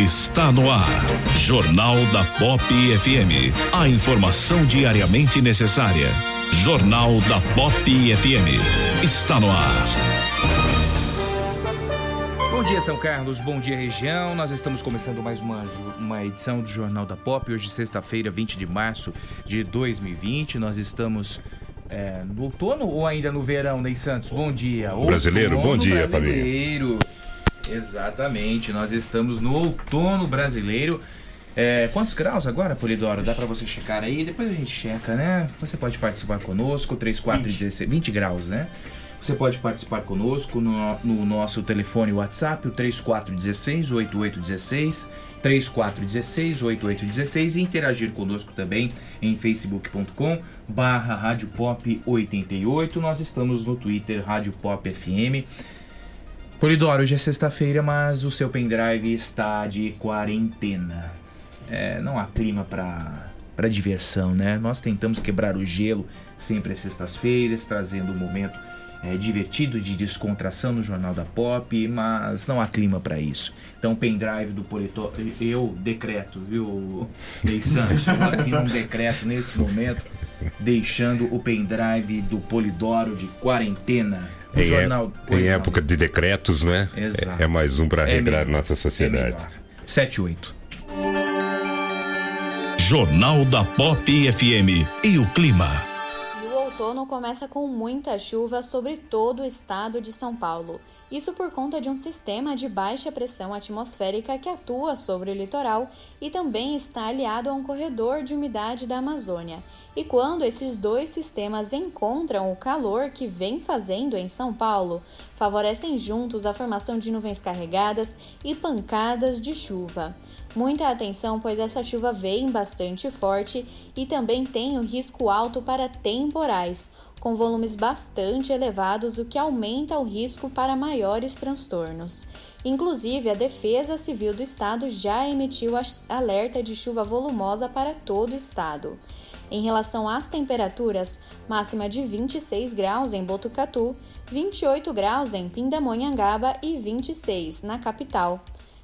Está no ar. Jornal da Pop FM. A informação diariamente necessária. Jornal da Pop FM. Está no ar. Bom dia, São Carlos. Bom dia, região. Nós estamos começando mais uma, uma edição do Jornal da Pop. Hoje, sexta-feira, 20 de março de 2020. Nós estamos é, no outono ou ainda no verão, Ney Santos? Bom dia. Brasileiro, bom dia, brasileiro. Exatamente. Nós estamos no outono brasileiro. É, quantos graus agora, Polidoro? Dá pra você checar aí? Depois a gente checa, né? Você pode participar conosco, 3416, 20 graus, né? Você pode participar conosco no, no nosso telefone WhatsApp, o 3416-8816, 3416-8816 e interagir conosco também em facebook.com barra Rádio Pop 88. Nós estamos no Twitter Rádio Pop FM. Polidoro, hoje é sexta-feira, mas o seu pendrive está de quarentena. É, não há clima para para diversão, né? Nós tentamos quebrar o gelo sempre às sextas-feiras, trazendo um momento é, divertido de descontração no Jornal da Pop, mas não há clima para isso. Então, pendrive do Polito, eu decreto, viu, Ney Santos? Eu assino um decreto nesse momento, deixando o pendrive do Polidoro de quarentena. O Em, jornal, é- em época de decretos, né? Exato. É, é mais um para É regrar melhor. nossa sociedade. É melhor. 7 8. Jornal da Pop FM e o clima. No outono começa com muita chuva sobre todo o estado de São Paulo. Isso por conta de um sistema de baixa pressão atmosférica que atua sobre o litoral e também está aliado a um corredor de umidade da Amazônia. E quando esses dois sistemas encontram o calor que vem fazendo em São Paulo, favorecem juntos a formação de nuvens carregadas e pancadas de chuva. Muita atenção, pois essa chuva vem bastante forte e também tem o risco alto para temporais, com volumes bastante elevados, o que aumenta o risco para maiores transtornos. Inclusive, a Defesa Civil do Estado já emitiu alerta de chuva volumosa para todo o estado. Em relação às temperaturas, máxima de 26 graus em Botucatu, 28 graus em Pindamonhangaba e 26 na capital.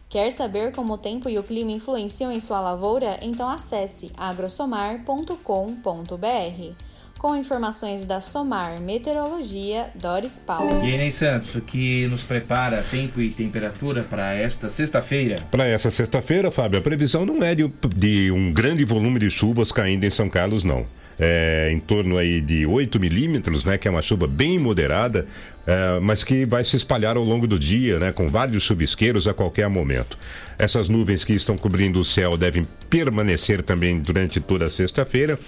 Quer saber como o tempo e o clima influenciam em sua lavoura? Então acesse agrosomar.com.br. Com informações da Somar Meteorologia, Doris Paulo. E aí, Ney Santos, o que nos prepara tempo e temperatura para esta sexta-feira? Para essa sexta-feira, Fábio, a previsão não é de, de um grande volume de chuvas caindo em São Carlos, não. É, em torno aí de 8 milímetros, né, que é uma chuva bem moderada, é, mas que vai se espalhar ao longo do dia, né, com vários chuvisqueiros a qualquer momento. Essas nuvens que estão cobrindo o céu devem permanecer também durante toda a sexta-feira.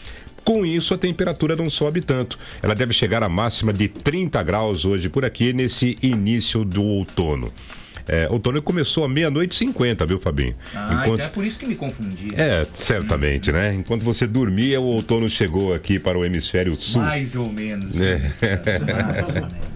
Com isso, a temperatura não sobe tanto. Ela deve chegar à máxima de 30 graus hoje por aqui, nesse início do outono. É, outono começou à meia-noite e 50, viu, Fabinho? Ah, Enquanto... então é por isso que me confundi. É, certamente, né? Enquanto você dormia, o outono chegou aqui para o hemisfério sul. Mais ou menos. É. né, Santos? Mais ou menos.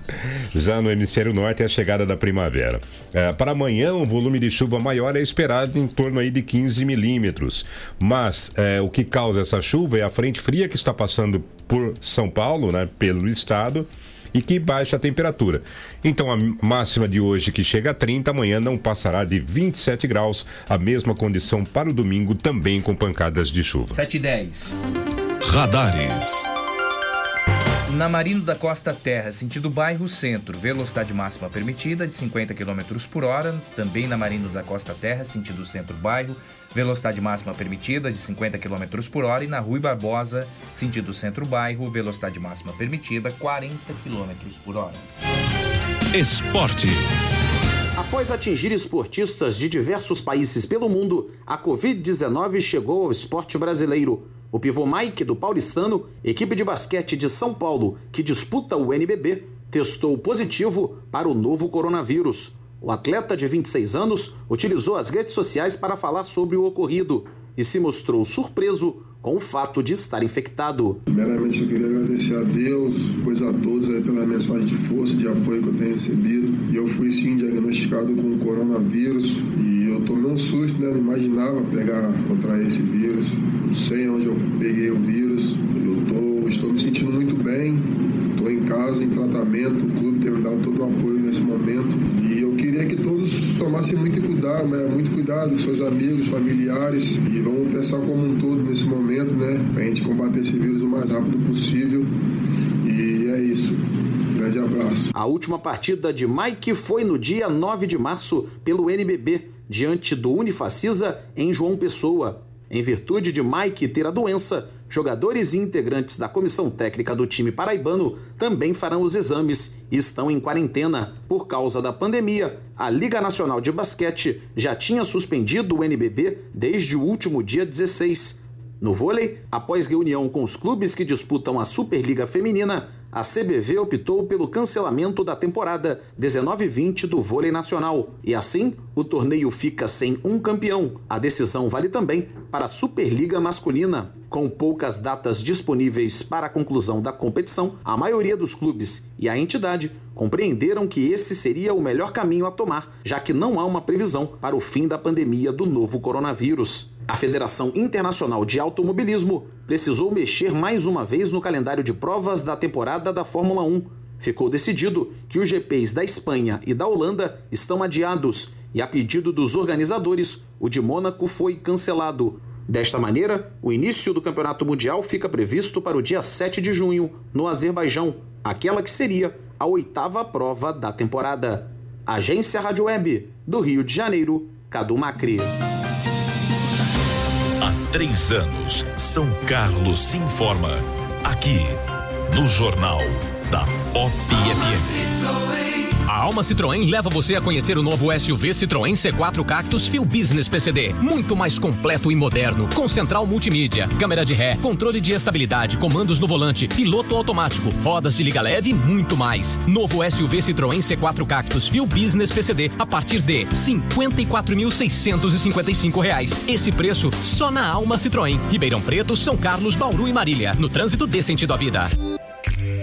Já no hemisfério norte é a chegada da primavera. É, para amanhã, um volume de chuva maior é esperado em torno aí de 15 milímetros. Mas é, o que causa essa chuva é a frente fria que está passando por São Paulo, né, pelo estado, e que baixa a temperatura. Então a máxima de hoje que chega a 30, amanhã não passará de 27 graus, a mesma condição para o domingo também com pancadas de chuva. 7 e 10. Radares. Na Marino da Costa Terra, sentido bairro Centro, velocidade máxima permitida de 50 km por hora. Também na Marino da Costa Terra, sentido centro bairro, velocidade máxima permitida de 50 km por hora. E na Rui Barbosa, sentido centro bairro, velocidade máxima permitida 40 km por hora. Esportes. Após atingir esportistas de diversos países pelo mundo, a Covid-19 chegou ao esporte brasileiro. O pivô Mike do Paulistano, equipe de basquete de São Paulo, que disputa o NBB, testou positivo para o novo coronavírus. O atleta de 26 anos utilizou as redes sociais para falar sobre o ocorrido e se mostrou surpreso com o fato de estar infectado. Primeiramente, eu queria agradecer a Deus, depois a todos aí pela mensagem de força, de apoio que eu tenho recebido. E eu fui sim diagnosticado com coronavírus e eu tomei um susto, né? Não imaginava pegar, contrair esse vírus. Não sei onde eu peguei o vírus. Eu tô, estou me sentindo muito bem. Estou em casa, em tratamento. O clube tem me dado todo o apoio nesse momento. E eu queria que todos tomassem muito cuidado, né? muito cuidado com seus amigos, familiares. E vamos pensar como um todo nesse momento, né? Pra gente combater esse vírus o mais rápido possível. E é isso. Grande abraço. A última partida de Mike foi no dia 9 de março pelo NBB, diante do Unifacisa em João Pessoa. Em virtude de Mike ter a doença, jogadores e integrantes da comissão técnica do time paraibano também farão os exames e estão em quarentena. Por causa da pandemia, a Liga Nacional de Basquete já tinha suspendido o NBB desde o último dia 16. No vôlei, após reunião com os clubes que disputam a Superliga Feminina, a CBV optou pelo cancelamento da temporada 19-20 do vôlei nacional. E assim, o torneio fica sem um campeão. A decisão vale também para a Superliga Masculina. Com poucas datas disponíveis para a conclusão da competição, a maioria dos clubes e a entidade compreenderam que esse seria o melhor caminho a tomar, já que não há uma previsão para o fim da pandemia do novo coronavírus. A Federação Internacional de Automobilismo precisou mexer mais uma vez no calendário de provas da temporada da Fórmula 1. Ficou decidido que os GPs da Espanha e da Holanda estão adiados e, a pedido dos organizadores, o de Mônaco foi cancelado. Desta maneira, o início do Campeonato Mundial fica previsto para o dia 7 de junho, no Azerbaijão, aquela que seria a oitava prova da temporada. Agência Rádio Web, do Rio de Janeiro, Cadu Macri. Três anos, São Carlos se informa. Aqui, no Jornal da Pop FM. Alma Citroën leva você a conhecer o novo SUV Citroën C4 Cactus Fuel Business PCD. Muito mais completo e moderno, com central multimídia, câmera de ré, controle de estabilidade, comandos no volante, piloto automático, rodas de liga leve e muito mais. Novo SUV Citroën C4 Cactus Fuel Business PCD a partir de 54.655 reais. Esse preço só na Alma Citroën. Ribeirão Preto, São Carlos, Bauru e Marília. No trânsito dê sentido à vida.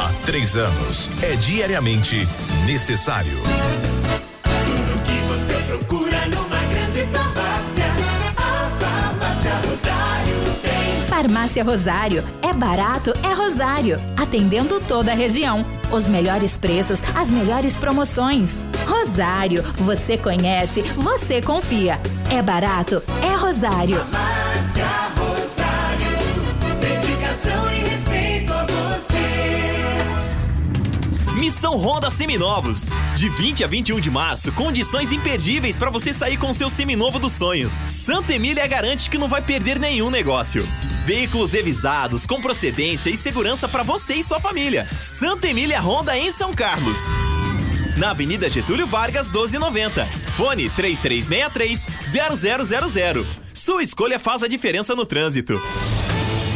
Há três anos, é diariamente necessário. Tudo que você procura numa grande farmácia. A Farmácia Rosário tem. Farmácia Rosário. É barato, é Rosário. Atendendo toda a região. Os melhores preços, as melhores promoções. Rosário, você conhece, você confia. É barato, é Rosário. Farmácia Missão Honda Seminovos. De 20 a 21 de março, condições imperdíveis para você sair com seu seminovo dos sonhos. Santa Emília garante que não vai perder nenhum negócio. Veículos revisados, com procedência e segurança para você e sua família. Santa Emília Honda em São Carlos. Na Avenida Getúlio Vargas, 1290. Fone 3363-0000. Sua escolha faz a diferença no trânsito.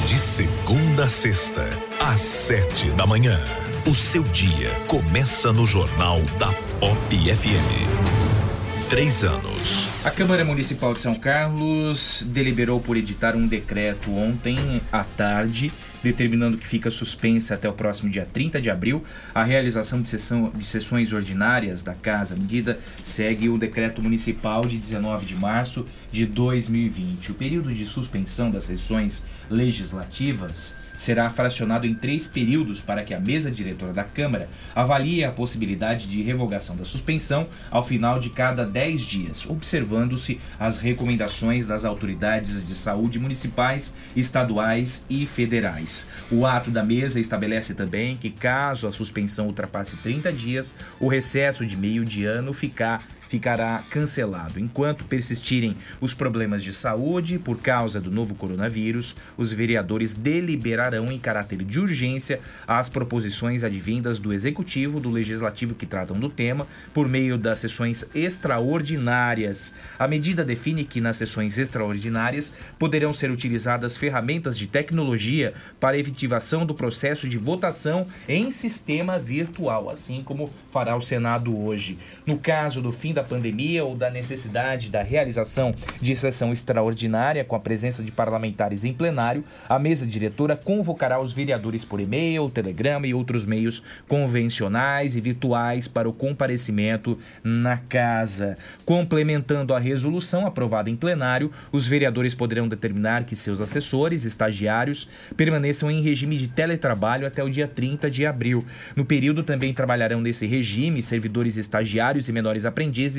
De segunda a sexta, às sete da manhã. O seu dia começa no Jornal da Pop FM. Três anos. A Câmara Municipal de São Carlos deliberou por editar um decreto ontem à tarde, determinando que fica suspensa até o próximo dia 30 de abril a realização de, sessão, de sessões ordinárias da Casa. A medida segue o decreto municipal de 19 de março de 2020. O período de suspensão das sessões legislativas será fracionado em três períodos para que a mesa diretora da Câmara avalie a possibilidade de revogação da suspensão ao final de cada 10 dias, observando-se as recomendações das autoridades de saúde municipais, estaduais e federais. O ato da mesa estabelece também que, caso a suspensão ultrapasse 30 dias, o recesso de meio de ano ficar ficará cancelado. Enquanto persistirem os problemas de saúde por causa do novo coronavírus, os vereadores deliberarão em caráter de urgência as proposições advindas do Executivo, do Legislativo que tratam do tema, por meio das sessões extraordinárias. A medida define que nas sessões extraordinárias poderão ser utilizadas ferramentas de tecnologia para efetivação do processo de votação em sistema virtual, assim como fará o Senado hoje. No caso do fim da pandemia ou da necessidade da realização de sessão extraordinária com a presença de parlamentares em plenário, a mesa diretora convocará os vereadores por e-mail, telegrama e outros meios convencionais e virtuais para o comparecimento na casa. Complementando a resolução aprovada em plenário, os vereadores poderão determinar que seus assessores, estagiários, permaneçam em regime de teletrabalho até o dia 30 de abril. No período também trabalharão nesse regime servidores estagiários e menores aprendizes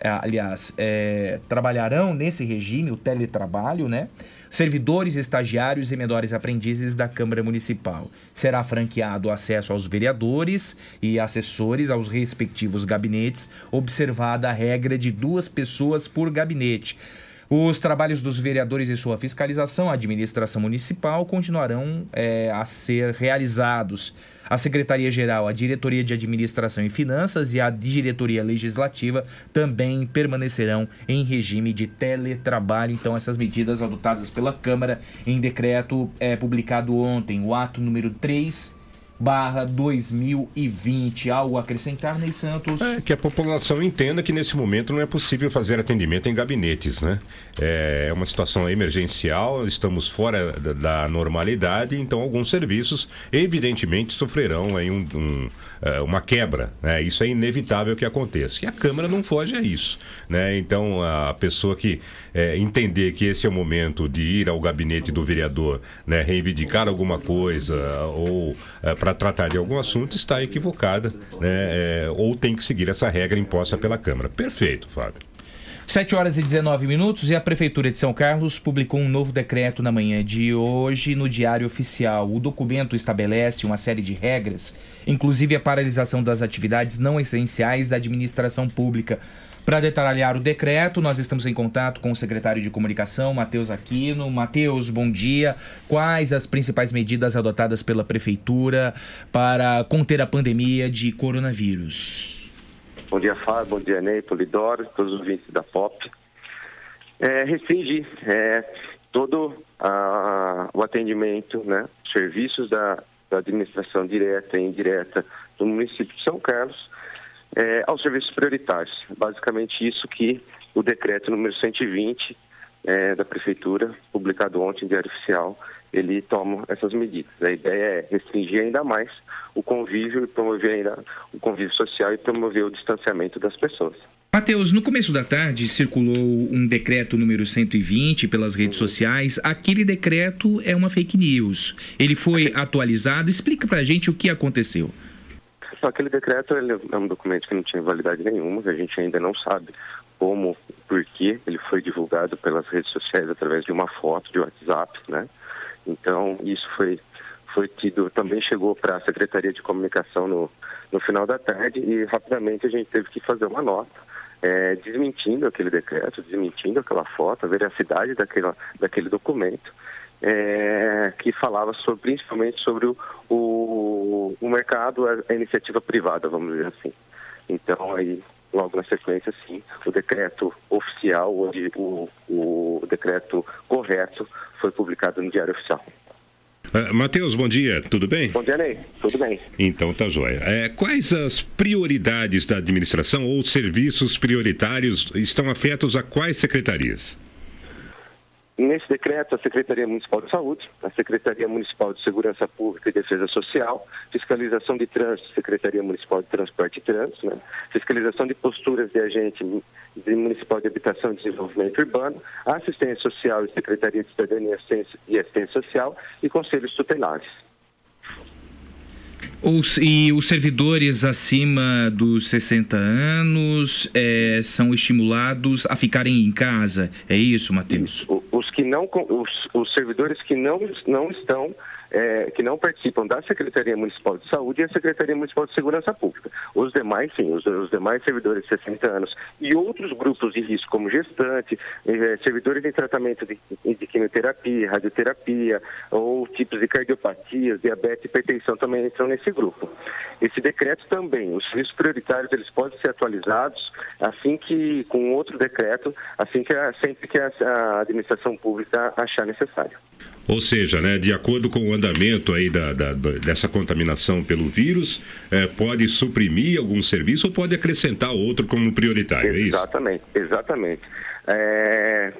é, aliás, é, trabalharão nesse regime, o teletrabalho, né? Servidores, estagiários e menores aprendizes da Câmara Municipal. Será franqueado o acesso aos vereadores e assessores aos respectivos gabinetes, observada a regra de duas pessoas por gabinete. Os trabalhos dos vereadores e sua fiscalização à administração municipal continuarão é, a ser realizados. A Secretaria-Geral, a Diretoria de Administração e Finanças e a Diretoria Legislativa também permanecerão em regime de teletrabalho. Então, essas medidas adotadas pela Câmara em decreto é, publicado ontem, o ato número 3 barra 2020. Algo a acrescentar, Ney Santos? É, que a população entenda que nesse momento não é possível fazer atendimento em gabinetes, né? É uma situação emergencial, estamos fora da, da normalidade, então alguns serviços evidentemente sofrerão aí um, um, é, uma quebra, né? Isso é inevitável que aconteça. E a Câmara não foge a isso, né? Então a pessoa que é, entender que esse é o momento de ir ao gabinete do vereador, né? Reivindicar alguma coisa ou é, para tratar de algum assunto está equivocada, né? É, ou tem que seguir essa regra imposta pela Câmara. Perfeito, Fábio. 7 horas e 19 minutos e a Prefeitura de São Carlos publicou um novo decreto na manhã de hoje no Diário Oficial. O documento estabelece uma série de regras, inclusive a paralisação das atividades não essenciais da administração pública. Para detalhar o decreto, nós estamos em contato com o secretário de Comunicação, Matheus Aquino. Matheus, bom dia. Quais as principais medidas adotadas pela Prefeitura para conter a pandemia de coronavírus? Bom dia, Fábio. Bom dia, Ney, Polidoro, todos os ouvintes da POP. É, é, todo a, o atendimento, né, serviços da, da administração direta e indireta do município de São Carlos é, aos serviços prioritários. Basicamente isso que o decreto número 120 é, da Prefeitura, publicado ontem em Diário Oficial, ele toma essas medidas. A ideia é restringir ainda mais o convívio e promover ainda o convívio social e promover o distanciamento das pessoas. Matheus, no começo da tarde circulou um decreto número 120 pelas redes sociais. Aquele decreto é uma fake news. Ele foi atualizado. Explica pra gente o que aconteceu. Aquele decreto é um documento que não tinha validade nenhuma, a gente ainda não sabe como, por que ele foi divulgado pelas redes sociais através de uma foto de WhatsApp, né? Então, isso foi, foi tido, também chegou para a Secretaria de Comunicação no, no final da tarde e rapidamente a gente teve que fazer uma nota é, desmentindo aquele decreto, desmentindo aquela foto, a veracidade daquela, daquele documento é, que falava sobre, principalmente sobre o, o, o mercado, a, a, iniciativa privada, vamos dizer assim. Então, aí, logo na sequência, sim, o decreto oficial, o, o, o decreto correto, foi publicado no Diário Oficial. Uh, Matheus, bom dia, tudo bem? Bom dia, Ney, tudo bem. Então tá joia. É, quais as prioridades da administração ou serviços prioritários estão afetos a quais secretarias? Nesse decreto, a Secretaria Municipal de Saúde, a Secretaria Municipal de Segurança Pública e Defesa Social, Fiscalização de Trânsito, Secretaria Municipal de Transporte e Trânsito, né? Fiscalização de Posturas de Agente Municipal de Habitação e Desenvolvimento Urbano, Assistência Social e Secretaria de Cidadania e Assistência Social e Conselhos Tutelares. E os servidores acima dos 60 anos é, são estimulados a ficarem em casa, é isso, Matheus? Os que não, os, os servidores que não, não estão é, que não participam da Secretaria Municipal de Saúde e a Secretaria Municipal de Segurança Pública. Os demais, sim, os, os demais servidores de 60 anos e outros grupos de risco, como gestante, é, servidores em tratamento de, de quimioterapia, radioterapia ou tipos de cardiopatias, diabetes e hipertensão também entram nesse grupo. Esse decreto também, os serviços prioritários, eles podem ser atualizados assim que, com outro decreto, assim que sempre que a, a administração pública achar necessário. Ou seja, né, de acordo com o andamento aí da, da dessa contaminação pelo vírus, é, pode suprimir algum serviço ou pode acrescentar outro como prioritário, é isso? Exatamente, exatamente. É,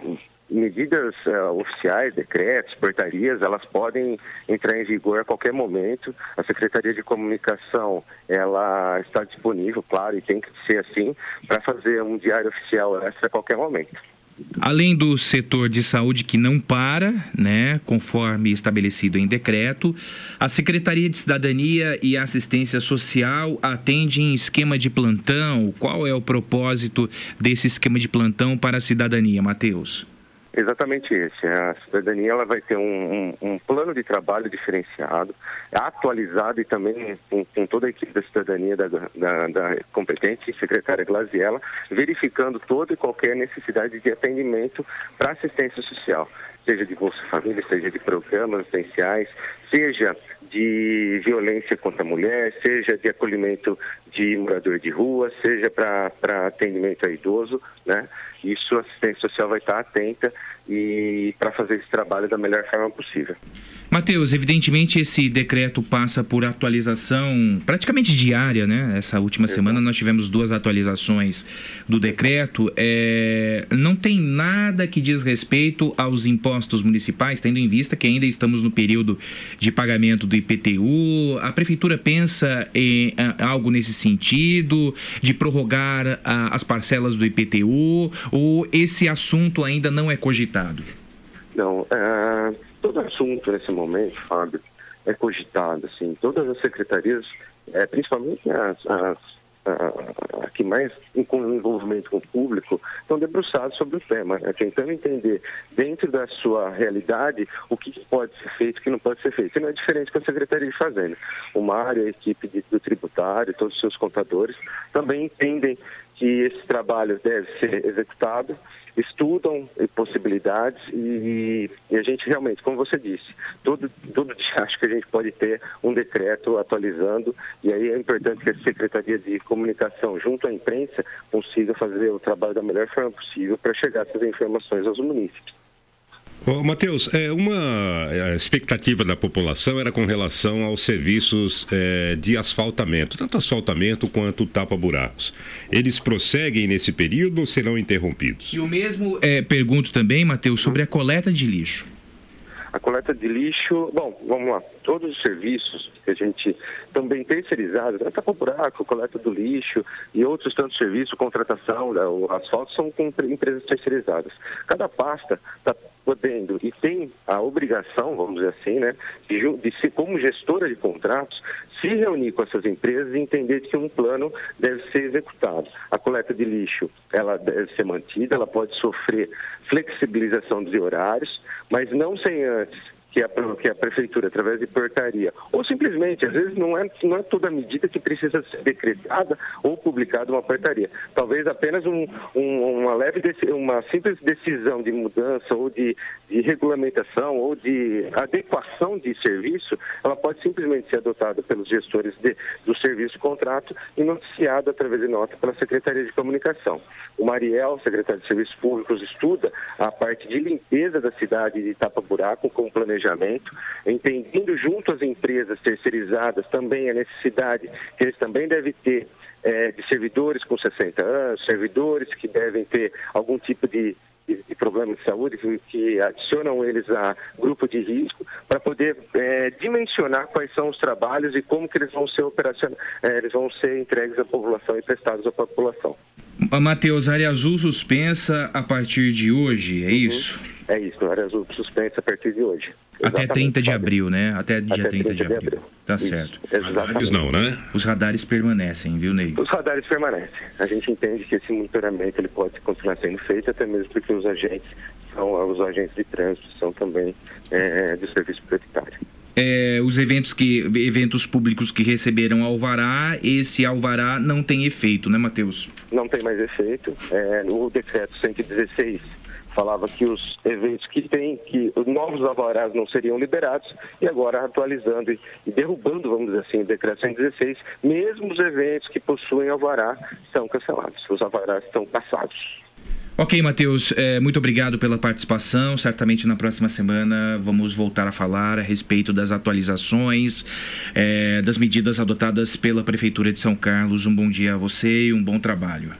medidas uh, oficiais, decretos, portarias, elas podem entrar em vigor a qualquer momento. A Secretaria de Comunicação, ela está disponível, claro, e tem que ser assim, para fazer um diário oficial extra a qualquer momento. Além do setor de saúde que não para, né, conforme estabelecido em decreto, a Secretaria de Cidadania e Assistência Social atende em esquema de plantão. Qual é o propósito desse esquema de plantão para a cidadania, Matheus? Exatamente esse. A cidadania ela vai ter um, um, um plano de trabalho diferenciado, atualizado e também com, com toda a equipe da cidadania da, da, da competente secretária Glaziella, verificando toda e qualquer necessidade de atendimento para assistência social, seja de Bolsa Família, seja de programas assistenciais, seja de violência contra a mulher, seja de acolhimento de morador de rua, seja para atendimento a idoso, né? Isso a assistência social vai estar atenta e para fazer esse trabalho da melhor forma possível. Matheus, evidentemente esse decreto passa por atualização praticamente diária, né? Essa última semana nós tivemos duas atualizações do decreto. É, não tem nada que diz respeito aos impostos municipais, tendo em vista que ainda estamos no período de pagamento do IPTU. A prefeitura pensa em algo nesse sentido, de prorrogar ah, as parcelas do IPTU, ou esse assunto ainda não é cogitado? Não, é, todo assunto nesse momento, Fábio, é cogitado, assim, todas as secretarias, é, principalmente as, as a, a que mais com envolvimento com o público, estão debruçados sobre o tema, né? tentando entender dentro da sua realidade o que pode ser feito e o que não pode ser feito. E não é diferente com a Secretaria de Fazenda. O Mário, a equipe de, do tributário, todos os seus contadores, também entendem que esse trabalho deve ser executado, estudam possibilidades e, e, a gente realmente, como você disse, todo, todo dia acho que a gente pode ter um decreto atualizando e aí é importante que a Secretaria de Comunicação, junto à imprensa, consiga fazer o trabalho da melhor forma possível para chegar essas informações aos munícipes. Ô, Matheus, é, uma é, expectativa da população era com relação aos serviços é, de asfaltamento, tanto asfaltamento quanto tapa-buracos. Eles prosseguem nesse período ou serão interrompidos? E o mesmo é, pergunto também, Matheus, sobre a coleta de lixo. A coleta de lixo, bom, vamos lá. Todos os serviços que a gente também terceirizados, né, tapa buraco, coleta do lixo e outros tantos serviços, contratação, né, o asfalto são com empresas terceirizadas. Cada pasta está podendo e tem a obrigação, vamos dizer assim, né, de, de ser como gestora de contratos, se reunir com essas empresas e entender que um plano deve ser executado. A coleta de lixo, ela deve ser mantida, ela pode sofrer flexibilização de horários, mas não sem antes que a, que a prefeitura, através de portaria, ou simplesmente, às vezes não é, não é toda medida que precisa ser decretada ou publicada uma portaria. Talvez apenas um, um, uma leve, uma simples decisão de mudança ou de, de regulamentação ou de adequação de serviço, ela pode simplesmente ser adotada pelos gestores de, do serviço de contrato e noticiada através de nota pela Secretaria de Comunicação. O Mariel, secretário de Serviços Públicos, estuda a parte de limpeza da cidade de tapa-buraco com planejamento planejamento, entendendo junto às empresas terceirizadas também a necessidade que eles também devem ter é, de servidores com 60 anos, servidores que devem ter algum tipo de, de, de problema de saúde que, adicionam eles a grupo de risco para poder é, dimensionar quais são os trabalhos e como que eles vão ser operacionais, é, eles vão ser entregues à população e prestados à população. Matheus, área azul suspensa a partir de hoje, é uhum. isso? É isso, azul suspensa a partir de hoje. Até 30 de abril, né? Até dia Até 30, de abril. abril. Tá Isso, certo. exatamente. não, né? Os radares permanecem, viu, Ney? Os radares permanecem. A gente entende que esse monitoramento ele pode continuar sendo feito, até mesmo porque os agentes são os agentes de trânsito, são também é, de serviço prioritário. É, os eventos que eventos públicos que receberam alvará, esse alvará não tem efeito, né, Matheus? Não tem mais efeito. É, o decreto 116 falava que os eventos que têm, que os novos alvarás não seriam liberados, e agora atualizando e, e derrubando, vamos dizer assim, o decreto 116, mesmo os eventos que possuem alvará são cancelados, os alvarás estão passados. Ok, Matheus, é, muito obrigado pela participação. Certamente na próxima semana vamos voltar a falar a respeito das atualizações, é, das medidas adotadas pela Prefeitura de São Carlos. Um bom dia a você e um bom trabalho.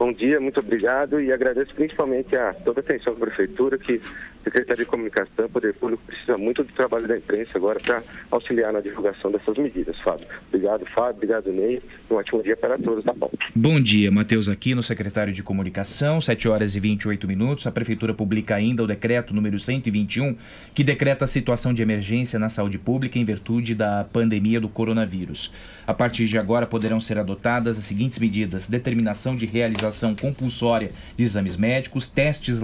Bom dia, muito obrigado e agradeço principalmente a toda a atenção da Prefeitura que Secretaria de Comunicação, Poder Público precisa muito do trabalho da imprensa agora para auxiliar na divulgação dessas medidas, Fábio. Obrigado, Fábio. Obrigado, Ney. Um ótimo dia para todos da pauta. Bom dia, Matheus Aquino, secretário de Comunicação, 7 horas e 28 minutos. A Prefeitura publica ainda o decreto número 121, que decreta a situação de emergência na saúde pública em virtude da pandemia do coronavírus. A partir de agora poderão ser adotadas as seguintes medidas: determinação de realização compulsória de exames médicos, testes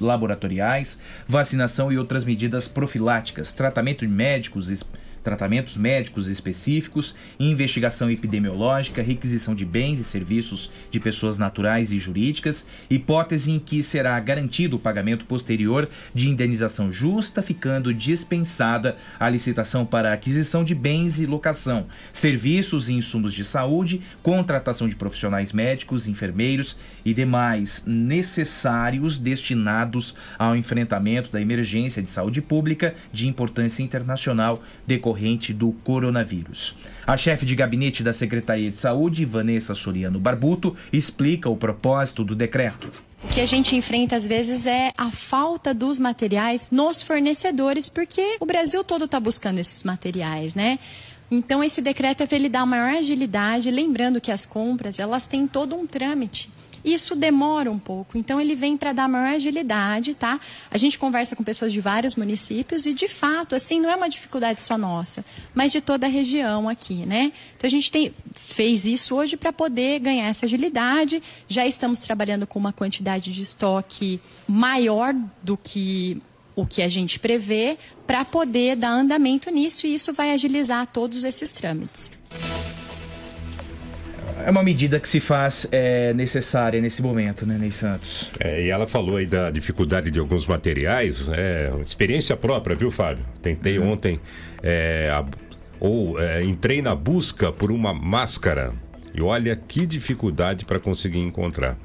laboratoriais, vacinação e outras medidas profiláticas, tratamento de médicos. Tratamentos médicos específicos, investigação epidemiológica, requisição de bens e serviços de pessoas naturais e jurídicas, hipótese em que será garantido o pagamento posterior de indenização justa, ficando dispensada a licitação para aquisição de bens e locação, serviços e insumos de saúde, contratação de profissionais médicos, enfermeiros e demais necessários destinados ao enfrentamento da emergência de saúde pública de importância internacional decorrente do coronavírus. A chefe de gabinete da Secretaria de Saúde, Vanessa Soriano Barbuto, explica o propósito do decreto. O que a gente enfrenta às vezes é a falta dos materiais nos fornecedores, porque o Brasil todo está buscando esses materiais, né? Então esse decreto é para ele dar maior agilidade, lembrando que as compras elas têm todo um trâmite. Isso demora um pouco, então ele vem para dar maior agilidade, tá? A gente conversa com pessoas de vários municípios e, de fato, assim, não é uma dificuldade só nossa, mas de toda a região aqui, né? Então a gente tem, fez isso hoje para poder ganhar essa agilidade. Já estamos trabalhando com uma quantidade de estoque maior do que o que a gente prevê para poder dar andamento nisso e isso vai agilizar todos esses trâmites. É uma medida que se faz é, necessária nesse momento, né, Ney Santos? É, e ela falou aí da dificuldade de alguns materiais, é experiência própria, viu, Fábio? Tentei ontem, é, a- ou é, entrei na busca por uma máscara e olha que dificuldade para conseguir encontrar.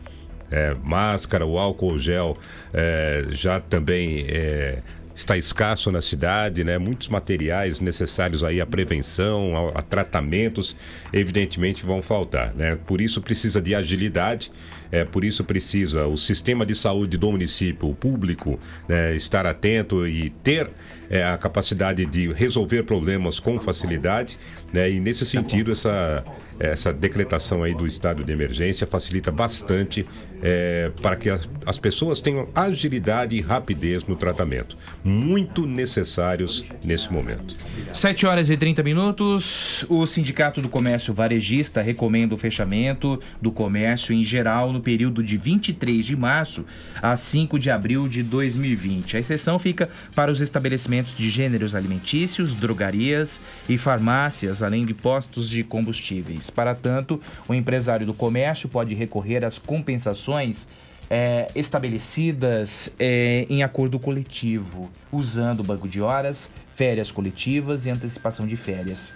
É, máscara, o álcool gel é, já também é, está escasso na cidade, né? Muitos materiais necessários aí à prevenção, a, a tratamentos, evidentemente vão faltar, né? Por isso precisa de agilidade, é, por isso precisa o sistema de saúde do município, o público, né, estar atento e ter é, a capacidade de resolver problemas com facilidade, né? E nesse sentido essa essa decretação aí do estado de emergência facilita bastante é, para que as, as pessoas tenham agilidade e rapidez no tratamento, muito necessários nesse momento. 7 horas e 30 minutos. O Sindicato do Comércio Varejista recomenda o fechamento do comércio em geral no período de 23 de março a 5 de abril de 2020. A exceção fica para os estabelecimentos de gêneros alimentícios, drogarias e farmácias, além de postos de combustíveis. Para tanto, o empresário do comércio pode recorrer às compensações é, estabelecidas é, em acordo coletivo, usando banco de horas, férias coletivas e antecipação de férias.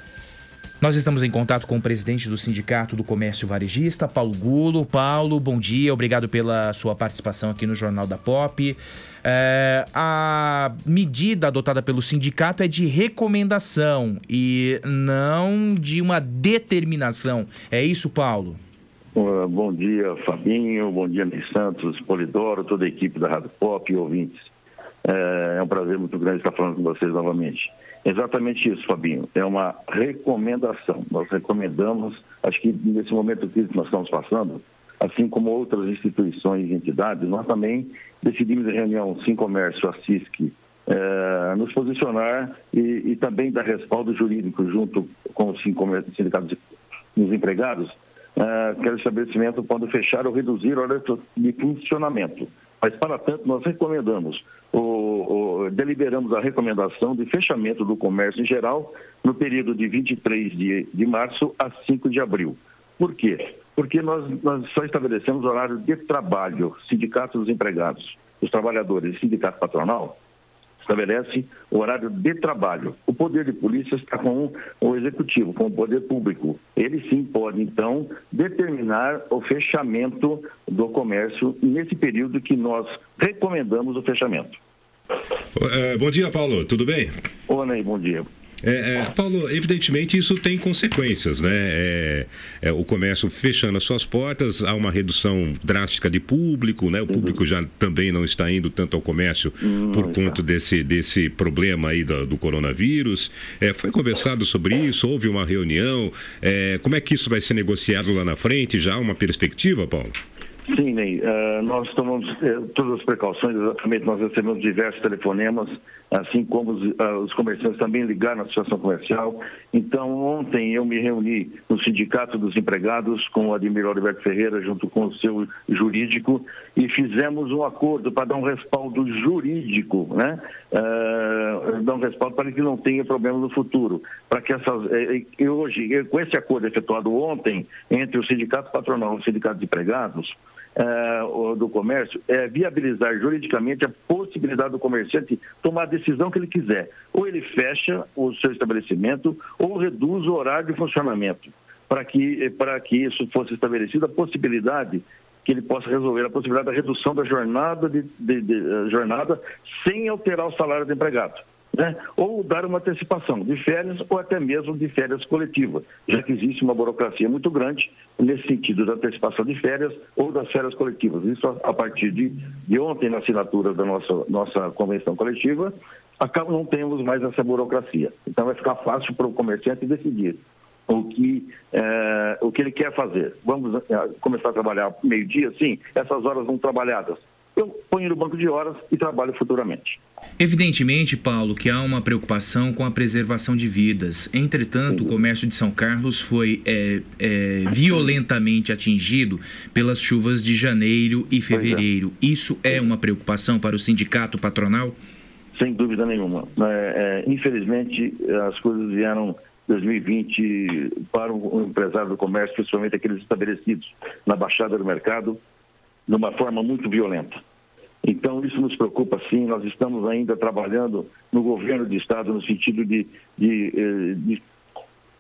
Nós estamos em contato com o presidente do Sindicato do Comércio Varejista, Paulo Gulo. Paulo, bom dia, obrigado pela sua participação aqui no Jornal da Pop. É, a medida adotada pelo sindicato é de recomendação e não de uma determinação. É isso, Paulo? Uh, Bom dia, Fabinho. Bom dia, Ney Santos, Polidoro, toda a equipe da Rádio Pop e ouvintes. É é um prazer muito grande estar falando com vocês novamente. Exatamente isso, Fabinho. É uma recomendação. Nós recomendamos, acho que nesse momento que nós estamos passando, assim como outras instituições e entidades, nós também decidimos em reunião Sim Comércio, a CISC, eh, nos posicionar e, e também dar respaldo jurídico junto com o Sim Comércio, Sindicato de- dos Empregados, que o estabelecimento pode fechar ou reduzir a hora de funcionamento. Mas, para tanto, nós recomendamos, deliberamos a recomendação de fechamento do comércio em geral no período de 23 de, de março a 5 de abril. Por quê? Porque nós, nós só estabelecemos horário de trabalho, sindicato dos empregados, os trabalhadores e sindicato patronal, estabelece o horário de trabalho. O poder de polícia está com o executivo, com o poder público. Ele sim pode, então, determinar o fechamento do comércio nesse período que nós recomendamos o fechamento. É, bom dia, Paulo, tudo bem? Ney, bom dia. É, é, Paulo, evidentemente isso tem consequências, né? É, é, o comércio fechando as suas portas, há uma redução drástica de público, né? O público já também não está indo tanto ao comércio por conta desse, desse problema aí do, do coronavírus. É, foi conversado sobre isso? Houve uma reunião? É, como é que isso vai ser negociado lá na frente? Já há uma perspectiva, Paulo? Sim, Ney. Uh, nós tomamos eh, todas as precauções, exatamente. Nós recebemos diversos telefonemas, assim como os, uh, os, comerciantes também ligaram na situação comercial. Então, ontem eu me reuni no Sindicato dos Empregados com o Admir Alberto Ferreira, junto com o seu jurídico, e fizemos um acordo para dar um respaldo jurídico, né? Uh, dar um respaldo para que não tenha problema no futuro. Para que essas. E hoje, com esse acordo efetuado ontem entre o Sindicato Patronal e o Sindicato de Empregados, uh, do comércio é viabilizar juridicamente a possibilidade do comerciante tomar a decisão que ele quiser. Ou ele fecha o seu estabelecimento ou reduz o horário de funcionamento. Para que, para que isso fosse estabelecida a possibilidade que ele possa resolver a possibilidade da redução da jornada, de, de, de, eh, jornada sem alterar o salário do empregado né? ou dar uma antecipação de férias ou até mesmo de férias coletivas, já que existe uma burocracia muito grande nesse sentido da antecipação de férias ou das férias coletivas. Isso a partir de, de ontem, na assinatura da nossa, nossa convenção coletiva, acaba, não temos mais essa burocracia. Então vai ficar fácil para o comerciante decidir o que, é, o que ele quer fazer. Vamos é, começar a trabalhar meio-dia? Sim, essas horas não trabalhadas eu ponho no banco de horas e trabalho futuramente. Evidentemente, Paulo, que há uma preocupação com a preservação de vidas. Entretanto, o comércio de São Carlos foi é, é, violentamente atingido pelas chuvas de janeiro e fevereiro. É. Isso é uma preocupação para o sindicato patronal? Sem dúvida nenhuma. É, é, infelizmente, as coisas vieram 2020 para o empresário do comércio, principalmente aqueles estabelecidos na baixada do mercado, de uma forma muito violenta. Então, isso nos preocupa sim. Nós estamos ainda trabalhando no governo do Estado no sentido de, de, eh, de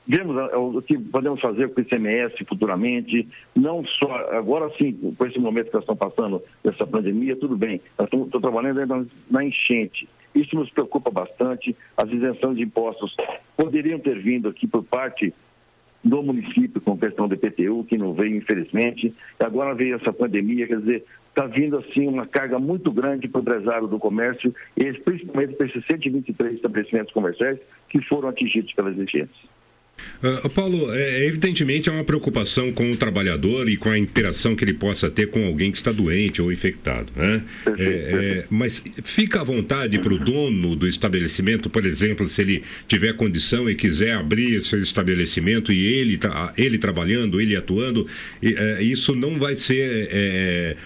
vemos o que podemos fazer com o ICMS futuramente, não só, agora sim, com esse momento que nós estamos passando, dessa pandemia, tudo bem, estou trabalhando ainda na enchente. Isso nos preocupa bastante. As isenções de impostos poderiam ter vindo aqui por parte do município com questão do IPTU, que não veio, infelizmente. Agora veio essa pandemia, quer dizer, está vindo assim uma carga muito grande para o empresário do comércio, e principalmente para esses 123 estabelecimentos comerciais que foram atingidos pelas enchentes. Uh, Paulo, é, evidentemente é uma preocupação com o trabalhador e com a interação que ele possa ter com alguém que está doente ou infectado, né? É, é, mas fica à vontade para o dono do estabelecimento, por exemplo, se ele tiver condição e quiser abrir seu estabelecimento e ele, ele trabalhando, ele atuando, é, isso não vai ser é,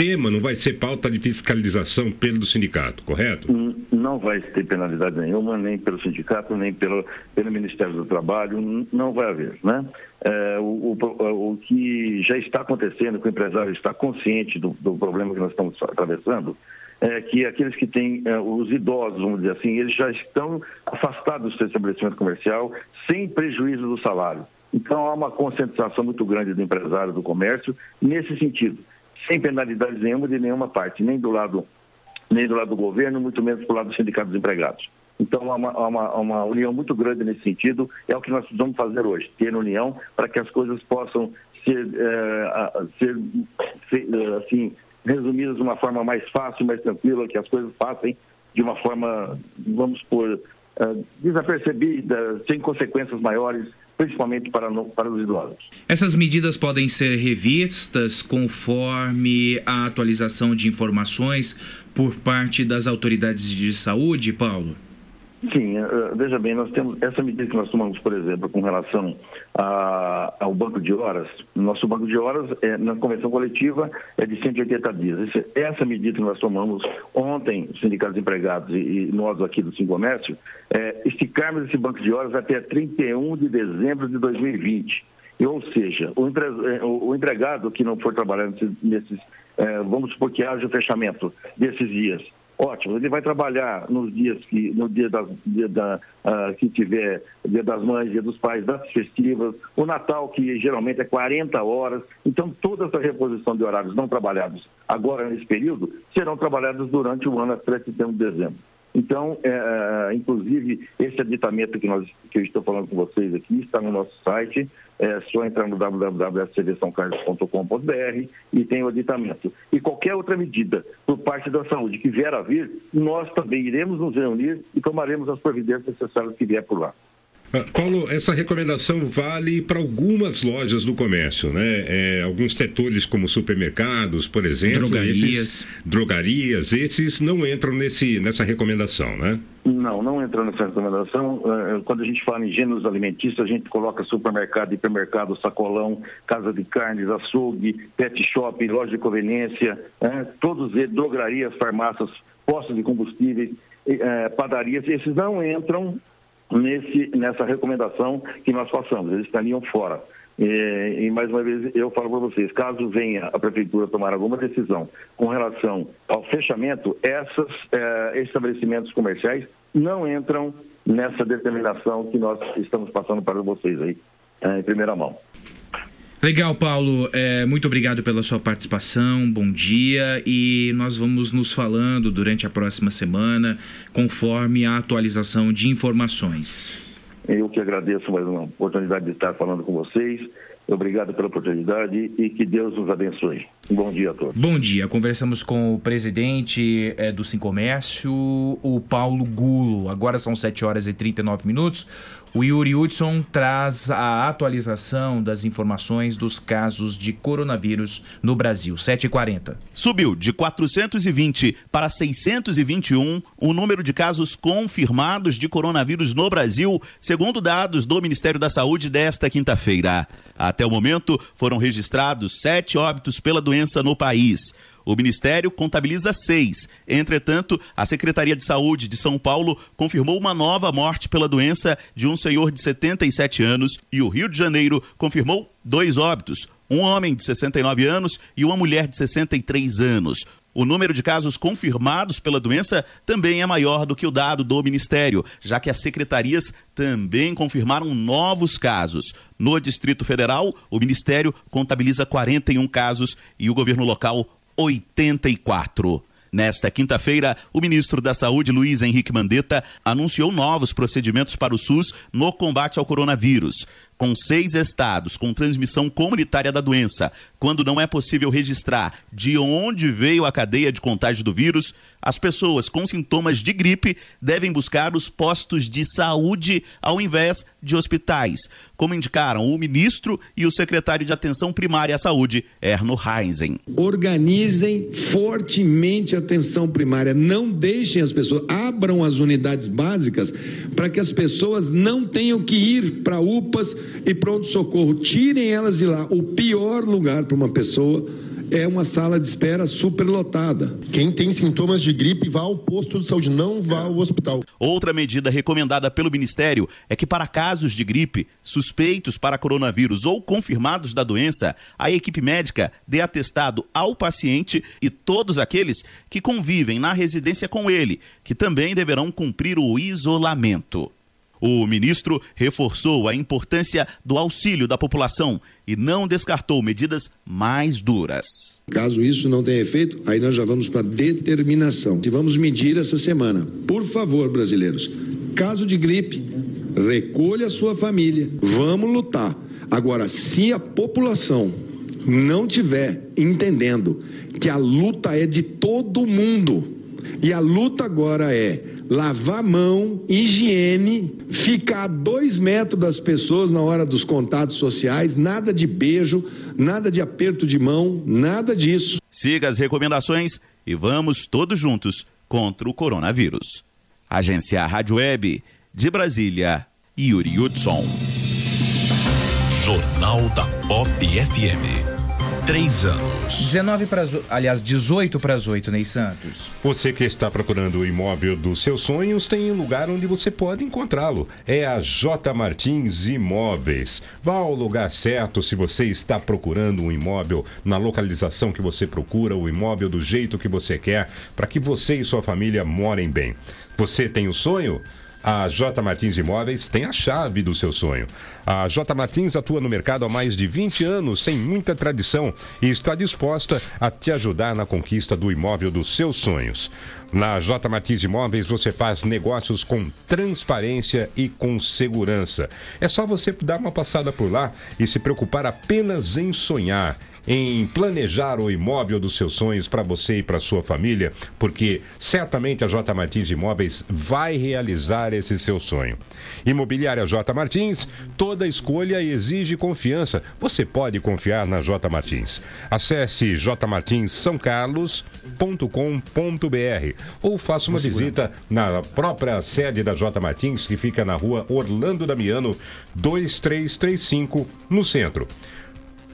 tema não vai ser pauta de fiscalização pelo sindicato, correto? Não vai ter penalidade nenhuma, nem pelo sindicato, nem pelo, pelo Ministério do Trabalho, não vai haver, né? É, o, o, o, que já está acontecendo, que o empresário está consciente do, do problema que nós estamos atravessando, é que aqueles que têm é, os idosos, vamos dizer assim, eles já estão afastados do seu estabelecimento comercial sem prejuízo do salário. Então há uma conscientização muito grande do empresário do comércio nesse sentido sem penalidade nenhuma de nenhuma parte, nem do lado, nem do lado do governo, muito menos do lado do sindicato dos empregados. Então, há uma, uma, uma, união muito grande nesse sentido, é o que nós precisamos fazer hoje, ter união para que as coisas possam ser, é, ser, ser eh, assim, resumidas de uma forma mais fácil, mais tranquila, que as coisas passem de uma forma, vamos por uh, desapercebida, sem consequências maiores, principalmente para, no, para os idosos. Essas medidas podem ser revistas conforme a atualização de informações por parte das autoridades de saúde, Paulo? Sim, eh, veja bem, nós temos essa medida que nós tomamos, por exemplo, com relação a, ao banco de horas. Nosso banco de horas é, na convenção coletiva é de 180 dias. Essa medida que nós tomamos ontem, os sindicatos empregados e, e nós aqui do Sim Comércio, é esticarmos esse banco de horas até 31 de dezembro de 2020. Ou seja, o, empre, o empregado que não for trabalhar nesses, nesses é, vamos supor que haja o fechamento desses dias Ótimo, ele vai trabalhar nos dias que, no dia, das, dia da, uh, que tiver dia das mães, dia dos pais, das festivas, o Natal, que geralmente é 40 horas. Então, toda essa reposição de horários não trabalhados agora nesse período serão trabalhados durante o ano até setembro de dezembro. Então, é, inclusive, esse aditamento que, nós, que eu estou falando com vocês aqui está no nosso site. É só entrar no www.cvsãocarlos.com.br e tem o aditamento. E qualquer outra medida por parte da saúde que vier a vir, nós também iremos nos reunir e tomaremos as providências necessárias que vier por lá. Ah, Paulo, essa recomendação vale para algumas lojas do comércio, né? É, alguns setores como supermercados, por exemplo, Drogarias. esses, drogarias, esses não entram nesse, nessa recomendação, né? Não, não entra nessa recomendação. Eh, Quando a gente fala em gêneros alimentícios, a gente coloca supermercado, hipermercado, sacolão, casa de carnes, açougue, pet shop, loja de conveniência, né? todos eles, drogarias, farmácias, postos de combustíveis, eh, padarias, esses não entram nesse, nessa recomendação que nós passamos, eles estariam fora. E, e, mais uma vez eu falo para vocês, caso venha a prefeitura tomar alguma decisão com relação ao fechamento, esses estabelecimentos comerciais não entram nessa determinação que nós estamos passando para vocês aí, eh, em primeira mão. Legal, Paulo. É, muito obrigado pela sua participação. Bom dia. E nós vamos nos falando durante a próxima semana, conforme a atualização de informações. Eu que agradeço mais uma oportunidade de estar falando com vocês. Obrigado pela oportunidade e que Deus nos abençoe. Bom dia a todos. Bom dia. Conversamos com o presidente é, do Sim Comércio, o Paulo Gulo. Agora são 7 horas e 39 minutos. O Yuri Hudson traz a atualização das informações dos casos de coronavírus no Brasil. 7h40. Subiu de 420 para 621 o número de casos confirmados de coronavírus no Brasil, segundo dados do Ministério da Saúde desta quinta-feira. Até o momento, foram registrados sete óbitos pela doença no país. O Ministério contabiliza seis. Entretanto, a Secretaria de Saúde de São Paulo confirmou uma nova morte pela doença de um senhor de 77 anos e o Rio de Janeiro confirmou dois óbitos: um homem de 69 anos e uma mulher de 63 anos. O número de casos confirmados pela doença também é maior do que o dado do Ministério, já que as secretarias também confirmaram novos casos. No Distrito Federal, o Ministério contabiliza 41 casos e o governo local 84. Nesta quinta-feira, o ministro da Saúde, Luiz Henrique Mandetta, anunciou novos procedimentos para o SUS no combate ao coronavírus. Com seis estados com transmissão comunitária da doença, quando não é possível registrar de onde veio a cadeia de contágio do vírus, as pessoas com sintomas de gripe devem buscar os postos de saúde ao invés de hospitais, como indicaram o ministro e o secretário de Atenção Primária à Saúde, Erno Heisen. Organizem fortemente a atenção primária. Não deixem as pessoas, abram as unidades básicas para que as pessoas não tenham que ir para UPAs e pronto-socorro. Tirem elas de lá. O pior lugar para uma pessoa é uma sala de espera superlotada. Quem tem sintomas de gripe vá ao posto de saúde, não vá ao hospital. Outra medida recomendada pelo Ministério é que, para casos de gripe, suspeitos para coronavírus ou confirmados da doença, a equipe médica dê atestado ao paciente e todos aqueles que convivem na residência com ele, que também deverão cumprir o isolamento. O ministro reforçou a importância do auxílio da população e não descartou medidas mais duras. Caso isso não tenha efeito, aí nós já vamos para determinação. E vamos medir essa semana. Por favor, brasileiros, caso de gripe, recolha a sua família. Vamos lutar. Agora, se a população não tiver entendendo que a luta é de todo mundo e a luta agora é lavar a mão, higiene, ficar a dois metros das pessoas na hora dos contatos sociais, nada de beijo, nada de aperto de mão, nada disso. Siga as recomendações e vamos todos juntos contra o coronavírus. Agência Rádio Web de Brasília, Yuri Hudson. Jornal da Pop FM. Três anos. 19 para as, aliás, 18 para as 8, Ney Santos. Você que está procurando o imóvel dos seus sonhos, tem um lugar onde você pode encontrá-lo. É a J Martins Imóveis. Vá ao lugar certo se você está procurando um imóvel na localização que você procura, o imóvel do jeito que você quer, para que você e sua família morem bem. Você tem o sonho? A J Martins Imóveis tem a chave do seu sonho. A J Martins atua no mercado há mais de 20 anos, sem muita tradição, e está disposta a te ajudar na conquista do imóvel dos seus sonhos. Na J Martins Imóveis você faz negócios com transparência e com segurança. É só você dar uma passada por lá e se preocupar apenas em sonhar em planejar o imóvel dos seus sonhos para você e para sua família, porque certamente a J Martins Imóveis vai realizar esse seu sonho. Imobiliária J Martins, toda escolha exige confiança. Você pode confiar na J Martins. Acesse jmartinssaocarlos.com.br ou faça uma visita na própria sede da J Martins, que fica na rua Orlando Damiano, 2335, no centro.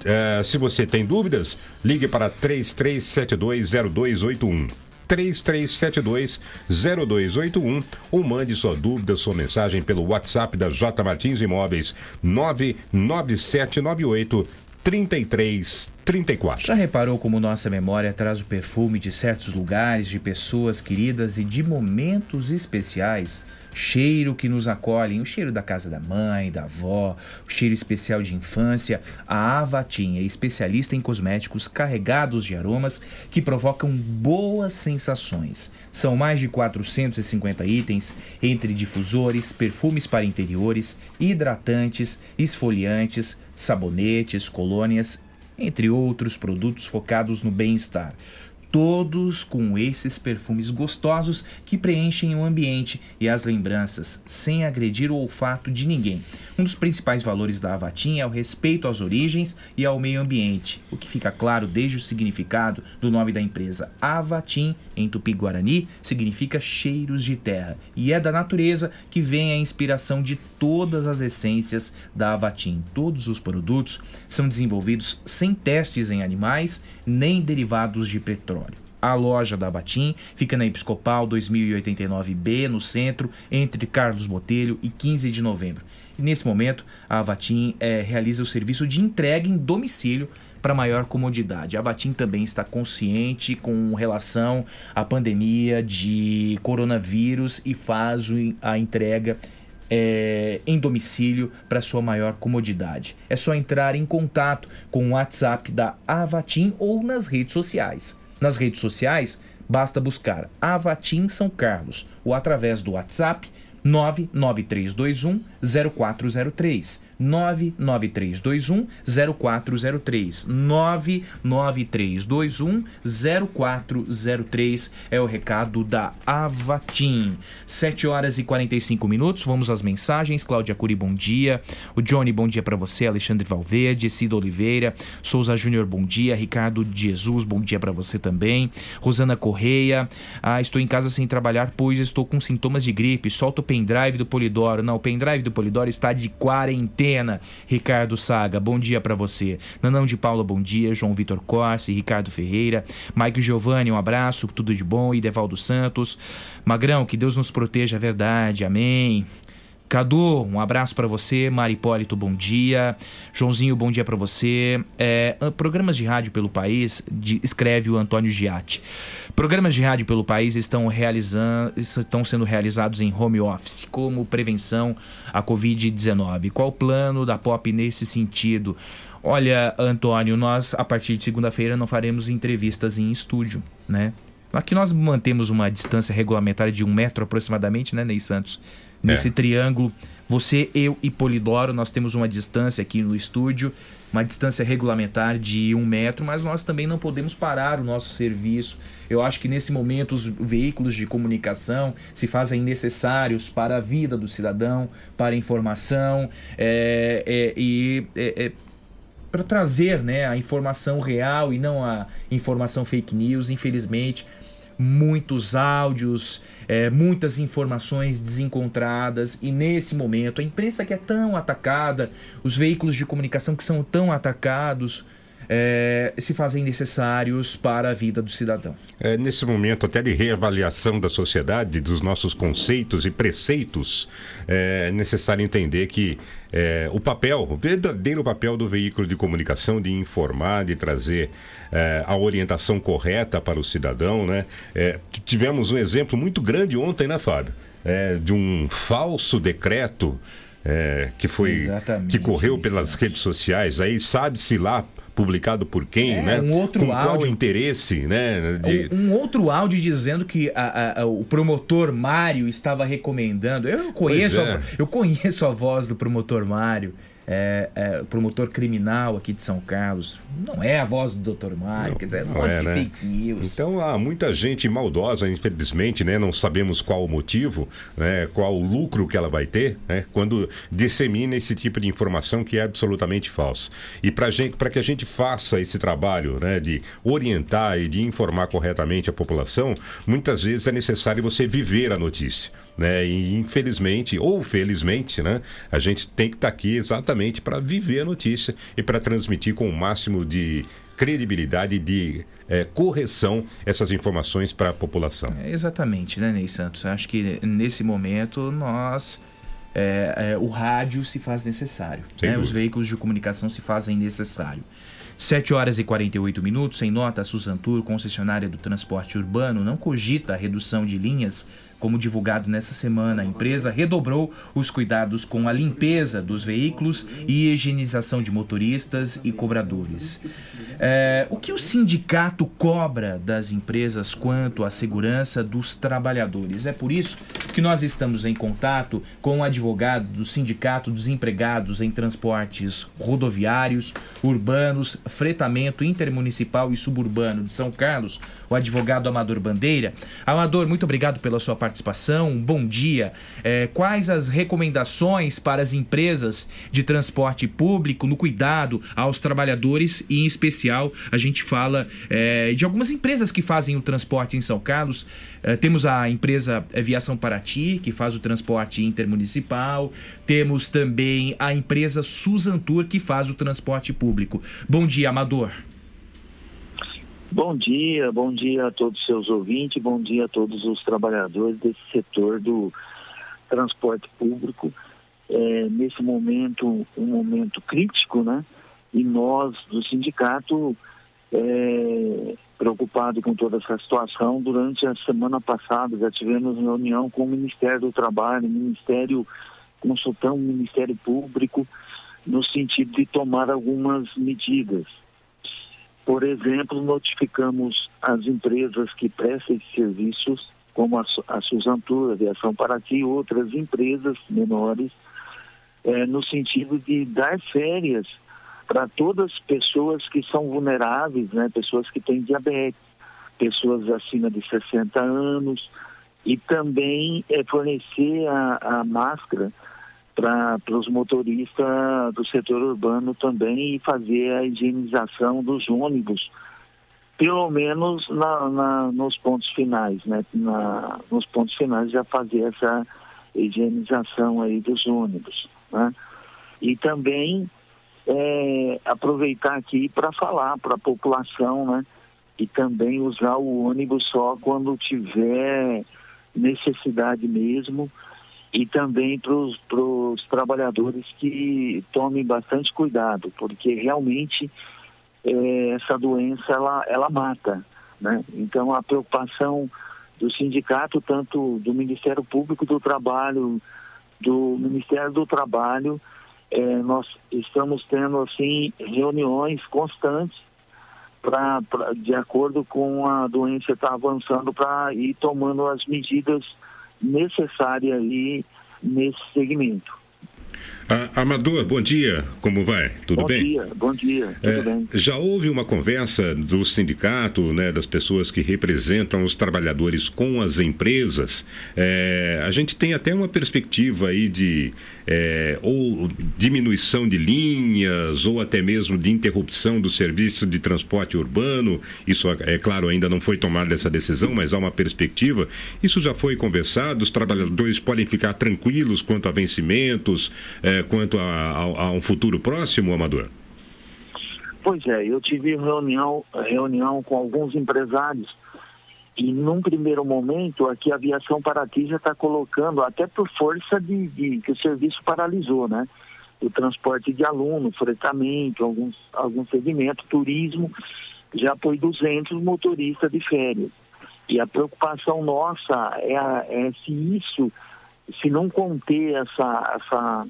Eh, se você tem dúvidas, ligue para 33720281. 33720281 ou mande sua dúvida, sua mensagem pelo WhatsApp da J Martins Imóveis 99798 3334. Já reparou como nossa memória traz o perfume de certos lugares, de pessoas queridas e de momentos especiais? Cheiro que nos acolhem, o cheiro da casa da mãe, da avó, o cheiro especial de infância. A Avatim é especialista em cosméticos carregados de aromas que provocam boas sensações. São mais de 450 itens, entre difusores, perfumes para interiores, hidratantes, esfoliantes, sabonetes, colônias, entre outros produtos focados no bem-estar. Todos com esses perfumes gostosos que preenchem o ambiente e as lembranças, sem agredir o olfato de ninguém. Um dos principais valores da Avatim é o respeito às origens e ao meio ambiente, o que fica claro desde o significado do nome da empresa. Avatim, em tupi-guarani, significa cheiros de terra, e é da natureza que vem a inspiração de todas as essências da Avatim. Todos os produtos são desenvolvidos sem testes em animais nem derivados de petróleo. A loja da Batim fica na Episcopal 2089B, no centro, entre Carlos Botelho e 15 de novembro. E nesse momento, a Avatim eh, realiza o serviço de entrega em domicílio para maior comodidade. A Avatim também está consciente com relação à pandemia de coronavírus e faz a entrega é, em domicílio para sua maior comodidade. É só entrar em contato com o WhatsApp da Avatim ou nas redes sociais. Nas redes sociais, basta buscar Avatim São Carlos ou através do WhatsApp 99321 0403. 99321 0403. 99321 0403 é o recado da Avatim. 7 horas e 45 minutos. Vamos às mensagens. Cláudia Curi, bom dia. O Johnny, bom dia para você. Alexandre Valverde, Cida Oliveira, Souza Júnior, bom dia. Ricardo Jesus, bom dia para você também. Rosana Correia, ah, estou em casa sem trabalhar, pois estou com sintomas de gripe. Solta o pendrive do Polidoro. Não, o pendrive do Polidoro está de quarentena. Ricardo Saga, bom dia para você. Nanão de Paula, bom dia. João Vitor Corsi, Ricardo Ferreira, Mike Giovanni, um abraço, tudo de bom. E Devaldo Santos. Magrão, que Deus nos proteja, a verdade. Amém. Cadu, um abraço pra você. Mari Hipólito, bom dia. Joãozinho, bom dia pra você. É, ah, programas de rádio pelo país, de- escreve o Antônio Giatti. Programas de rádio pelo país estão, realizando, estão sendo realizados em home office, como prevenção à Covid-19. Qual o plano da POP nesse sentido? Olha, Antônio, nós a partir de segunda-feira não faremos entrevistas em estúdio, né? Aqui nós mantemos uma distância regulamentar de um metro aproximadamente, né, Ney Santos? Nesse triângulo, você, eu e Polidoro, nós temos uma distância aqui no estúdio, uma distância regulamentar de um metro, mas nós também não podemos parar o nosso serviço. Eu acho que nesse momento os veículos de comunicação se fazem necessários para a vida do cidadão, para a informação é, é, e é, é, para trazer né, a informação real e não a informação fake news, infelizmente. Muitos áudios, é, muitas informações desencontradas, e nesse momento a imprensa que é tão atacada, os veículos de comunicação que são tão atacados, é, se fazem necessários para a vida do cidadão. É, nesse momento até de reavaliação da sociedade, dos nossos conceitos e preceitos, é necessário entender que é, o papel, o verdadeiro papel do veículo de comunicação, de informar, de trazer é, a orientação correta para o cidadão, né? É, tivemos um exemplo muito grande ontem, né, Fábio? é, de um falso decreto é, que foi Exatamente que correu pelas redes sociais. Aí sabe-se lá publicado por quem, É, né? um outro Com qual áudio. interesse, né? de- Um, um outro áudio dizendo que a- a- a- o promotor Mário estava recomendando. Eu conheço, é. eu conheço a voz do promotor Mário, é, é, promotor criminal aqui de São Carlos. Não é a voz do Dr. Mário, quer dizer, é um Não monte é, de né? fake news. Então há muita gente maldosa, infelizmente, né? Não sabemos qual o motivo, né? qual o lucro que ela vai ter, né? Quando dissemina esse tipo de informação que é absolutamente falsa. E para que a gente faça esse trabalho, né? De orientar e de informar corretamente a população, muitas vezes é necessário você viver a notícia. Né? E infelizmente ou felizmente, né, a gente tem que estar aqui exatamente para viver a notícia e para transmitir com o máximo de credibilidade e de eh, correção essas informações para a população. É, exatamente, né, Ney Santos? Eu Acho que nesse momento nós. é, é, o rádio se faz necessário. Né? Os veículos de comunicação se fazem necessário. 7 horas e 48 minutos. Em nota, a Suzantur, concessionária do transporte urbano, não cogita a redução de linhas. Como divulgado nessa semana, a empresa redobrou os cuidados com a limpeza dos veículos e higienização de motoristas e cobradores. É, o que o sindicato cobra das empresas quanto à segurança dos trabalhadores? É por isso que nós estamos em contato com o advogado do Sindicato dos Empregados em Transportes Rodoviários, Urbanos, Fretamento Intermunicipal e Suburbano de São Carlos, o advogado Amador Bandeira. Amador, muito obrigado pela sua participação. Bom dia. É, quais as recomendações para as empresas de transporte público no cuidado aos trabalhadores e, em especial, a gente fala é, de algumas empresas que fazem o transporte em São Carlos. É, temos a empresa Viação Paraty, que faz o transporte intermunicipal. Temos também a empresa Suzantur, que faz o transporte público. Bom dia, Amador. Bom dia, bom dia a todos os seus ouvintes, bom dia a todos os trabalhadores desse setor do transporte público. É, nesse momento, um momento crítico, né? E nós, do sindicato, é, preocupado com toda essa situação, durante a semana passada já tivemos reunião com o Ministério do Trabalho, Ministério, consultando o Ministério Público, no sentido de tomar algumas medidas. Por exemplo, notificamos as empresas que prestam esses serviços, como a, a Suzantur, a Aviação Paraty e outras empresas menores, eh, no sentido de dar férias para todas as pessoas que são vulneráveis, né? pessoas que têm diabetes, pessoas acima de 60 anos, e também eh, fornecer a, a máscara para os motoristas do setor urbano também e fazer a higienização dos ônibus, pelo menos na, na- nos pontos finais, né? Na, nos pontos finais já fazer essa higienização aí dos ônibus, né? E também é, aproveitar aqui para falar para a população, né? E também usar o ônibus só quando tiver necessidade mesmo e também para os trabalhadores que tomem bastante cuidado, porque realmente eh, essa doença ela, ela mata, né? Então a preocupação do sindicato, tanto do Ministério Público do Trabalho, do Ministério do Trabalho, eh, nós estamos tendo assim reuniões constantes para de acordo com a doença estar avançando para ir tomando as medidas necessárias aí nesse segmento. Ah, Amador, bom dia. Como vai? Tudo bom bem? dia, bom dia, tudo É, bem. já houve uma conversa do sindicato, né, das pessoas que representam os trabalhadores com as empresas. É, a gente tem até uma perspectiva aí de é, ou diminuição de linhas ou até mesmo de interrupção do serviço de transporte urbano. Isso, é claro, ainda não foi tomada essa decisão, mas há uma perspectiva. Isso já foi conversado. Os trabalhadores podem ficar tranquilos quanto a vencimentos, é, quanto a, a- a um futuro próximo, Amador. Pois é, eu tive reunião, reunião com alguns empresários e num primeiro momento aqui a aviação Paraty já está colocando, até por força de, de- que o serviço paralisou, né? O transporte de aluno, fretamento, alguns, algum segmento, turismo, já foi 200 motoristas de férias. E a preocupação nossa é, é se isso se não conter essa, essa,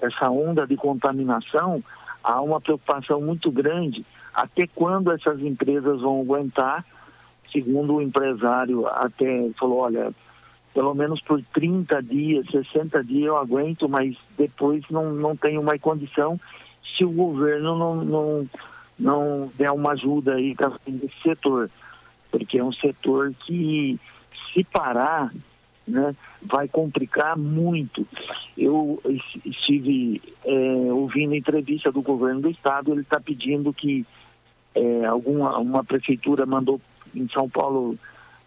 essa onda de contaminação, há uma preocupação muito grande até quando essas empresas vão aguentar, segundo o empresário até falou, olha, pelo menos por 30 dias, 60 dias eu aguento, mas depois não, não tenho mais condição se o governo não, não, não der uma ajuda aí para esse setor. Porque é um setor que, se parar, né, vai complicar muito. Eu es- estive é, ouvindo entrevista do governo do estado, ele está pedindo que é, alguma uma prefeitura mandou em São Paulo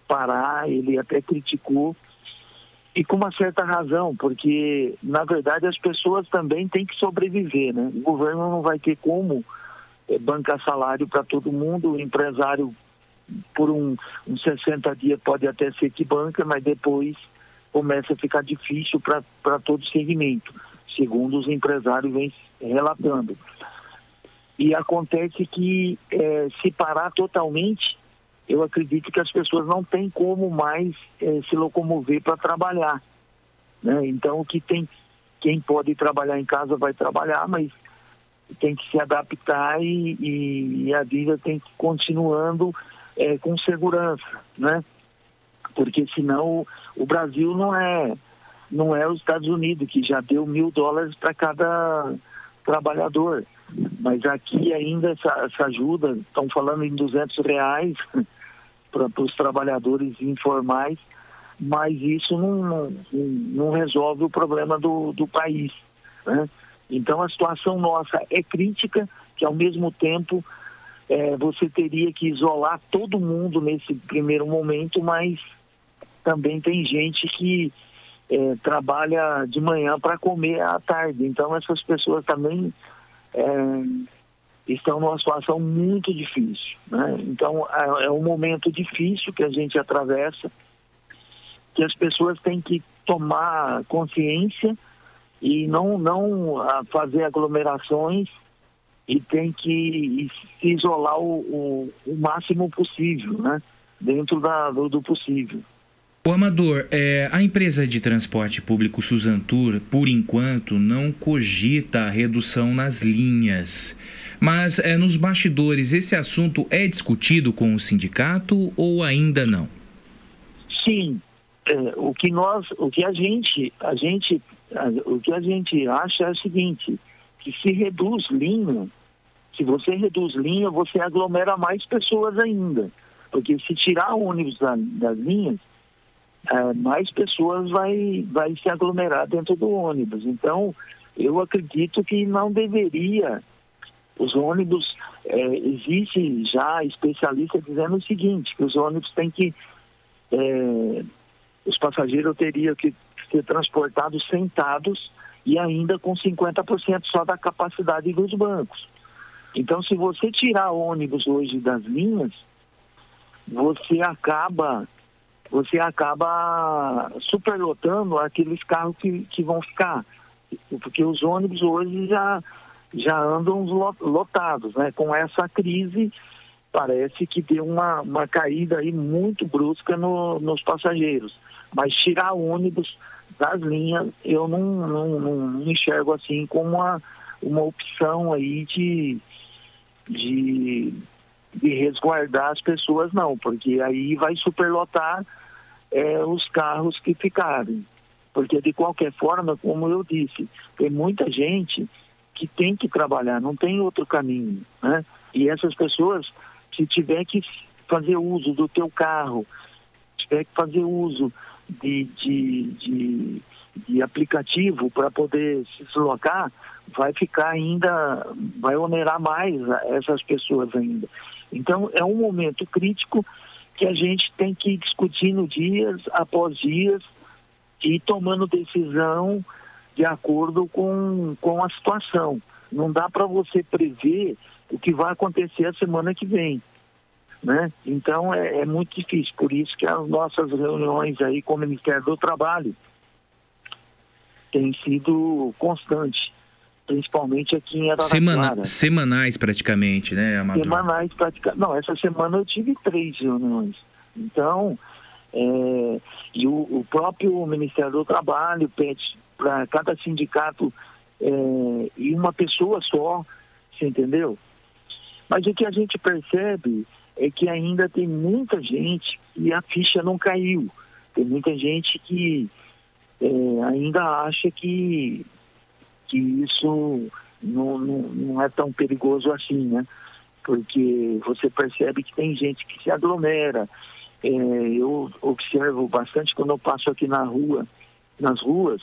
parar, ele até criticou e com uma certa razão, porque na verdade as pessoas também têm que sobreviver, né? O governo não vai ter como eh, bancar salário para todo mundo, o empresário por um, uns 60 dias pode até ser que banca, mas depois começa a ficar difícil para todo segmento, segundo os empresários vêm relatando. E acontece que eh, se parar totalmente, eu acredito que as pessoas não têm como mais eh, se locomover para trabalhar. Né? Então, que tem, quem pode trabalhar em casa vai trabalhar, mas tem que se adaptar e, e- e a vida tem que ir continuando eh, com segurança, né? Porque senão o, o Brasil não é não é os Estados Unidos que já deu mil dólares para cada trabalhador, mas aqui ainda essa, essa ajuda estão falando em 200 reais para os trabalhadores informais, mas isso não, não, não resolve o problema do, do país. Né? Então a situação nossa é crítica, que ao mesmo tempo eh, você teria que isolar todo mundo nesse primeiro momento, mas também tem gente que eh, trabalha de manhã para comer à tarde. Então essas pessoas também eh, estão numa situação muito difícil. Né? Então é, é um momento difícil que a gente atravessa, que as pessoas têm que tomar consciência e não, não ah, fazer aglomerações e tem que se isolar o, o, o máximo possível, né? dentro da, do, do possível. O Amador, é, a empresa de transporte público Suzantur, por enquanto, não cogita a redução nas linhas. Mas é, nos bastidores, esse assunto é discutido com o sindicato ou ainda não? Sim, é, o que nós, o que a gente, a gente, o que a gente acha é o seguinte, que se reduz linha, se você reduz linha, você aglomera mais pessoas ainda, porque se tirar ônibus da- das linhas, é, mais pessoas vai, vai se aglomerar dentro do ônibus. Então, eu acredito que não deveria os ônibus, é, existe já especialista dizendo o seguinte, que os ônibus têm que é, os passageiros teriam que ser transportados sentados e ainda com 50% só da capacidade dos bancos. Então, se você tirar ônibus hoje das linhas, você acaba você acaba superlotando aqueles carros que, que vão ficar. Porque os ônibus hoje já, já andam lo- lotados, né? Com essa crise, parece que deu uma, uma caída aí muito brusca no- nos passageiros. Mas tirar ônibus das linhas, eu não, não, não enxergo assim como uma, uma opção aí de, de, de resguardar as pessoas, não, porque aí vai superlotar eh, os carros que ficarem. Porque, de qualquer forma, como eu disse, tem muita gente que tem que trabalhar, não tem outro caminho, né? E essas pessoas, se tiver que fazer uso do teu carro, tiver que fazer uso de, de, de, de aplicativo para poder se deslocar, vai ficar ainda, vai onerar mais essas pessoas ainda. Então, é um momento crítico que a gente tem que ir discutindo dias após dias e tomando decisão de acordo com, com a situação. Não dá para você prever o que vai acontecer a semana que vem. Né? Então é, é muito difícil, por isso que as nossas reuniões aí com o Ministério do Trabalho têm sido constantes, principalmente aqui em Araraquara. Semana, semanais praticamente, né, Amador? Semanais praticamente. Não, essa semana eu tive três reuniões. Então, É, e o, o próprio Ministério do Trabalho pede para cada sindicato é, e uma pessoa só, você entendeu? Mas o que a gente percebe é que ainda tem muita gente e a ficha não caiu. Tem muita gente que é, ainda acha que, que isso não, não, não é tão perigoso assim, né? Porque você percebe que tem gente que se aglomera. É, eu observo bastante quando eu passo aqui na rua, nas ruas.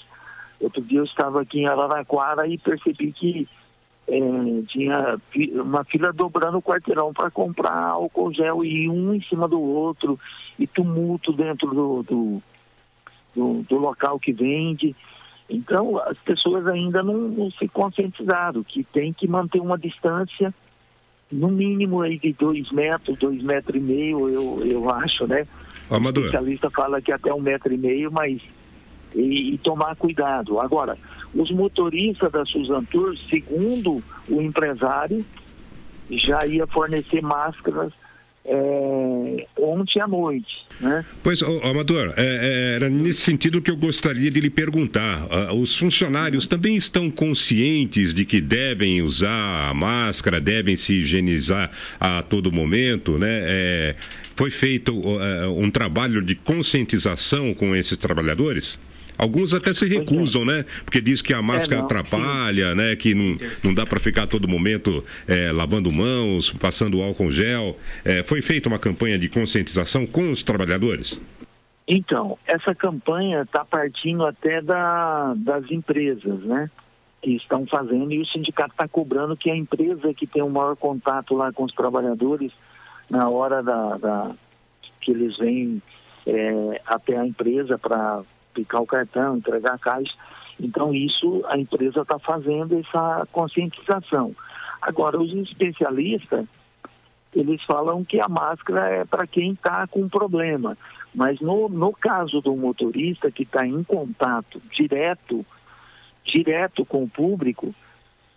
Outro dia eu estava aqui em Araraquara e percebi que é, tinha uma fila dobrando o quarteirão para comprar álcool gel e um em cima do outro e tumulto dentro do, do, do, do local que vende. Então as pessoas ainda não, não se conscientizaram que tem que manter uma distância no mínimo aí de dois metros, dois metros e meio, eu, eu acho, né? Amador. O especialista fala que até um metro e meio, mas e, e tomar cuidado. Agora, os motoristas da Suzan Tour, segundo o empresário, já ia fornecer máscaras é, ontem à noite, né? Pois, ô, Amador, é, é, era nesse sentido que eu gostaria de lhe perguntar. Ah, os funcionários também estão conscientes de que devem usar a máscara, devem se higienizar a todo momento, né? É, foi feito é, um trabalho de conscientização com esses trabalhadores? Alguns até se recusam, né? Porque diz que a máscara não, atrapalha, né? Que não, não dá para ficar a todo momento é, lavando mãos, passando álcool gel. É, foi feita uma campanha de conscientização com os trabalhadores? Então, essa campanha está partindo até da, das empresas, né? Que estão fazendo, e o sindicato está cobrando que a empresa que tem o maior contato lá com os trabalhadores, na hora da, da- que eles vêm é, até a empresa para picar o cartão, entregar a caixa. Então, isso a empresa está fazendo essa conscientização. Agora, os especialistas, eles falam que a máscara é para quem está com problema. Mas no, no caso do motorista que está em contato direto, direto com o público,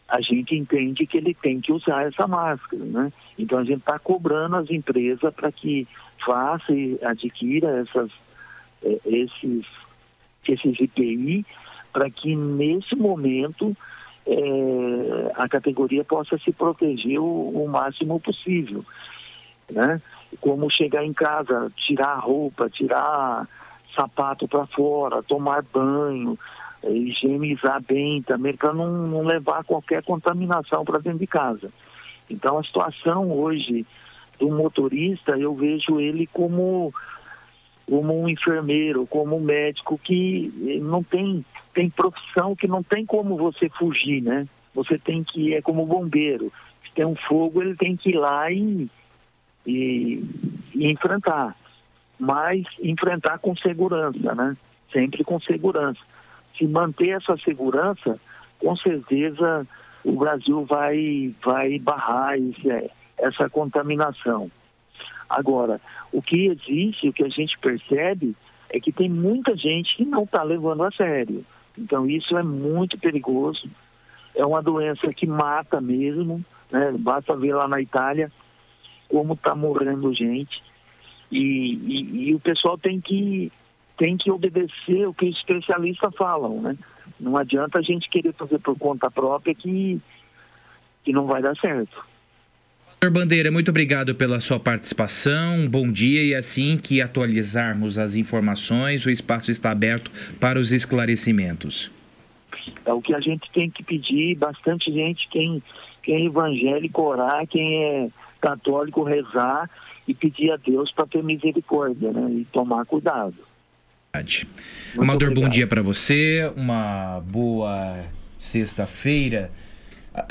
a gente entende que ele tem que usar essa máscara, né? Então a gente está cobrando as empresas para que faça e adquira essas, eh, esses, esses IPI para que nesse momento eh, a categoria possa se proteger o, o máximo possível, né? Como chegar em casa, tirar a roupa, tirar sapato para fora, tomar banho, higienizar bem também para não, não levar qualquer contaminação para dentro de casa. Então a situação hoje do motorista, eu vejo ele como como um enfermeiro, como um médico que eh, não tem tem profissão que não tem como você fugir, né? Você tem que é como bombeiro, se tem um fogo ele tem que ir lá e, e, e enfrentar, mas enfrentar com segurança, né? Sempre com segurança. Se manter essa segurança, com certeza o Brasil vai vai barrar esse, essa contaminação. Agora, o que existe, o que a gente percebe, é que tem muita gente que não está levando a sério. Então, isso é muito perigoso. É uma doença que mata mesmo. Né? Basta ver lá na Itália como está morrendo gente. E, e- e o pessoal tem que, tem que obedecer o que os especialistas falam. Né? Não adianta a gente querer fazer por conta própria que, que não vai dar certo. Doutor Bandeira, muito obrigado pela sua participação. Bom dia e assim que atualizarmos as informações, o espaço está aberto para os esclarecimentos. É o que a gente tem que pedir, bastante gente, quem, quem é evangélico orar, quem é católico rezar e pedir a Deus para ter misericórdia, né? E tomar cuidado. Verdade. Amador, bom dia para você. Uma boa sexta-feira.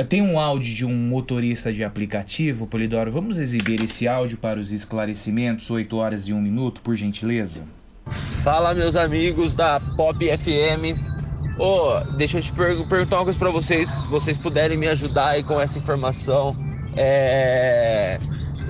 Tem um áudio de um motorista de aplicativo, Polidoro. Vamos exibir esse áudio para os esclarecimentos, 8 horas e 1 minuto, por gentileza? Fala, meus amigos da Pop FM. Ô, deixa eu te per- perguntar uma coisa pra vocês, se vocês puderem me ajudar aí com essa informação. É,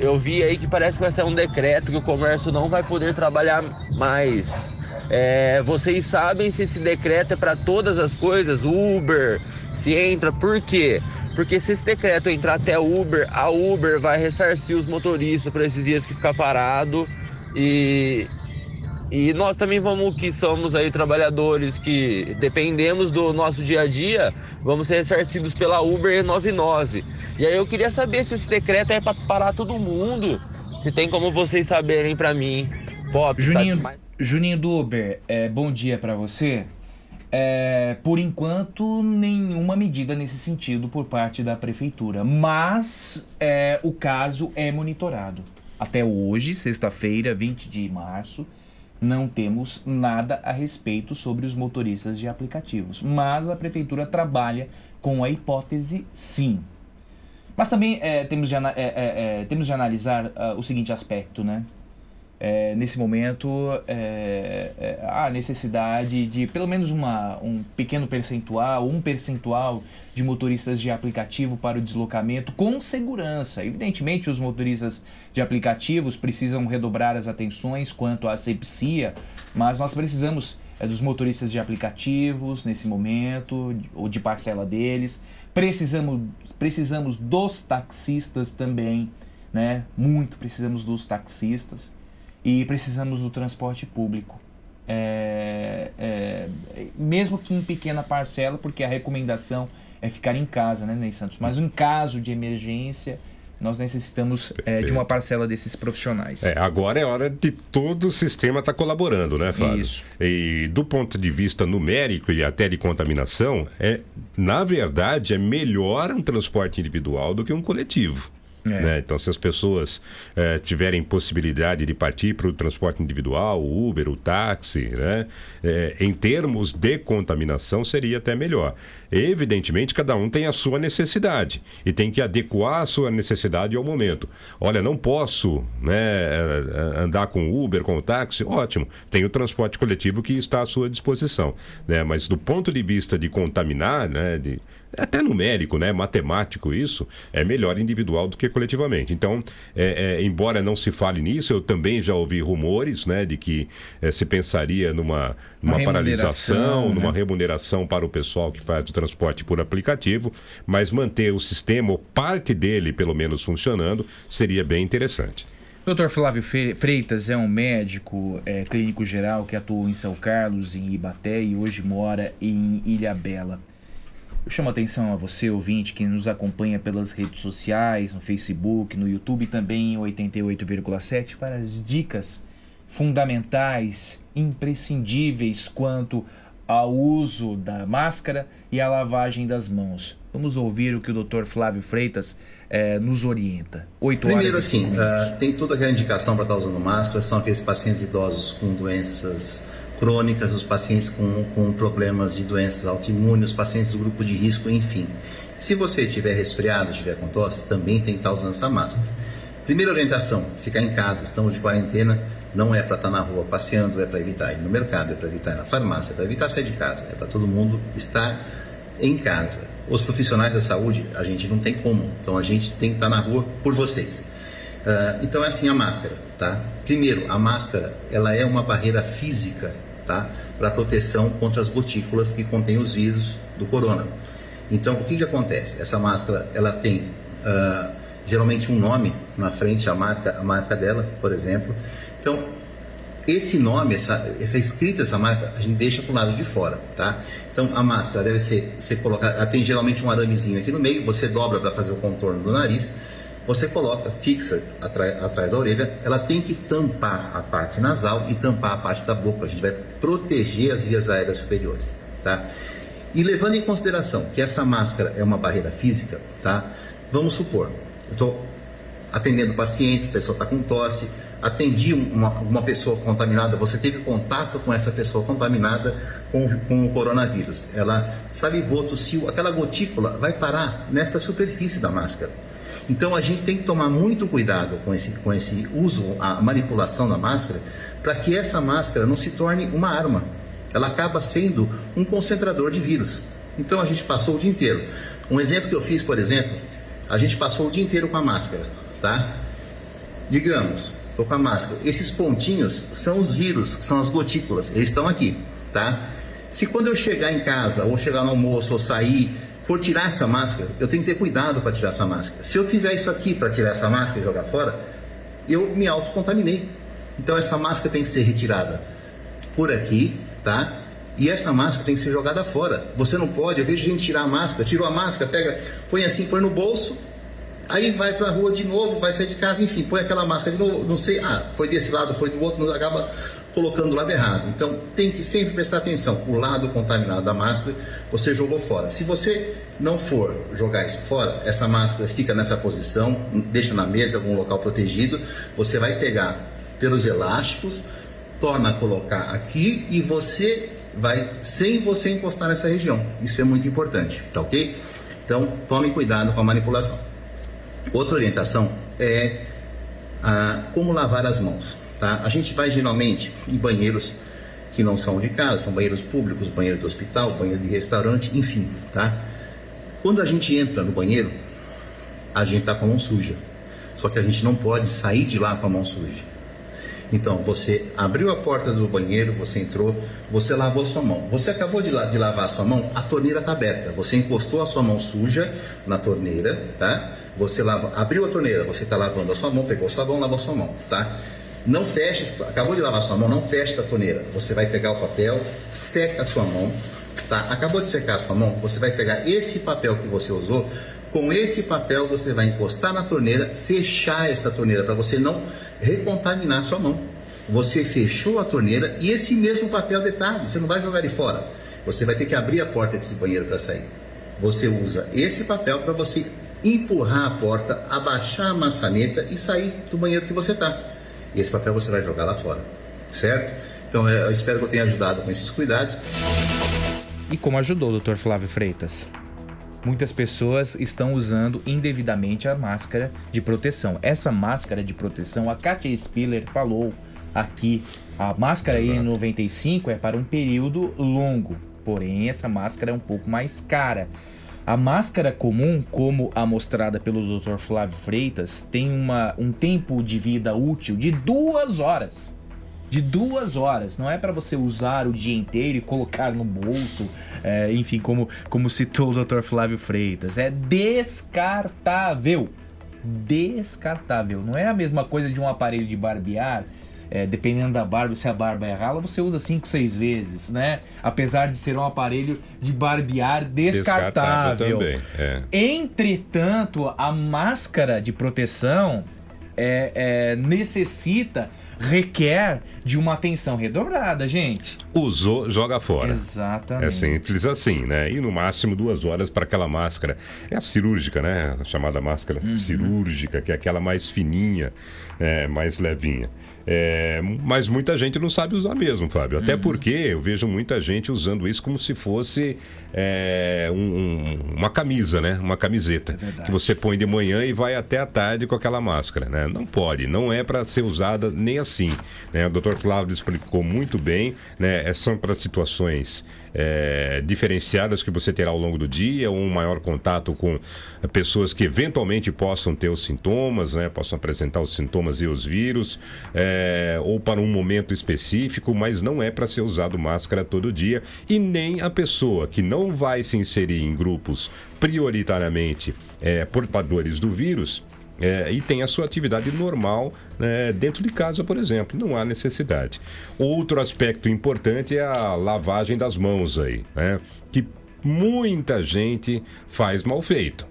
Eu vi aí que parece que vai sair um decreto que o comércio não vai poder trabalhar mais. É, Vocês sabem se esse decreto é para todas as coisas? Uber, se entra, por quê? Porque se esse decreto entrar até Uber, a Uber vai ressarcir os motoristas por esses dias que ficar parado e, E nós também vamos, que somos aí trabalhadores que dependemos do nosso dia a dia, vamos ser ressarcidos pela Uber 99. E aí eu queria saber se esse decreto é para parar todo mundo. Se tem como vocês saberem para mim. Pop, Juninho, tá... Juninho do Uber, é, bom dia para você. É, por enquanto, nenhuma medida nesse sentido por parte da prefeitura, mas é, o caso é monitorado. Até hoje, sexta-feira, 20 de março, não temos nada a respeito sobre os motoristas de aplicativos, mas a prefeitura trabalha com a hipótese sim. Mas também é, temos, de, é, é, é, temos de analisar ah, o seguinte aspecto, né? É, nesse momento, é, é, há necessidade de pelo menos uma, um pequeno percentual, um percentual de motoristas de aplicativo para o deslocamento com segurança. Evidentemente, os motoristas de aplicativos precisam redobrar as atenções quanto à asepsia, mas nós precisamos é, dos motoristas de aplicativos nesse momento, ou de parcela deles. Precisamos, precisamos dos taxistas também, né? Muito precisamos dos taxistas e precisamos do transporte público. É, é, mesmo que em pequena parcela, porque a recomendação é ficar em casa, né, Ney Santos? Mas em caso de emergência, nós necessitamos é, de uma parcela desses profissionais. É, agora é hora de todo o sistema estar colaborando, né, Fábio? Isso. E do ponto de vista numérico e até de contaminação, é, na verdade, é melhor um transporte individual do que um coletivo. É. né? Então, se as pessoas eh, tiverem possibilidade de partir para o transporte individual, o Uber, o táxi, né? Eh, em termos de contaminação, seria até melhor. Evidentemente, cada um tem a sua necessidade e tem que adequar a sua necessidade ao momento. Olha, não posso né, eh, andar com o Uber, com o táxi, ótimo. Tem o transporte coletivo que está à sua disposição. Né? Mas do ponto de vista de contaminar, né, de, até numérico, né, matemático isso, é melhor individual do que coletivamente. Então, é, é, embora não se fale nisso, eu também já ouvi rumores, né, de que é, se pensaria numa, numa Uma paralisação, né? numa remuneração para o pessoal que faz o transporte por aplicativo, mas manter o sistema, ou parte dele pelo menos funcionando, seria bem interessante. Dr. Flávio Freitas é um médico é, clínico geral que atuou em São Carlos, em Ibaté e hoje mora em Ilha Bela. Eu chamo a atenção a você, ouvinte, que nos acompanha pelas redes sociais, no Facebook, no YouTube também em 88,7 para as dicas fundamentais, imprescindíveis quanto ao uso da máscara e à lavagem das mãos. Vamos ouvir o que o Dr. Flávio Freitas eh, nos orienta. 8 horas Primeiro, assim, ah, tem toda aquela indicação para estar usando máscara, são aqueles pacientes idosos com doenças crônicas, os pacientes com, com problemas de doenças autoimunes, os pacientes do grupo de risco, enfim. Se você estiver resfriado, estiver com tosse, também tem que estar usando essa máscara. Primeira orientação, ficar em casa, estamos de quarentena, não é para estar na rua passeando, é para evitar ir no mercado, é para evitar ir na farmácia, é para evitar sair de casa, é para todo mundo estar em casa. Os profissionais da saúde, a gente não tem como, então a gente tem que estar na rua por vocês. Ah, então é assim a máscara, tá? Primeiro, a máscara, ela é uma barreira física, tá? Para proteção contra as gotículas que contêm os vírus do corona. Então, o que que acontece? Essa máscara, ela tem ah, geralmente um nome na frente, a marca, a marca dela, por exemplo. Então, esse nome, essa, essa escrita, essa marca, a gente deixa para o lado de fora, tá? Então, a máscara deve ser, ser colocada, ela tem geralmente um aramezinho aqui no meio, você dobra para fazer o contorno do nariz, você coloca, fixa atrás, atrás da orelha, ela tem que tampar a parte nasal e tampar a parte da boca, a gente vai proteger as vias aéreas superiores, tá? E levando em consideração que essa máscara é uma barreira física, tá? Vamos supor, eu estou atendendo pacientes, a pessoa está com tosse, atendi uma, uma pessoa contaminada, você teve contato com essa pessoa contaminada com, com o coronavírus. Ela salivou, tossiu, aquela gotícula vai parar nessa superfície da máscara. Então a gente tem que tomar muito cuidado com esse, com esse uso, a manipulação da máscara, para que essa máscara não se torne uma arma. Ela acaba sendo um concentrador de vírus. Então a gente passou o dia inteiro. Um exemplo que eu fiz, por exemplo, a gente passou o dia inteiro com a máscara, tá? Digamos, estou com a máscara. Esses pontinhos são os vírus, são as gotículas. Eles estão aqui, tá? Se quando eu chegar em casa, ou chegar no almoço, ou sair, for tirar essa máscara, eu tenho que ter cuidado para tirar essa máscara. Se eu fizer isso aqui para tirar essa máscara e jogar fora, eu me autocontaminei. Então essa máscara tem que ser retirada. por aqui, tá? E essa máscara tem que ser jogada fora. Você não pode, eu vejo gente tirar a máscara, tirou a máscara, pega, põe assim, põe no bolso, aí vai pra rua de novo, vai sair de casa, enfim, põe aquela máscara de novo, não sei, ah, foi desse lado, foi do outro, não acaba colocando do lado errado. Então tem que sempre prestar atenção. O lado contaminado da máscara, você jogou fora. Se você não for jogar isso fora, essa máscara fica nessa posição, deixa na mesa, algum local protegido, você vai pegar pelos elásticos, torna a colocar aqui e você vai sem você encostar nessa região. Isso é muito importante, tá ok? Então tome cuidado com a manipulação. Outra orientação é a como lavar as mãos. Tá? A gente vai geralmente em banheiros que não são de casa, são banheiros públicos, banheiro do hospital, banheiro de restaurante, enfim, tá? Quando a gente entra no banheiro, a gente tá com a mão suja. Só que a gente não pode sair de lá com a mão suja. Então, você abriu a porta do banheiro, você entrou, você lavou sua mão. Você acabou de, la de lavar a sua mão, a torneira está aberta. Você encostou a sua mão suja na torneira, tá? Você lava, abriu a torneira, você está lavando a sua mão, pegou o sabão, lavou sua mão, tá? Não feche, acabou de lavar sua mão, não feche essa torneira. Você vai pegar o papel, seca a sua mão, tá? Acabou de secar a sua mão, você vai pegar esse papel que você usou, com esse papel você vai encostar na torneira, fechar essa torneira para você não recontaminar a sua mão. Você fechou a torneira e esse mesmo papel detalhe, você não vai jogar ele fora. Você vai ter que abrir a porta desse banheiro para sair. Você usa esse papel para você empurrar a porta, abaixar a maçaneta e sair do banheiro que você está. E esse papel você vai jogar lá fora, certo? Então eu espero que eu tenha ajudado com esses cuidados. E como ajudou o Dr. Flávio Freitas? Muitas pessoas estão usando indevidamente a máscara de proteção. Essa máscara de proteção, a Katia Spiller falou aqui, a máscara N95 é para um período longo, porém essa máscara é um pouco mais cara. A máscara comum, como a mostrada pelo Dr. Flávio Freitas, tem uma, um tempo de vida útil de duas horas. De duas horas. Não é para você usar o dia inteiro e colocar no bolso, é, enfim, como, como citou o Dr. Flávio Freitas. É descartável. Descartável. Não é a mesma coisa de um aparelho de barbear é, dependendo da barba, se a barba é rala, você usa 5, 6 vezes, né? Apesar de ser um aparelho de barbear descartável. Descartável também, é. Entretanto, a máscara de proteção é, é, necessita, requer de uma atenção redobrada, gente. Usou, joga fora. Exatamente. É simples assim, né? E no máximo duas horas para aquela máscara. É a cirúrgica, né? A chamada máscara Uhum. cirúrgica, que é aquela mais fininha, é, mais levinha. É, mas muita gente não sabe usar mesmo, Fábio. Até porque eu vejo muita gente usando isso como se fosse é, um- um- uma camisa, né? Uma camiseta. que você põe de manhã e vai até a tarde com aquela máscara, né? Não pode, não é para ser usada nem assim. Né? O Dr. Flávio explicou muito bem, né? É, São para situações é, diferenciadas que você terá ao longo do dia, um maior contato com pessoas que eventualmente possam ter os sintomas, né? Possam apresentar os sintomas e os vírus, é, ou para um momento específico, mas não é para ser usado máscara todo dia e nem a pessoa que não vai se inserir em grupos prioritariamente é, portadores do vírus. É, e tem a sua atividade normal né, dentro de casa, por exemplo. Não há necessidade. Outro aspecto importante é a lavagem das mãos aí, né? Que muita gente faz mal feito.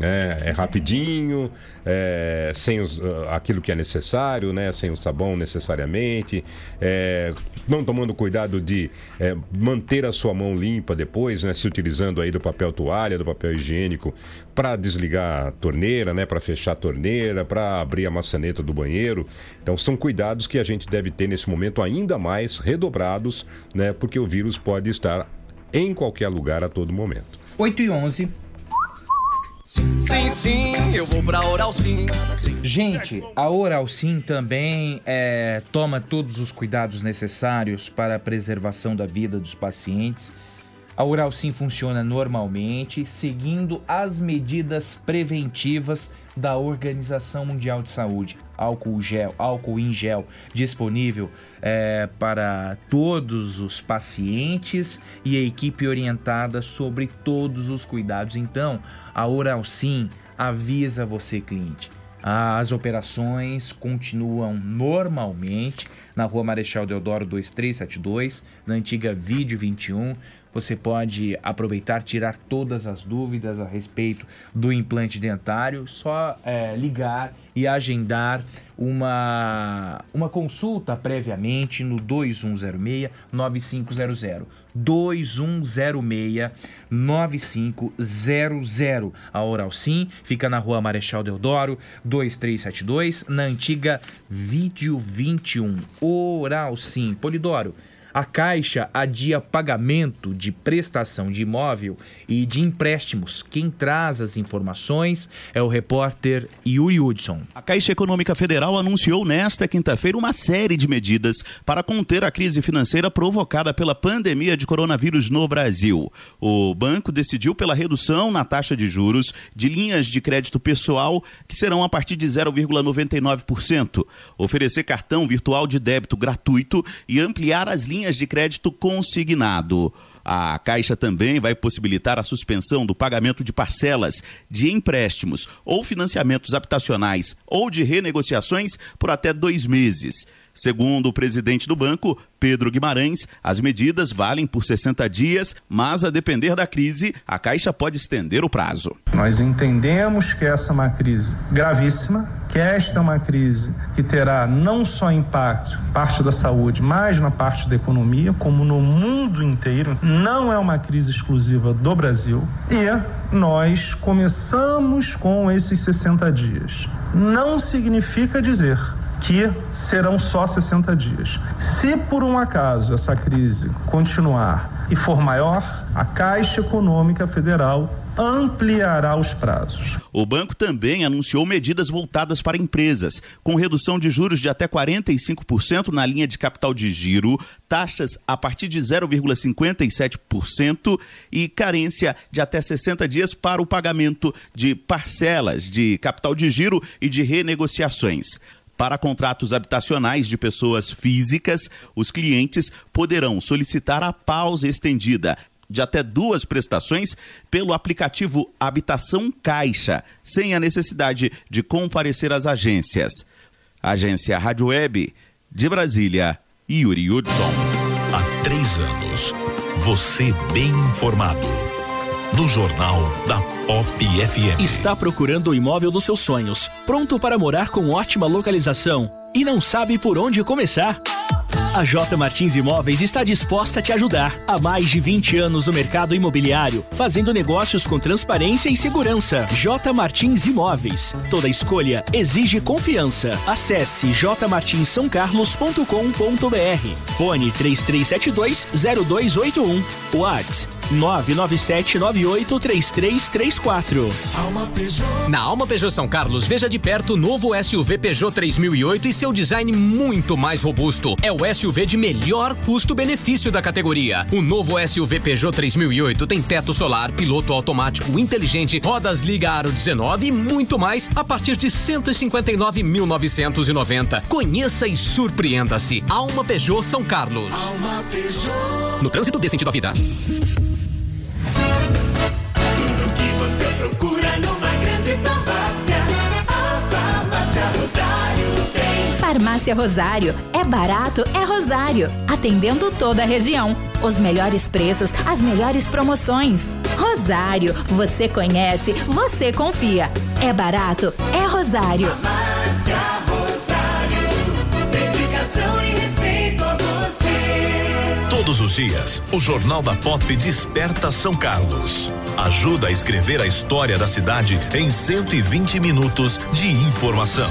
É, é rapidinho, é, sem os- ah, aquilo que é necessário, né? sem o sabão necessariamente, é, não tomando cuidado de é, manter a sua mão limpa depois, né? se utilizando aí do papel toalha, do papel higiênico para desligar a torneira, né? para fechar a torneira, para abrir a maçaneta do banheiro. Então são cuidados que a gente deve ter nesse momento ainda mais redobrados, né? porque o vírus pode estar em qualquer lugar a todo momento. 8 e 11. Sim, sim, eu vou pra Oral Sim. Gente, a Oral Sim também é, toma todos os cuidados necessários para a preservação da vida dos pacientes. A Oral Sim funciona normalmente, seguindo as medidas preventivas da Organização Mundial de Saúde. Álcool gel, álcool em gel disponível é, para todos os pacientes e a equipe orientada sobre todos os cuidados. Então, a Oral Sim avisa você, cliente. As operações continuam normalmente na Rua Marechal Deodoro 2372, na antiga Vídeo 21. Você pode aproveitar, tirar todas as dúvidas a respeito do implante dentário, só é, ligar e agendar uma, uma consulta previamente no 2106-9500. 2106-9500. A Oral Sim fica na rua Marechal Deodoro, 2372, na antiga Vídeo 21. Oral Sim. Polidoro. A Caixa adia pagamento de prestação de imóvel e de empréstimos. Quem traz as informações é o repórter Yuri Hudson. A Caixa Econômica Federal anunciou nesta quinta-feira uma série de medidas para conter a crise financeira provocada pela pandemia de coronavírus no Brasil. O banco decidiu pela redução na taxa de juros de linhas de crédito pessoal, que serão a partir de 0,99%, oferecer cartão virtual de débito gratuito e ampliar as linhas de crédito consignado. A Caixa também vai possibilitar a suspensão do pagamento de parcelas de empréstimos ou financiamentos habitacionais ou de renegociações por até dois meses. Segundo o presidente do banco, Pedro Guimarães, as medidas valem por 60 dias, mas a depender da crise, a Caixa pode estender o prazo. Nós entendemos que essa é uma crise gravíssima, que esta é uma crise que terá não só impacto parte da saúde, mas na parte da economia, como no mundo inteiro. Não é uma crise exclusiva do Brasil. E nós começamos com esses 60 dias. Não significa dizer que serão só 60 dias. Se por um acaso essa crise continuar e for maior, a Caixa Econômica Federal ampliará os prazos. O banco também anunciou medidas voltadas para empresas, com redução de juros de até 45% na linha de capital de giro, taxas a partir de 0,57% e carência de até 60 dias para o pagamento de parcelas de capital de giro e de renegociações. Para contratos habitacionais de pessoas físicas, os clientes poderão solicitar a pausa estendida de até duas prestações pelo aplicativo Habitação Caixa, sem a necessidade de comparecer às agências. Agência Rádio Web, de Brasília, Yuri Hudson. Há três anos, você bem informado. No Jornal da Pop FM. Está procurando o imóvel dos seus sonhos, pronto para morar com ótima localização e não sabe por onde começar? A J Martins Imóveis está disposta a te ajudar. Há mais de 20 anos no mercado imobiliário, fazendo negócios com transparência e segurança. J Martins Imóveis. Toda escolha exige confiança. Acesse jmartinssaocarlos.com.br. Fone 3372-0281. WhatsApp 997983334. Na Alma Peugeot São Carlos, veja de perto o novo SUV Peugeot 3008 e seu design muito mais robusto. É o SUV de melhor custo-benefício da categoria. O novo SUV Peugeot 3008 tem teto solar, piloto automático inteligente, rodas liga aro 19 e muito mais a partir de 159.990. Conheça e surpreenda-se. Alma Peugeot São Carlos. Alma Peugeot. No trânsito dê sentido à vida. Tudo que você procura numa grande farmácia. A Farmácia Rosário. Farmácia Rosário. É barato, é Rosário. Atendendo toda a região. Os melhores preços, as melhores promoções. Rosário. Você conhece, você confia. É barato, é Rosário. Farmácia Rosário. Dedicação e respeito a você. Todos os dias, o Jornal da Pop desperta São Carlos. Ajuda a escrever a história da cidade em 120 minutos de informação.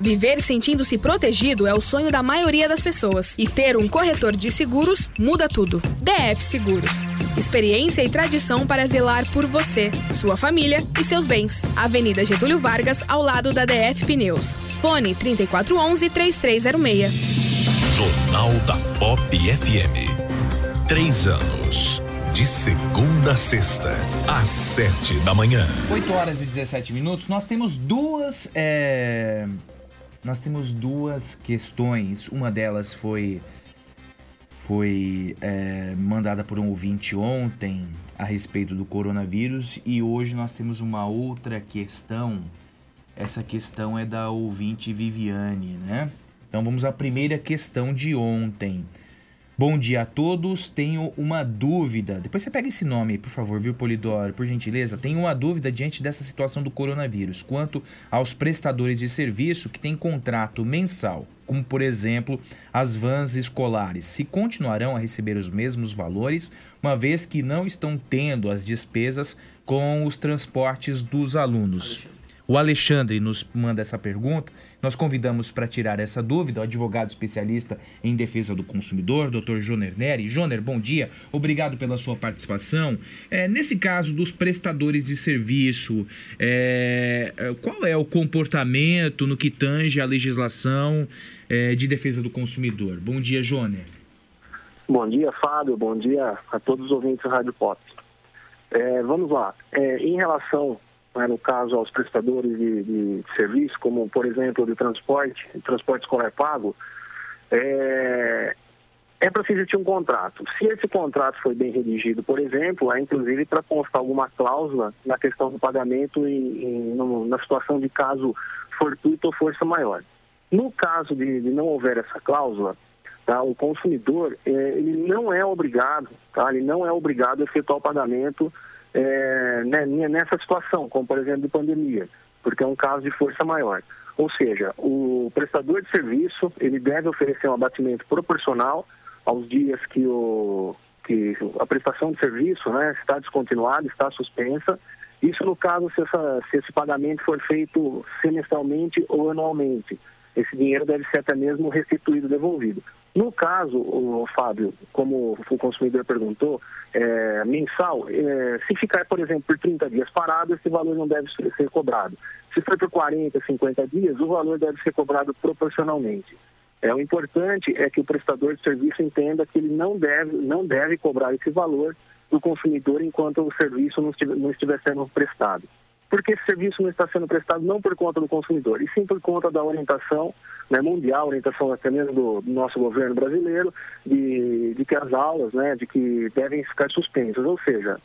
Viver sentindo-se protegido é o sonho da maioria das pessoas. E ter um corretor de seguros muda tudo. DF Seguros. Experiência e tradição para zelar por você, sua família e seus bens. Avenida Getúlio Vargas, ao lado da DF Pneus. Fone 3411-3306. Jornal da Pop FM. Três anos. De segunda a sexta, às sete da manhã. 8 horas e 17 minutos. Nós temos duas. é, Nós temos duas questões. Uma delas foi. Foi é, mandada por um ouvinte ontem a respeito do coronavírus. E hoje nós temos uma outra questão. Essa questão é da ouvinte Viviane, né? Então vamos à primeira questão de ontem. Bom dia a todos. Tenho uma dúvida. Depois você pega esse nome por favor, viu, Polidoro? Por gentileza. Tenho uma dúvida diante dessa situação do coronavírus quanto aos prestadores de serviço que têm contrato mensal, como por exemplo as vans escolares, se continuarão a receber os mesmos valores, uma vez que não estão tendo as despesas com os transportes dos alunos. O Alexandre nos manda essa pergunta. Nós convidamos para tirar essa dúvida o advogado especialista em defesa do consumidor, Dr. Joner Neri. Joner, bom dia. Obrigado pela sua participação. É, nesse caso dos prestadores de serviço, é, é, qual é o comportamento no que tange a legislação é, de defesa do consumidor? Bom dia, Joner. Bom dia, Fábio. Bom dia a todos os ouvintes da Rádio Pop. É, vamos lá. É, em relação, no caso, aos prestadores de, de serviço, como, por exemplo, de transporte, transporte escolar pago, é, é para se existir um contrato. Se esse contrato foi bem redigido, por exemplo, é inclusive para constar alguma cláusula na questão do pagamento em, em- no- na situação de caso fortuito ou força maior. No caso de, de não houver essa cláusula, tá, o consumidor eh, ele não é obrigado, tá, ele não é obrigado a efetuar o pagamento eh, né, nessa situação, como por exemplo de pandemia, porque é um caso de força maior. Ou seja, o prestador de serviço ele deve oferecer um abatimento proporcional aos dias que, o, que a prestação de serviço né, está descontinuada, está suspensa. Isso no caso se, essa- se esse pagamento for feito semestralmente ou anualmente. Esse dinheiro deve ser até mesmo restituído, devolvido. No caso, o Fábio, como o consumidor perguntou, é, mensal, é, se ficar, por exemplo, por 30 dias parado, esse valor não deve ser cobrado. Se for por 40, 50 dias, o valor deve ser cobrado proporcionalmente. É, o importante é que o prestador de serviço entenda que ele não deve, não deve cobrar esse valor do consumidor enquanto o serviço não estiver, não estiver sendo prestado. Porque esse serviço não está sendo prestado não por conta do consumidor, e sim por conta da orientação né, mundial, orientação até mesmo do, do nosso governo brasileiro, de, de que as aulas, né, de que devem ficar suspensas. Ou seja,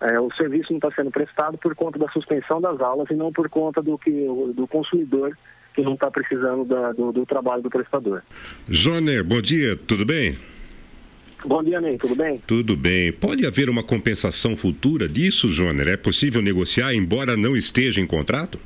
é, o serviço não está sendo prestado por conta da suspensão das aulas e não por conta do, que, do consumidor que não está precisando da- do, do trabalho do prestador. Joner, bom dia, tudo bem? Bom dia, Ney, tudo bem? Tudo bem. Pode haver uma compensação futura disso, Joner? É possível negociar, embora não esteja em contrato?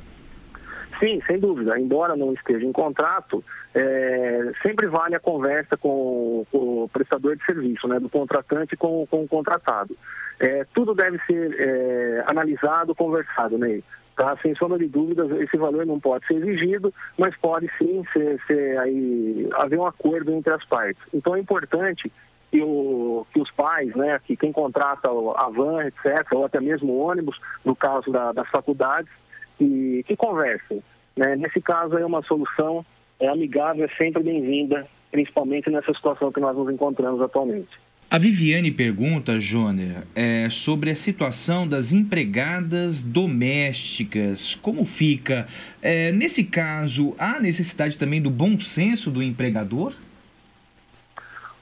Sim, sem dúvida. Embora não esteja em contrato, é, sempre vale a conversa com, com o prestador de serviço, né, do contratante com, com o contratado. É, tudo deve ser é, analisado, conversado, Ney. Tá? Sem sombra de dúvidas, esse valor não pode ser exigido, mas pode sim ser, ser aí, haver um acordo entre as partes. Então é importante que, o- que os pais, né, que quem contrata a van, etc., ou até mesmo o ônibus, no caso da- das faculdades, que, que conversem. né? Nesse caso, é uma solução é amigável, é sempre bem-vinda, principalmente nessa situação que nós nos encontramos atualmente. A Viviane pergunta, Joner, é, sobre a situação das empregadas domésticas. Como fica? É, nesse caso, há necessidade também do bom senso do empregador?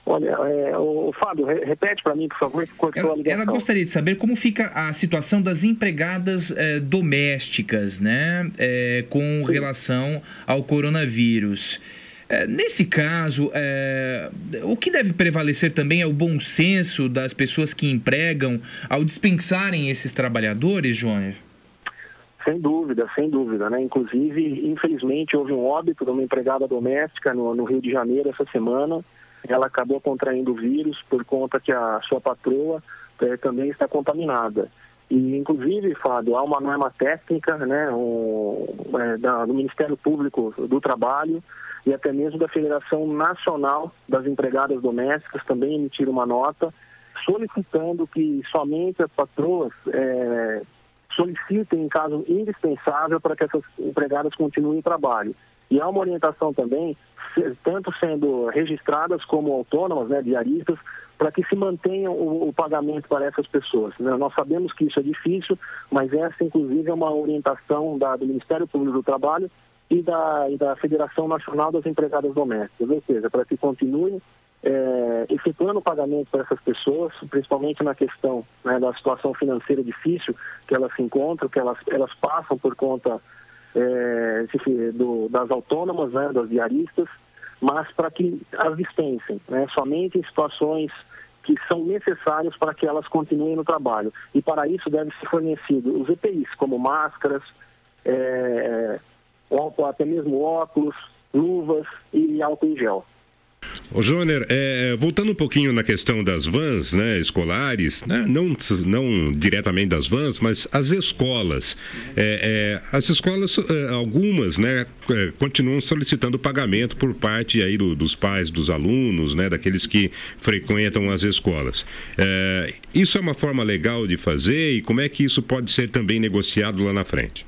Olha, é, o, Fábio, re- repete para mim, por favor, que cortou a Ela, ligação. ela gostaria de saber como fica a situação das empregadas é, domésticas, né? é, com relação ao coronavírus. É, nesse caso, é, o que deve prevalecer também é o bom senso das pessoas que empregam ao dispensarem esses trabalhadores, Jônior? Sem dúvida, sem dúvida, né? Inclusive, infelizmente, houve um óbito de uma empregada doméstica no, no Rio de Janeiro essa semana. Ela acabou contraindo o vírus por conta que a sua patroa eh, também está contaminada. E, inclusive, Fábio, há uma norma técnica né, um, é, da, do Ministério Público do Trabalho e até mesmo da Federação Nacional das Empregadas Domésticas também emitiram uma nota solicitando que somente as patroas é, solicitem em caso indispensável para que essas empregadas continuem o trabalho. E há uma orientação também, tanto sendo registradas como autônomas, né, diaristas, para que se mantenha o, o, pagamento para essas pessoas. Né? Nós sabemos que isso é difícil, mas essa, inclusive, é uma orientação da, do Ministério Público do Trabalho e da, e da Federação Nacional das Empregadas Domésticas, ou seja, para que continue é, efetuando o pagamento para essas pessoas, principalmente na questão né, da situação financeira difícil que elas se encontram, que elas, elas passam por conta é, do, das autônomas, né, das diaristas, mas para que as dispensem, né, somente em situações que são necessárias para que elas continuem no trabalho. E para isso deve ser fornecido os EPIs, como máscaras, é, até mesmo óculos, luvas e álcool em gel. Ô, Joner, é, voltando um pouquinho na questão das vans né, escolares, né, não, não diretamente das vans, mas as escolas. É, é, as escolas, é, algumas, né, é, continuam solicitando pagamento por parte aí do, dos pais dos alunos, né, daqueles que frequentam as escolas. É, isso é uma forma legal de fazer e como é que isso pode ser também negociado lá na frente?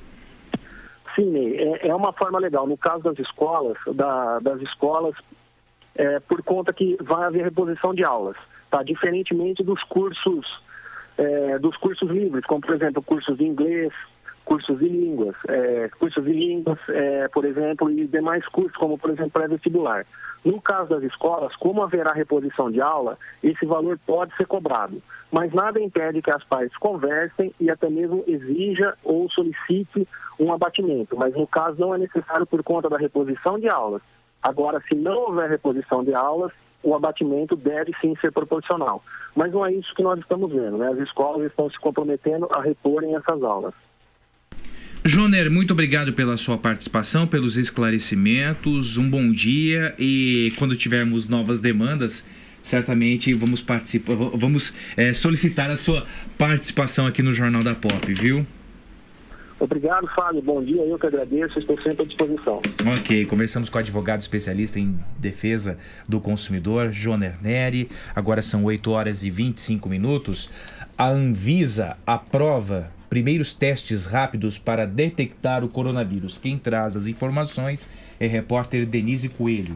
Sim, é, uma forma legal. No caso das escolas, da, das escolas é, por conta que vai haver reposição de aulas, tá? Diferentemente dos cursos, é, dos cursos livres, como por exemplo cursos de inglês, cursos de línguas, é, cursos de línguas, é, por exemplo, e demais cursos, como por exemplo pré-vestibular. No caso das escolas, como haverá reposição de aula, esse valor pode ser cobrado, mas nada impede que as partes conversem e até mesmo exija ou solicite um abatimento, mas no caso não é necessário por conta da reposição de aulas. Agora, se não houver reposição de aulas, o abatimento deve sim ser proporcional. Mas não é isso que nós estamos vendo, né? As escolas estão se comprometendo a reporem essas aulas. Joner, muito obrigado pela sua participação, pelos esclarecimentos. Um bom dia e quando tivermos novas demandas, certamente vamos participar, vamos é, solicitar a sua participação aqui no Jornal da Pop, viu? Obrigado, Fábio. Bom dia. Eu que agradeço. Estou sempre à disposição. Ok. Conversamos com o advogado especialista em defesa do consumidor, Joner Neri. Agora são 8 horas e 25 minutos. A Anvisa aprova primeiros testes rápidos para detectar o coronavírus. Quem traz as informações é repórter Denise Coelho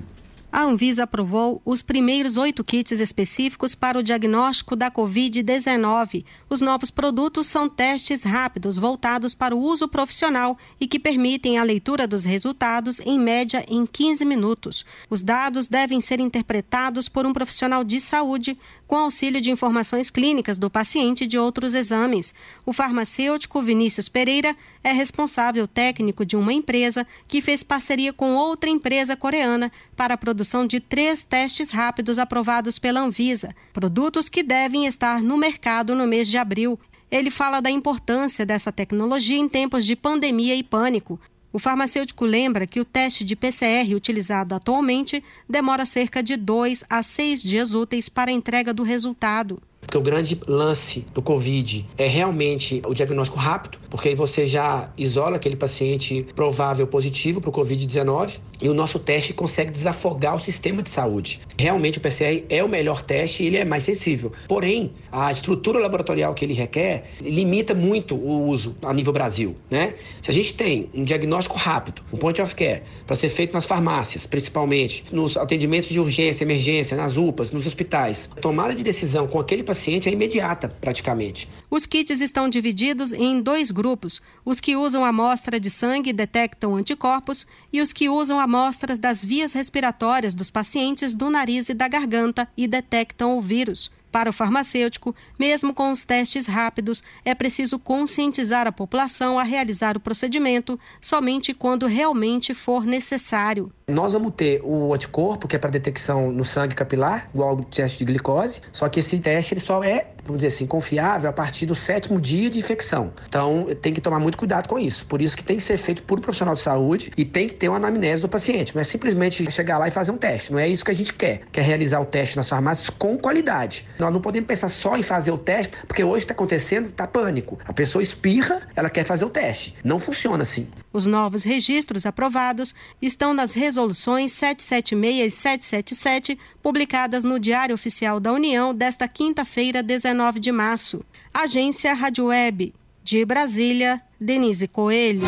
a Anvisa aprovou os primeiros oito kits específicos para o diagnóstico da Covid-19. Os novos produtos são testes rápidos voltados para o uso profissional e que permitem a leitura dos resultados em média em 15 minutos. Os dados devem ser interpretados por um profissional de saúde com auxílio de informações clínicas do paciente e de outros exames. O farmacêutico Vinícius Pereira é responsável técnico de uma empresa que fez parceria com outra empresa coreana para a produção de três testes rápidos aprovados pela Anvisa, produtos que devem estar no mercado no mês de abril. Ele fala da importância dessa tecnologia em tempos de pandemia e pânico. O farmacêutico lembra que o teste de PCR utilizado atualmente demora cerca de dois a seis dias úteis para a entrega do resultado. Porque o grande lance do Covid é realmente o diagnóstico rápido, porque aí você já isola aquele paciente provável positivo para o Covid-19 e o nosso teste consegue desafogar o sistema de saúde. Realmente o PCR é o melhor teste e ele é mais sensível. Porém, a estrutura laboratorial que ele requer limita muito o uso a nível Brasil, né? Se a gente tem um diagnóstico rápido, um point of care, para ser feito nas farmácias, principalmente, nos atendimentos de urgência, emergência, nas UPAs, nos hospitais, tomada de decisão com aquele paciente é imediata, praticamente. Os kits estão divididos em dois grupos: os que usam amostra de sangue e detectam anticorpos e os que usam amostras das vias respiratórias dos pacientes do nariz e da garganta e detectam o vírus. Para o farmacêutico, mesmo com os testes rápidos, é preciso conscientizar a população a realizar o procedimento somente quando realmente for necessário. Nós vamos ter o anticorpo, que é para detecção no sangue capilar, igual ao teste de glicose, só que esse teste ele só é, vamos dizer assim, confiável a partir do sétimo dia de infecção. Então, tem que tomar muito cuidado com isso. Por isso que tem que ser feito por um profissional de saúde e tem que ter uma anamnese do paciente. Não é simplesmente chegar lá e fazer um teste. Não é isso que a gente quer. Quer realizar o teste nas farmácias com qualidade. Nós não podemos pensar só em fazer o teste, porque hoje está acontecendo, está pânico. A pessoa espirra, ela quer fazer o teste. Não funciona assim. Os novos registros aprovados estão nas resoluções 776 e 777, publicadas no Diário Oficial da União desta quinta-feira, 19 de março. Agência Rádio Web. De Brasília, Denise Coelho.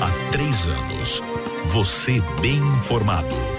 Há três anos, você bem informado.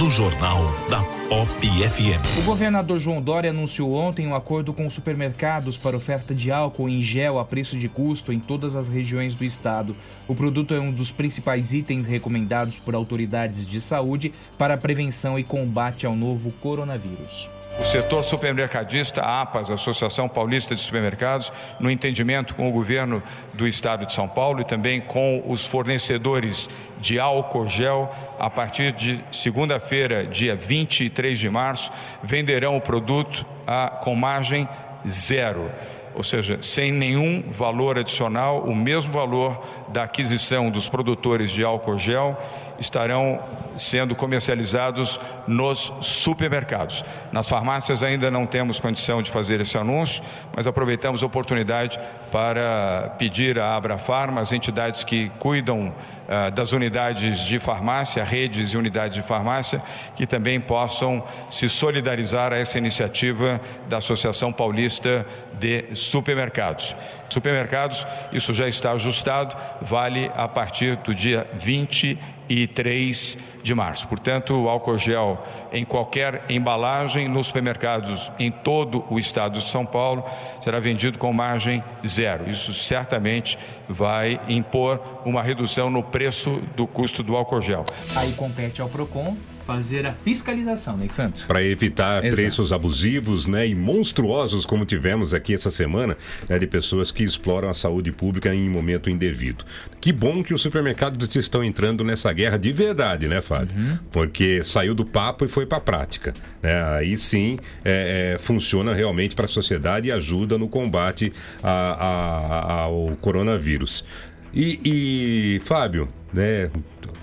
No Jornal da Pop FM. O governador João Dória anunciou ontem um acordo com os supermercados para oferta de álcool em gel a preço de custo em todas as regiões do estado. O produto é um dos principais itens recomendados por autoridades de saúde para prevenção e combate ao novo coronavírus. O setor supermercadista, APAS, Associação Paulista de Supermercados, no entendimento com o governo do estado de São Paulo e também com os fornecedores de álcool gel, a partir de segunda-feira, dia 23 de março, venderão o produto a, com margem zero ou seja, sem nenhum valor adicional, o mesmo valor da aquisição dos produtores de álcool gel estarão sendo comercializados nos supermercados. Nas farmácias ainda não temos condição de fazer esse anúncio, mas aproveitamos a oportunidade para pedir à Abrafarma, as entidades que cuidam uh, das unidades de farmácia, redes e unidades de farmácia, que também possam se solidarizar a essa iniciativa da Associação Paulista de Supermercados. Supermercados, isso já está ajustado, vale a partir do dia 23 de março. Portanto, o álcool gel em qualquer embalagem nos supermercados em todo o estado de São Paulo será vendido com margem zero. Isso certamente vai impor uma redução no preço do custo do álcool gel. Aí compete ao Procon fazer a fiscalização, né, Santos? Para evitar Exato. preços abusivos né, e monstruosos, como tivemos aqui essa semana, né, de pessoas que exploram a saúde pública em momento indevido. Que bom que os supermercados estão entrando nessa guerra de verdade, né, Fábio? Porque saiu do papo e foi para a prática. Né? Aí sim é, é, funciona realmente para a sociedade e ajuda no combate a- a- ao coronavírus. E, e, Fábio, né?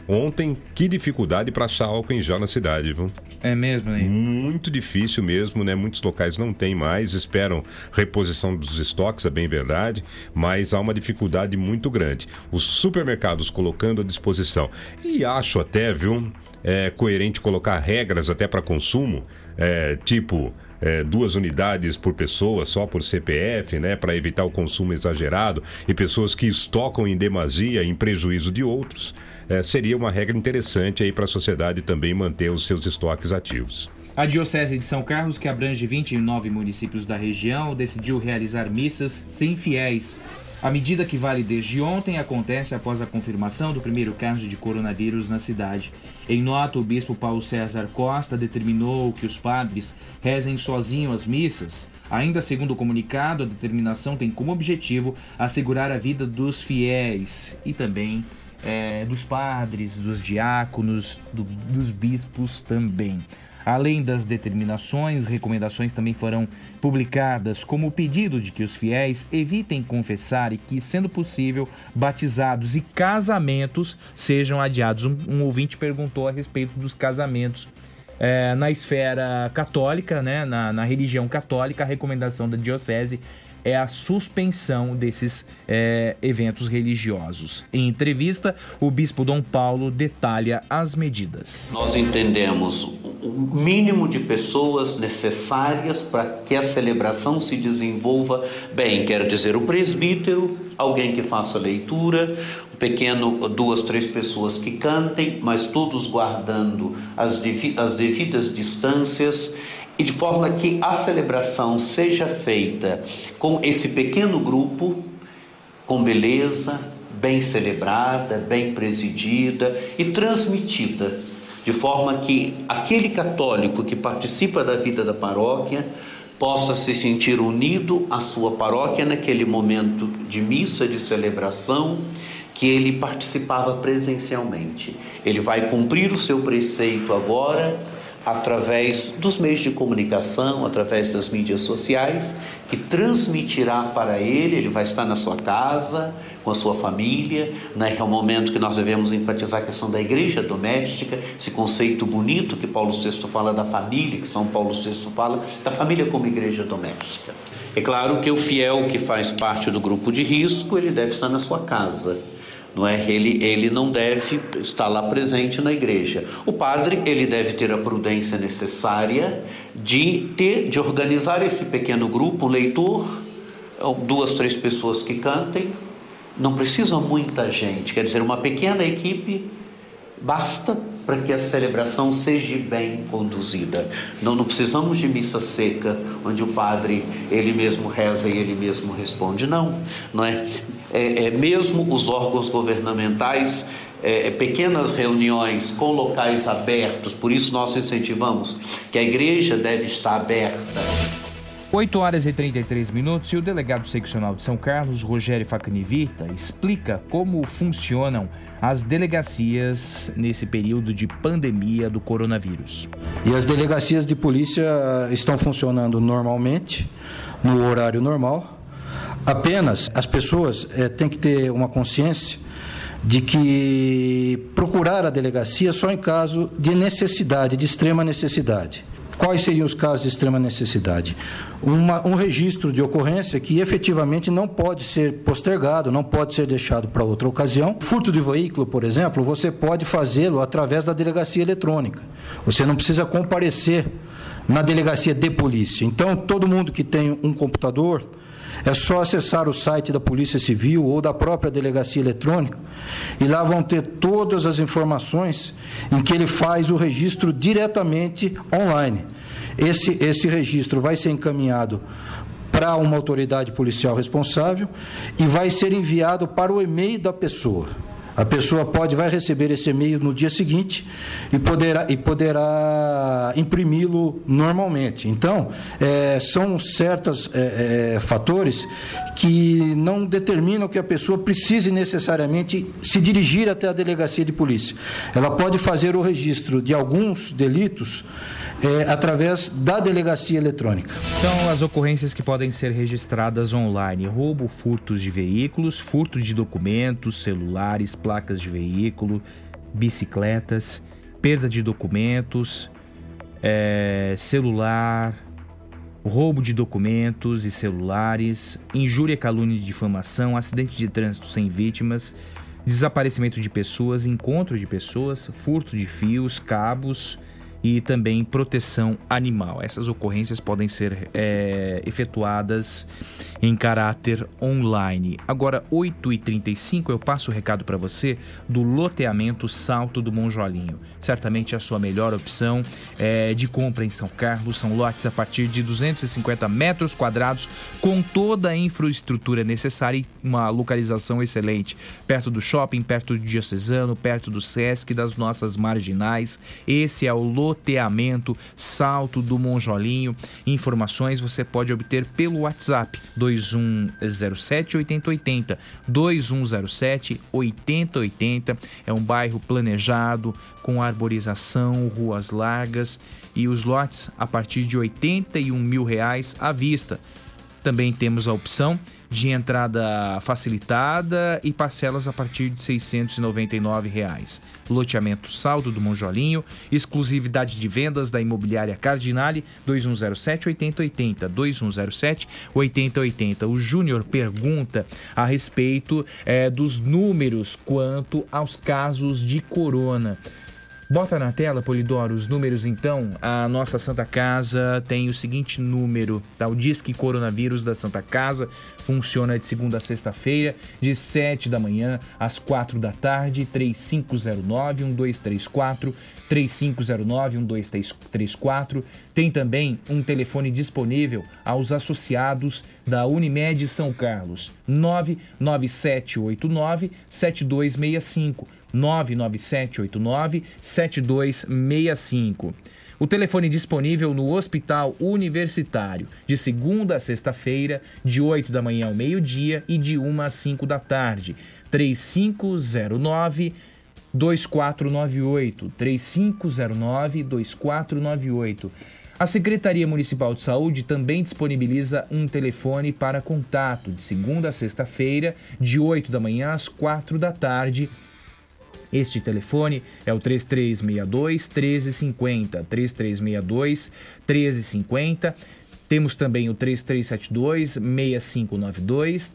Ontem, que dificuldade para achar álcool em gel na cidade, viu? É mesmo, né? Muito difícil mesmo, né? Muitos locais não têm mais, esperam reposição dos estoques, é bem verdade, mas há uma dificuldade muito grande. Os supermercados colocando à disposição. E acho até, viu, é, coerente colocar regras até para consumo, é, tipo. é, duas unidades por pessoa, só por CPF, né, para evitar o consumo exagerado e pessoas que estocam em demasia em prejuízo de outros. É, seria uma regra interessante aí para a sociedade também manter os seus estoques ativos. A Diocese de São Carlos, que abrange 29 municípios da região, decidiu realizar missas sem fiéis. A medida que vale desde ontem acontece após a confirmação do primeiro caso de coronavírus na cidade. Em nota, o bispo Paulo César Costa determinou que os padres rezem sozinhos as missas. Ainda segundo o comunicado, a determinação tem como objetivo assegurar a vida dos fiéis e também é, dos padres, dos diáconos, do- dos bispos também. Além das determinações, recomendações também foram publicadas, como o pedido de que os fiéis evitem confessar e que, sendo possível, batizados e casamentos sejam adiados. Um, um ouvinte perguntou a respeito dos casamentos. É, na esfera católica, né, na, na religião católica, a recomendação da diocese é a suspensão desses é, eventos religiosos. Em entrevista, o bispo Dom Paulo detalha as medidas. Nós entendemos o mínimo de pessoas necessárias para que a celebração se desenvolva bem. Quero dizer, o presbítero, alguém que faça leitura, pequeno, duas, três pessoas que cantem, mas todos guardando as devidas distâncias e de forma que a celebração seja feita com esse pequeno grupo com beleza, bem celebrada, bem presidida e transmitida, de forma que aquele católico que participa da vida da paróquia possa se sentir unido à sua paróquia naquele momento de missa, de celebração, que ele participava presencialmente. Ele vai cumprir o seu preceito agora através dos meios de comunicação, através das mídias sociais, que transmitirá para ele, ele vai estar na sua casa, com a sua família, né? é o momento que nós devemos enfatizar a questão da igreja doméstica, esse conceito bonito que Paulo VI fala da família, que São Paulo VI fala da família como igreja doméstica. É claro que o fiel que faz parte do grupo de risco, ele deve estar na sua casa, não é? Ele, ele não deve estar lá presente na igreja. O padre ele deve ter a prudência necessária de ter, de organizar esse pequeno grupo, leitor, duas, três pessoas que cantem. Não precisa muita gente, quer dizer, uma pequena equipe basta para que a celebração seja bem conduzida. Não, não precisamos de missa seca, onde o padre ele mesmo reza e ele mesmo responde. Não, não é? É, é mesmo os órgãos governamentais, é, é, pequenas reuniões com locais abertos, por isso nós incentivamos que a igreja deve estar aberta. 8 horas e 33 minutos e o delegado seccional de São Carlos, Rogério Facanivita, explica como funcionam as delegacias nesse período de pandemia do coronavírus. E as delegacias de polícia estão funcionando normalmente, no horário normal, Apenas as pessoas é, têm que ter uma consciência de que procurar a delegacia só em caso de necessidade, de extrema necessidade. Quais seriam os casos de extrema necessidade? Uma, um registro de ocorrência que efetivamente não pode ser postergado, não pode ser deixado para outra ocasião. Furto de veículo, por exemplo, você pode fazê-lo através da delegacia eletrônica. Você não precisa comparecer na delegacia de polícia. Então, todo mundo que tem um computador, é só acessar o site da Polícia Civil ou da própria delegacia eletrônica e lá vão ter todas as informações em que ele faz o registro diretamente online. Esse, esse registro vai ser encaminhado para uma autoridade policial responsável e vai ser enviado para o e-mail da pessoa. A pessoa pode vai receber esse e-mail no dia seguinte e poderá, e poderá imprimi-lo normalmente. Então, é, são certos é, é, fatores que não determinam que a pessoa precise necessariamente se dirigir até a delegacia de polícia. Ela pode fazer o registro de alguns delitos é, através da delegacia eletrônica. São as ocorrências que podem ser registradas online: roubo, furtos de veículos, furto de documentos, celulares, placas de veículo, bicicletas, perda de documentos, é, celular, roubo de documentos e celulares, injúria, calúnia e difamação, acidente de trânsito sem vítimas, desaparecimento de pessoas, encontro de pessoas, furto de fios, cabos e também proteção animal. Essas ocorrências podem ser é, efetuadas em caráter online. Agora, 8h35, eu passo o recado para você do loteamento Salto do Monjolinho. Certamente a sua melhor opção é, de compra em São Carlos. São lotes a partir de 250 metros quadrados, com toda a infraestrutura necessária e uma localização excelente. Perto do shopping, perto do Diocesano, perto do Sesc, das nossas marginais. Esse é o loteamento Salto do Monjolinho. Informações você pode obter pelo WhatsApp 2107 8080. 2107 8080 é um bairro planejado com arborização, ruas largas e os lotes a partir de 81 mil reais à vista. Também temos a opção de entrada facilitada e parcelas a partir de 699 reais. Loteamento Saldo do Monjolinho, exclusividade de vendas da imobiliária Cardinale 2107 8080 2107 8080. O Júnior pergunta a respeito é, dos números quanto aos casos de corona. Bota na tela, Polidoro, os números então. A nossa Santa Casa tem o seguinte número, tá? O Disque Coronavírus da Santa Casa funciona de segunda a sexta-feira, de 7 da manhã às 4 da tarde, 3509 1234 3509 1234. Tem também um telefone disponível aos associados da Unimed São Carlos, 99789 7265. 99789 7265. O telefone disponível no Hospital Universitário, de segunda a sexta-feira, de 8 da manhã ao meio-dia e de 1 às 5 da tarde. 3509 2498 3509 2498. A Secretaria Municipal de Saúde também disponibiliza um telefone para contato de segunda a sexta-feira, de 8 da manhã às 4 da tarde. Este telefone é o 3362 1350, 3362 1350. Temos também o 3372-6592,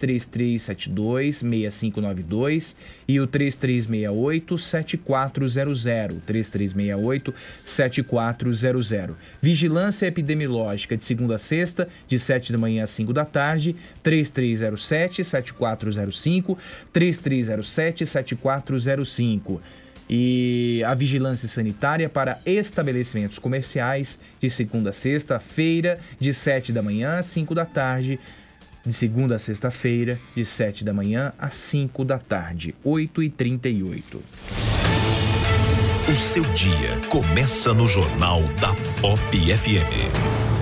3372-6592 e o 3368-7400, 3368-7400. Vigilância epidemiológica de segunda a sexta, de 7 da manhã às 5 da tarde, 3307-7405, 3307-7405 e a vigilância sanitária para estabelecimentos comerciais de segunda a sexta-feira, de 7 da manhã às 5 da tarde, de segunda a sexta-feira, de 7 da manhã às 5 da tarde, 8 e 38 O seu dia começa no Jornal da Pop FM.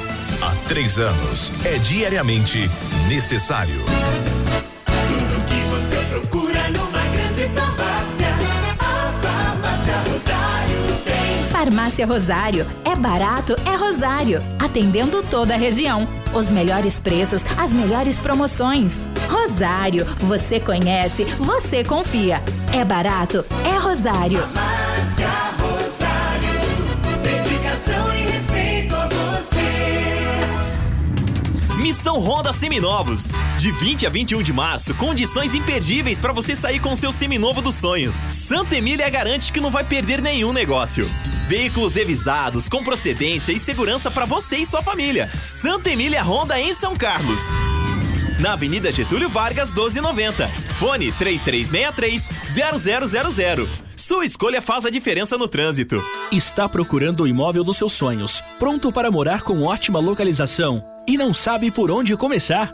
Há três anos, é diariamente necessário. Tudo que você procura numa grande farmácia. A Farmácia Rosário tem. Farmácia Rosário. É barato, é Rosário. Atendendo toda a região. Os melhores preços, as melhores promoções. Rosário, você conhece, você confia. É barato, é Rosário. Farmácia Missão Honda Seminovos. De 20 a 21 de março, condições imperdíveis para você sair com seu seminovo dos sonhos. Santa Emília garante que não vai perder nenhum negócio. Veículos revisados, com procedência e segurança para você e sua família. Santa Emília Honda em São Carlos. Na Avenida Getúlio Vargas, 1290. Fone 3363-0000. Sua escolha faz a diferença no trânsito. Está procurando o imóvel dos seus sonhos, pronto para morar com ótima localização e não sabe por onde começar?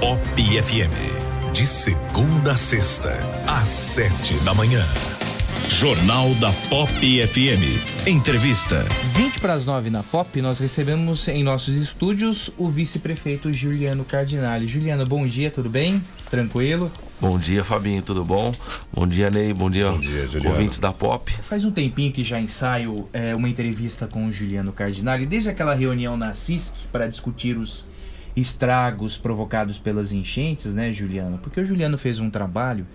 Pop FM. De segunda a sexta, às sete da manhã. Jornal da Pop FM. Entrevista. 20 para as 9 na Pop, nós recebemos em nossos estúdios o vice-prefeito Juliano Cardinale. Juliano, bom dia, tudo bem? Tranquilo? Bom dia, Fabinho, tudo bom? Bom dia, Ney, bom dia, bom dia ouvintes da Pop. Faz um tempinho que já ensaio é, uma entrevista com o Juliano Cardinale, desde aquela reunião na CISC para discutir os estragos provocados pelas enchentes, né, Juliano? Porque o Juliano fez um trabalho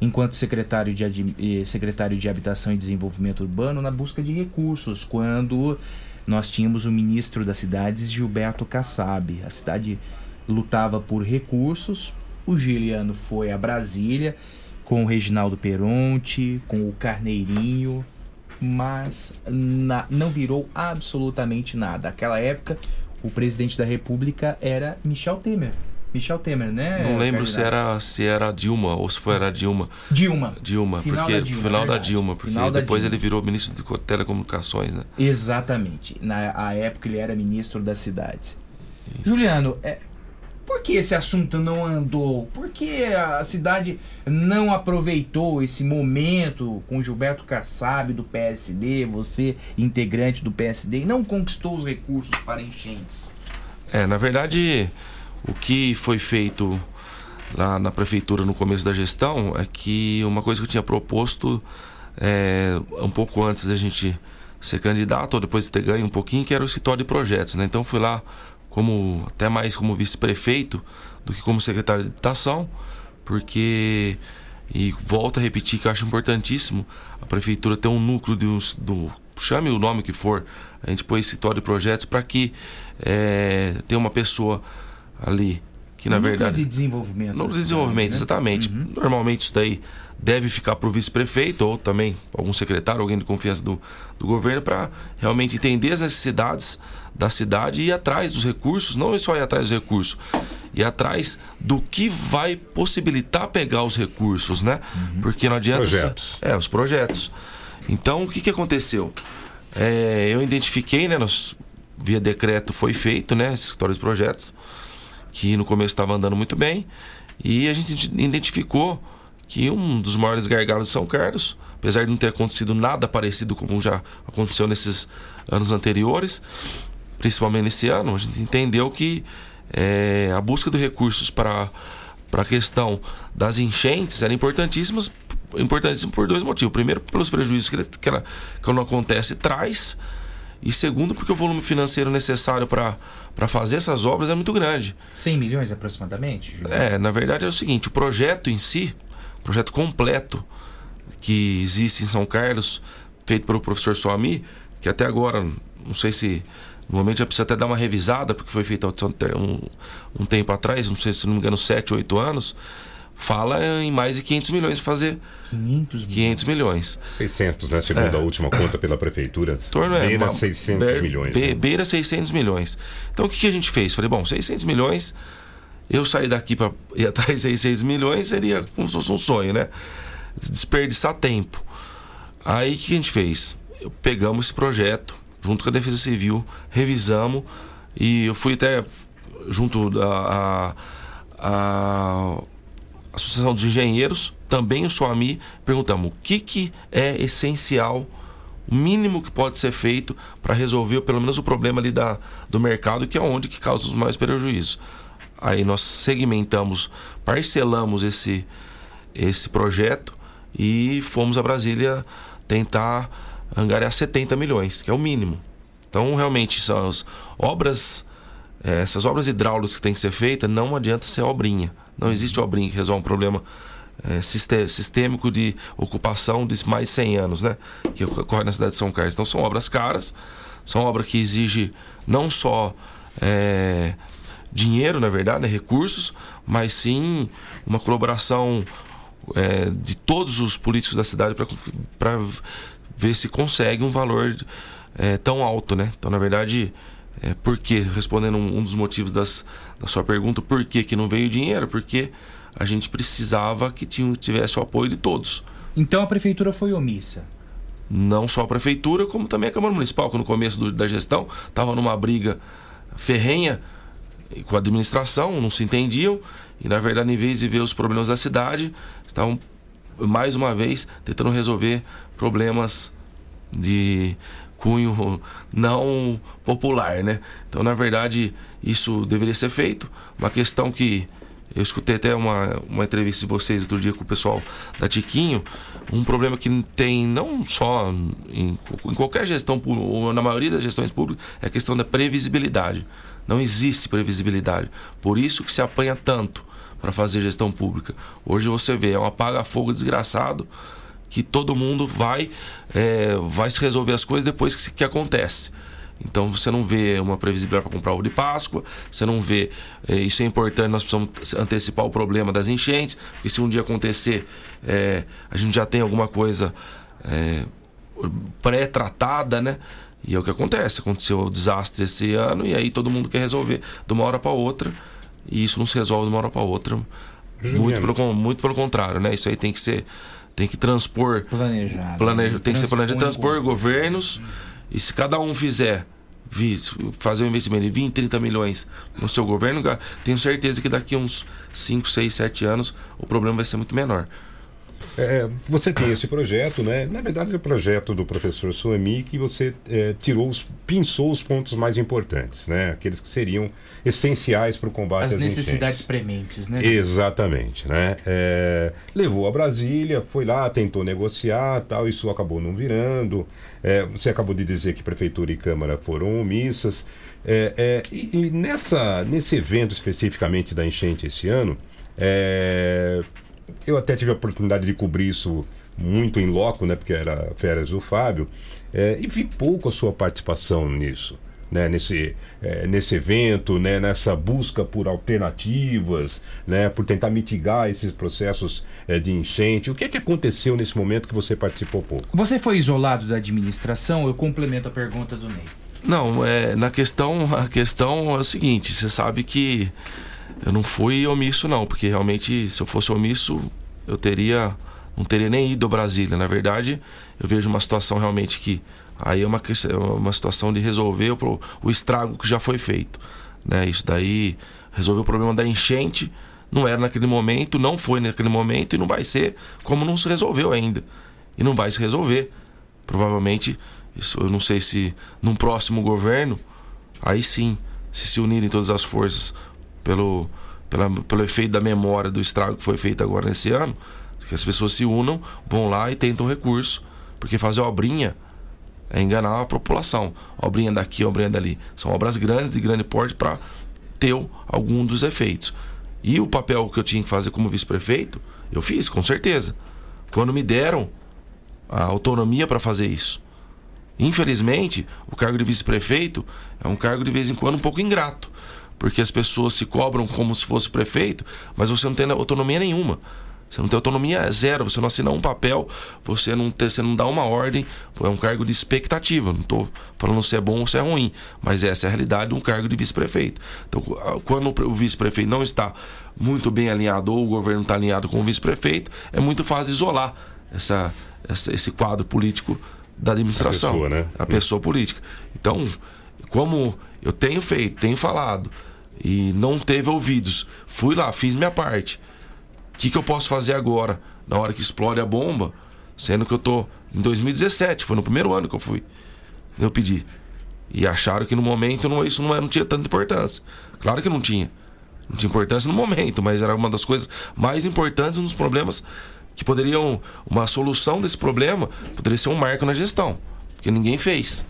enquanto secretário de, eh, secretário de Habitação e Desenvolvimento Urbano na busca de recursos, quando nós tínhamos o ministro das cidades, Gilberto Kassab. A cidade lutava por recursos. O Juliano foi a Brasília com o Reginaldo Peronte, com o Carneirinho, mas na- não virou absolutamente nada. Aquela época, o presidente da República era Michel Temer. Michel Temer, né? Não lembro se era se era Dilma ou se foi era Dilma. Dilma. Dilma, Final porque da Dilma, final da verdade. Dilma, porque Final da depois Dilma. ele virou ministro de co- telecomunicações, né? Exatamente. Na a época ele era ministro das cidades. Juliano, é, Por que esse assunto não andou? Por que a cidade não aproveitou esse momento com Gilberto Kassab do PSD, você integrante do PSD, e não conquistou os recursos para enchentes? É, na verdade, o que foi feito lá na prefeitura no começo da gestão é que uma coisa que eu tinha proposto é, um pouco antes da gente ser candidato, ou depois de ter ganho um pouquinho, que era o escritório de projetos. Né? Então fui lá como até mais como vice-prefeito do que como secretário de habitação, porque e volto a repetir que eu acho importantíssimo a prefeitura ter um núcleo de uns, do chame o nome que for, a gente põe escritório de projetos para que é, tenha uma pessoa ali que na Núcleo verdade de desenvolvimento. no da desenvolvimento, cidade, né? exatamente. Normalmente isso daí deve ficar para o vice-prefeito ou também algum secretário, alguém de confiança do, do governo, para realmente entender as necessidades da cidade e ir atrás dos recursos, não é só ir atrás dos recursos, ir atrás do que vai possibilitar pegar os recursos, né? Porque não adianta. Projetos. É, os projetos. Então, o que, que aconteceu? É, eu identifiquei, né? Nós, via decreto foi feito, né? Esse escritório de projetos que no começo estava andando muito bem, e a gente identificou que um dos maiores gargalos de São Carlos, apesar de não ter acontecido nada parecido como já aconteceu nesses anos anteriores, principalmente nesse ano, a gente entendeu que é, a busca de recursos para para a questão das enchentes era importantíssima, importantíssimo por dois motivos. Primeiro, pelos prejuízos que, ele- que ela, quando acontece, traz. E segundo, porque o volume financeiro necessário para fazer essas obras é muito grande. 100 milhões aproximadamente? Júlio? É, na verdade é o seguinte, o projeto em si, projeto completo que existe em São Carlos, feito pelo professor Soami, que até agora, não sei se no momento já precisa até dar uma revisada, porque foi feito há um, um tempo atrás, não sei se não me engano, 7, 8 anos, fala em mais de 500 milhões para fazer 500 milhões. 500 milhões. 600, né? Segundo É. a última conta pela prefeitura. Torno é Beira uma- 600 be- milhões. be- né? Beira 600 milhões. Então o que, que a gente fez? Falei, bom, 600 milhões, eu sair daqui para ir atrás de 600 milhões seria como se fosse um sonho, né? Desperdiçar tempo. Aí o que a gente fez? Eu- pegamos esse projeto, junto com a Defesa Civil, revisamos e eu fui até junto da a, Associação dos Engenheiros, também o SOAMI, perguntamos o que, que é essencial, o mínimo que pode ser feito para resolver pelo menos o problema ali da, do mercado, que é onde que causa os maiores prejuízos. Aí nós segmentamos, parcelamos esse, esse projeto e fomos a Brasília tentar angariar 70 milhões, que é o mínimo. Então, realmente, são as obras, eh, essas obras hidráulicas que tem que ser feitas, não adianta ser obrinha. Não existe obrinha que resolva um problema siste- sistêmico de ocupação de mais de 100 anos, né? Que ocorre na cidade de São Carlos. Então, são obras caras, são obras que exigem não só eh, dinheiro, na verdade, né, recursos, mas sim uma colaboração é, de todos os políticos da cidade para ver se consegue um valor é, tão alto, né? Então, na verdade, é, por que? Respondendo um, um dos motivos das, da sua pergunta, por que, que não veio dinheiro? Porque a gente precisava que tinha, tivesse o apoio de todos. Então a prefeitura foi omissa. Não só a prefeitura, como também a Câmara Municipal, que no começo do- da gestão estava numa briga ferrenha com a administração, não se entendiam, e na verdade, em vez de ver os problemas da cidade, estavam mais uma vez tentando resolver problemas de cunho não popular, né? Então, na verdade, isso deveria ser feito. Uma questão que eu escutei até uma, uma entrevista de vocês outro dia com o pessoal da Tiquinho, um problema que tem não só em, em qualquer gestão ou na maioria das gestões públicas, é a questão da previsibilidade. Não existe previsibilidade. Por isso que se apanha tanto para fazer gestão pública. Hoje você vê, é um apaga-fogo desgraçado que todo mundo vai é, vai se resolver as coisas depois que, que acontece. Então você não vê uma previsibilidade para comprar ovo de Páscoa, você não vê. é, isso é importante, nós precisamos antecipar o problema das enchentes, porque se um dia acontecer, é, a gente já tem alguma coisa é, pré-tratada, né? E é o que acontece. Aconteceu o desastre esse ano e aí todo mundo quer resolver de uma hora para outra. E isso não se resolve de uma hora para outra. Muito pelo, muito pelo contrário, né? Isso aí tem que ser. Tem que transpor. Planejado. Plane... Tem que ser planejado, transpor governos. E se cada um fizer fazer um investimento de 20, 30 milhões no seu governo, tenho certeza que daqui uns 5, 6, 7 anos o problema vai ser muito menor. É, você tem esse projeto, né? Na verdade, é o projeto do professor Suemi que você é, tirou os, pinçou os pontos mais importantes, né? Aqueles que seriam essenciais para o combate As às necessidades enchentes. prementes, né? Exatamente, né? É, levou a Brasília, foi lá, tentou negociar, tal, isso acabou não virando. É, você acabou de dizer que prefeitura e câmara foram omissas. É, é, e, e nessa, nesse evento especificamente da enchente esse ano, é, eu até tive a oportunidade de cobrir isso muito em loco, né? Porque era férias do Fábio, é, e vi pouco a sua participação nisso. Né, nesse, é, nesse evento, né, nessa busca por alternativas, né, por tentar mitigar esses processos é, de enchente. O que é que aconteceu nesse momento que você participou pouco? Você foi isolado da administração? Eu complemento a pergunta do Ney. Não, é, na questão, a questão é o seguinte, você sabe que eu não fui omisso não, porque realmente se eu fosse omisso, eu teria não teria nem ido a Brasília. Na verdade, eu vejo uma situação realmente que aí é uma, é uma situação de resolver o, o estrago que já foi feito, né? Isso daí resolver o problema da enchente não era naquele momento, não foi naquele momento e não vai ser como não se resolveu ainda. E não vai se resolver. Provavelmente, isso eu não sei se num próximo governo, aí sim, se se unirem todas as forças pelo, pela, pelo efeito da memória do estrago que foi feito agora nesse ano, que as pessoas se unam, vão lá e tentam recurso. Porque fazer obrinha é enganar a população. Obrinha daqui, obrinha dali. São obras grandes, de grande porte, para ter algum dos efeitos. E o papel que eu tinha que fazer como vice-prefeito, eu fiz, com certeza. Quando me deram a autonomia para fazer isso. Infelizmente, o cargo de vice-prefeito é um cargo de vez em quando um pouco ingrato, porque as pessoas se cobram como se fosse prefeito, mas você não tem autonomia nenhuma. Você não tem autonomia zero, você não assina um papel, você não, tem, você não dá uma ordem, é um cargo de expectativa. Não estou falando se é bom ou se é ruim, mas essa é a realidade de um cargo de vice-prefeito. Então, quando o vice-prefeito não está muito bem alinhado ou o governo está alinhado com o vice-prefeito, é muito fácil isolar essa, essa- esse quadro político da administração. A pessoa, né? A pessoa política. Então, como eu tenho feito, tenho falado e não teve ouvidos, fui lá, fiz minha parte. O que, que eu posso fazer agora, na hora que explode a bomba? Sendo que eu tô em 2017, foi no primeiro ano que eu fui. Eu pedi. E acharam que no momento não, isso não, era- não tinha tanta importância. Claro que não tinha. Não tinha importância no momento, mas era uma das coisas mais importantes nos problemas que poderiam. Uma solução desse problema poderia ser um marco na gestão. Porque ninguém fez.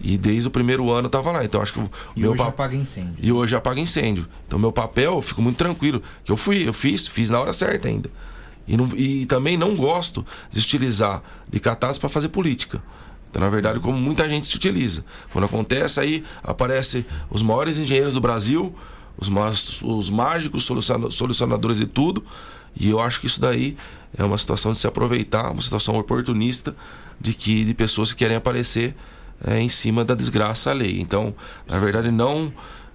E desde o primeiro ano eu tava lá. Então acho que o E meu hoje pa- apaga incêndio. e hoje apaga incêndio. Então meu papel, eu fico muito tranquilo. Que eu fui, eu fiz, fiz na hora certa ainda. E, não- e também não gosto de utilizar de catástrofe para fazer política. Então, na verdade, como muita gente se utiliza. Quando acontece, aí aparece os maiores engenheiros do Brasil, os, os mágicos soluciona- solucionadores de tudo. E eu acho que isso daí é uma situação de se aproveitar, uma situação oportunista de que de pessoas que querem aparecer é, em cima da desgraça alheia. Então, na verdade, não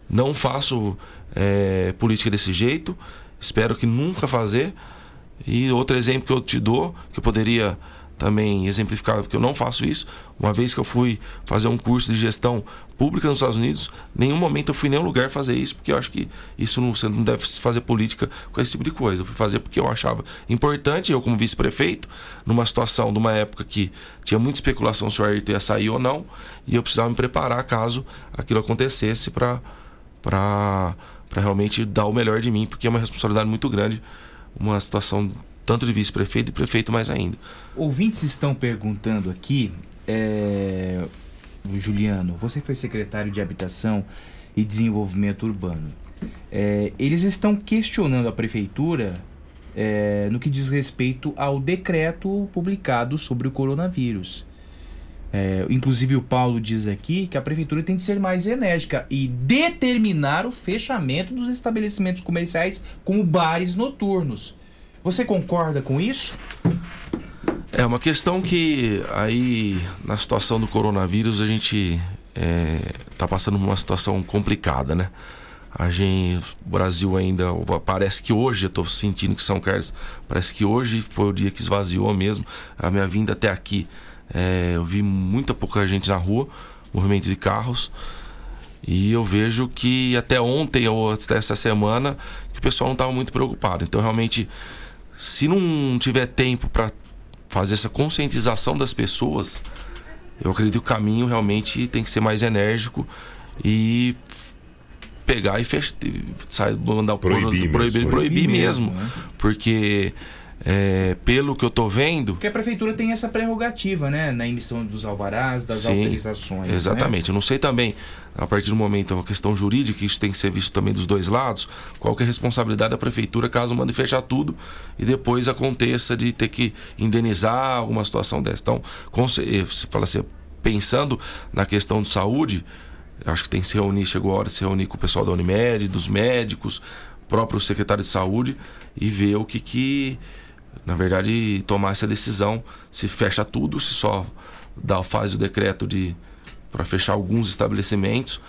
não faço é, política desse jeito. Espero que nunca fazer. E outro exemplo que eu te dou, que eu poderia também exemplificar, porque eu não faço isso. Uma vez que eu fui fazer um curso de gestão pública nos Estados Unidos, nenhum momento eu fui em nenhum lugar fazer isso, porque eu acho que isso não, você não deve fazer política com esse tipo de coisa. Eu fui fazer porque eu achava importante, eu como vice-prefeito, numa situação, numa época que tinha muita especulação se o Ayrton ia sair ou não, e eu precisava me preparar caso aquilo acontecesse para para realmente dar o melhor de mim, porque é uma responsabilidade muito grande, uma situação tanto de vice-prefeito e prefeito mais ainda. Ouvintes estão perguntando aqui, é, Juliano, você foi secretário de Habitação e Desenvolvimento Urbano. É, eles estão questionando a prefeitura é, no que diz respeito ao decreto publicado sobre o coronavírus. É, inclusive o Paulo diz aqui que a prefeitura tem de ser mais enérgica e determinar o fechamento dos estabelecimentos comerciais como bares noturnos. Você concorda com isso? É uma questão que aí na situação do coronavírus a gente está passando por uma situação complicada, né? A gente, o Brasil ainda parece que hoje eu estou sentindo que São Carlos parece que hoje foi o dia que esvaziou mesmo a minha vinda até aqui. é, eu vi muita pouca gente na rua movimento de carros. E eu vejo que até ontem ou até essa semana que o pessoal não estava muito preocupado. Então, realmente, se não tiver tempo para fazer essa conscientização das pessoas, eu acredito que o caminho realmente tem que ser mais enérgico e pegar e fechar, sair, mandar Proibir proibir, mesmo. proibir, Proibir mesmo, mesmo, né? porque é, pelo que eu tô vendo, Porque a prefeitura tem essa prerrogativa, né? Na emissão dos alvarás, das Sim, autorizações. né? Exatamente. Eu não sei também, a partir do momento, a questão jurídica, isso tem que ser visto também dos dois lados, qual que é a responsabilidade da prefeitura caso mande fechar tudo e depois aconteça de ter que indenizar alguma situação dessa. Então, eh, se fala assim, pensando na questão de saúde, acho que tem que se reunir, chegou a hora de se reunir com o pessoal da Unimed, dos médicos, próprio secretário de saúde e ver o que que na verdade, tomar essa decisão se fecha tudo, se só dá, faz o decreto de para fechar alguns estabelecimentos,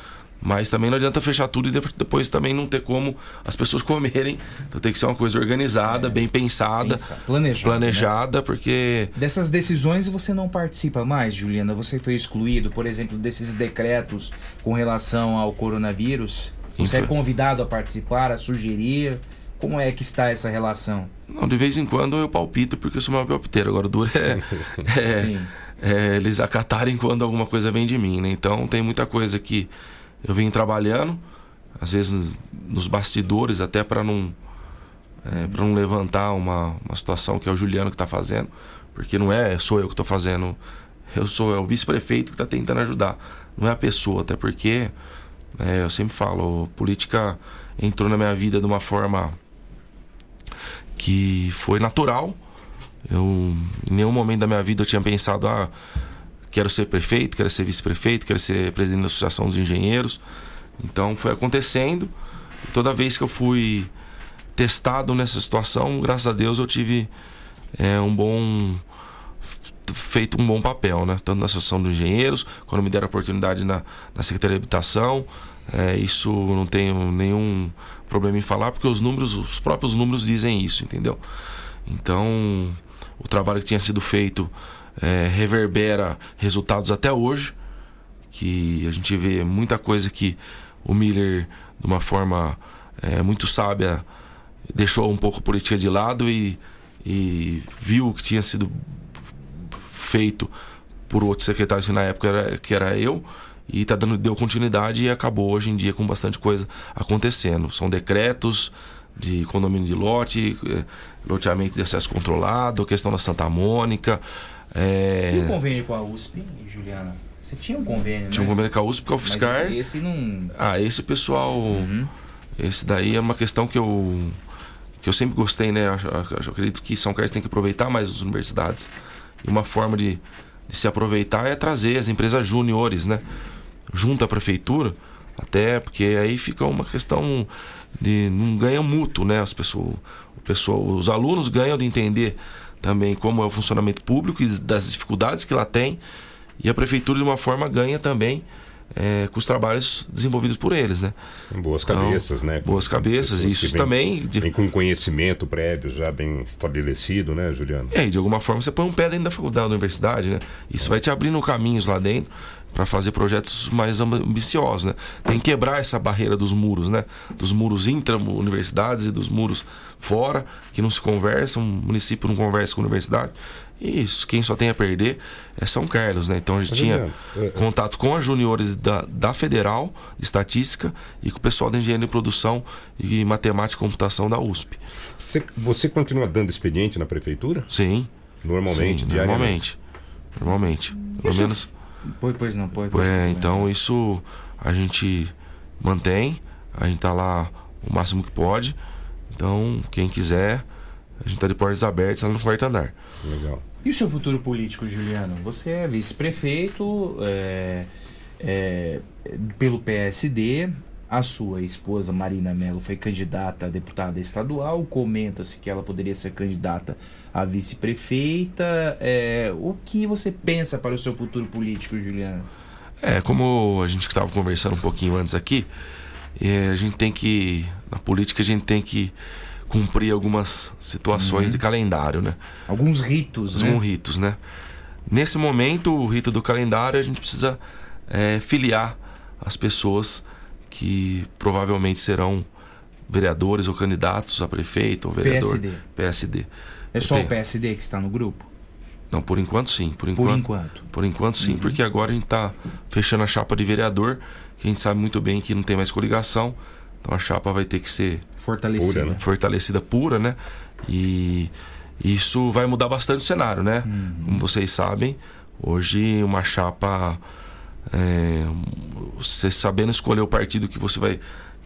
mas também não adianta fechar tudo e de- depois também não ter como as pessoas comerem. Então tem que ser uma coisa organizada, bem pensada, Pensa- planejada, planejada, porque Dessas decisões você não participa mais, Juliana? Você foi excluído, por exemplo, desses decretos com relação ao coronavírus? Você é convidado a participar, a sugerir? Como é que está essa relação? Não, de vez em quando eu palpito porque eu sou uma palpiteiro. Agora o duro é, é- é eles acatarem quando alguma coisa vem de mim, né? Então tem muita coisa que eu venho trabalhando, às vezes nos bastidores, até para não é, para não levantar uma, uma situação que é o Juliano que está fazendo, porque não é sou eu que estou fazendo, eu sou é o vice-prefeito que está tentando ajudar, não é a pessoa, até porque é, eu sempre falo, política entrou na minha vida de uma forma que foi natural. Eu, em nenhum momento da minha vida eu tinha pensado, ah, quero ser prefeito, quero ser vice-prefeito, quero ser presidente da Associação dos Engenheiros. Então foi acontecendo. Toda vez que eu fui testado nessa situação, graças a Deus eu tive é, um bom feito um bom papel, né? Tanto na Associação dos Engenheiros, quando me deram a oportunidade na, na Secretaria de Habitação. É, isso não tenho nenhum problema em falar, porque os números, os próprios números dizem isso, entendeu? Então, o trabalho que tinha sido feito é, reverbera resultados até hoje, que a gente vê muita coisa que o Miller, de uma forma é, muito sábia, deixou um pouco a política de lado e, e viu o que tinha sido feito por outros secretários que na época era, que era eu e tá dando deu continuidade e acabou hoje em dia com bastante coisa acontecendo. São decretos de condomínio de lote eh, loteamento de acesso controlado a questão da Santa Mônica é, E o convênio com a USP, Juliana? Você tinha um convênio, tinha um né? convênio com a USP, com a Mas UFSCar. esse não... Ah, esse pessoal. Uhum. Esse daí é uma questão que eu. que eu sempre gostei, né? Eu, eu- eu acredito que São Carlos tem que aproveitar mais as universidades. E uma forma de, de se aproveitar é trazer as empresas júniores, né? Junto à prefeitura. Até porque aí fica uma questão de não ganha mútuo, né? As pessoas, o pessoal, os alunos ganham de entender também como é o funcionamento público e das dificuldades que lá tem. E a prefeitura, de uma forma, ganha também é, com os trabalhos desenvolvidos por eles, né? Boas Então, cabeças, né? Boas cabeças, Pessoas isso vêm- também. de- Vem com conhecimento prévio já bem estabelecido, né, Juliano? É, e de alguma forma você põe um pé dentro da faculdade, da universidade, né? Isso vai te abrindo caminhos lá dentro para fazer projetos mais amb- ambiciosos, né? Tem que quebrar essa barreira dos muros, né? Dos muros intra-universidades e dos muros fora, que não se conversam, o município não conversa com a universidade. E isso, quem só tem a perder é São Carlos, né? Então a gente Mas, tinha é- contato com as juniores da, da Federal de Estatística e com o pessoal da Engenharia de Produção e Matemática e Computação da USP. Você, você continua dando expediente na prefeitura? Sim. Normalmente, Sim, diariamente? normalmente. Normalmente. Pelo menos. Pois, pois não, pois. É, então isso a gente mantém, a gente tá lá o máximo que pode. Então, quem quiser, a gente tá de portas abertas lá no quarto andar. Legal. E o seu futuro político, Juliano? Você é vice-prefeito é, é, pelo PSD. A sua esposa, Marina Mello, foi candidata a deputada estadual. Comenta-se que ela poderia ser candidata a vice-prefeita. É, o que você pensa para o seu futuro político, Juliano? É, como a gente estava conversando um pouquinho antes aqui, é, a gente tem que. Na política a gente tem que cumprir algumas situações Uhum. de calendário, né? Alguns ritos, né? Alguns ritos, né? Nesse momento, o rito do calendário, a gente precisa é, filiar as pessoas que provavelmente serão vereadores ou candidatos a prefeito ou vereador. PSD. PSD. É só o PSD que está no grupo? Não, por enquanto sim. Por enquanto, Por enquanto. Por enquanto sim, Uhum. porque agora a gente está fechando a chapa de vereador, que a gente sabe muito bem que não tem mais coligação. Então a chapa vai ter que ser Fortalecida. pura, né? fortalecida pura, né? E isso vai mudar bastante o cenário, né? Como vocês sabem, hoje uma chapa é, você sabendo escolher o partido que você vai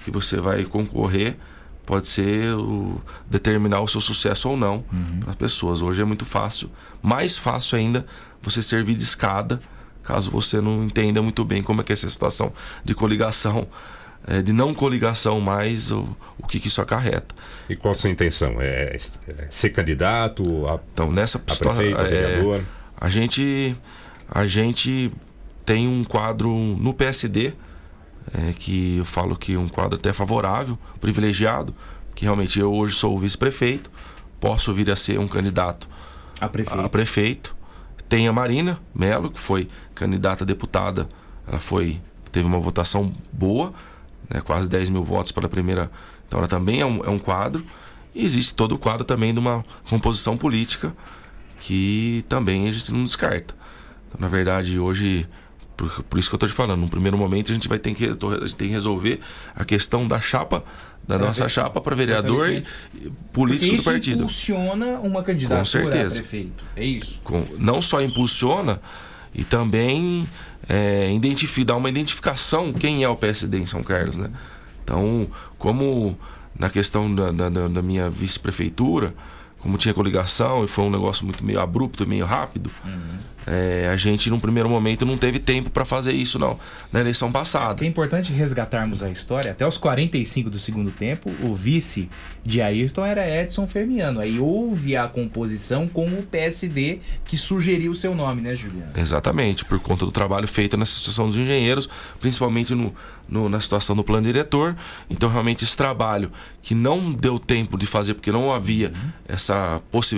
que você vai concorrer pode ser o, determinar o seu sucesso ou não para as pessoas. Hoje é muito fácil, mais fácil ainda você servir de escada, caso você não entenda muito bem como é que é essa situação de coligação, é, de não coligação mais, o, o que, que isso acarreta. E qual a sua intenção? É, é ser candidato a, então, nessa a prefeito, a é, a gente a gente tem um quadro no PSD é, que eu falo que é um quadro até favorável, privilegiado, que realmente eu hoje sou o vice-prefeito, posso vir a ser um candidato a prefeito. a prefeito. Tem a Marina Melo, que foi candidata a deputada, ela foi teve uma votação boa, né, quase 10 mil votos para a primeira. Então ela também é um, é um quadro. E existe todo o quadro também de uma composição política que também a gente não descarta. Então, na verdade, hoje, por, por isso que eu estou te falando, no primeiro momento a gente vai ter que, a gente tem que resolver a questão da chapa, da Pra nossa ver- chapa para vereador e político Porque do isso partido. impulsiona uma candidatura Com certeza. a prefeito. É isso. Com- não só impulsiona e também é, identifi- dá uma identificação quem é o PSD em São Carlos, né? Então, como na questão da, da- da- minha vice-prefeitura, como tinha coligação e foi um negócio muito meio abrupto, meio rápido, é, a gente num primeiro momento não teve tempo para fazer isso não, na eleição passada. É importante resgatarmos a história. Até os 45 do segundo tempo, o vice de Ayrton era Edson Fermiano. Aí houve a composição com o PSD que sugeriu o seu nome, né, Juliano? Exatamente, por conta do trabalho feito na Associação dos Engenheiros, principalmente no, no- na situação do plano diretor. Então, realmente, esse trabalho que não deu tempo de fazer, porque não havia essa, possi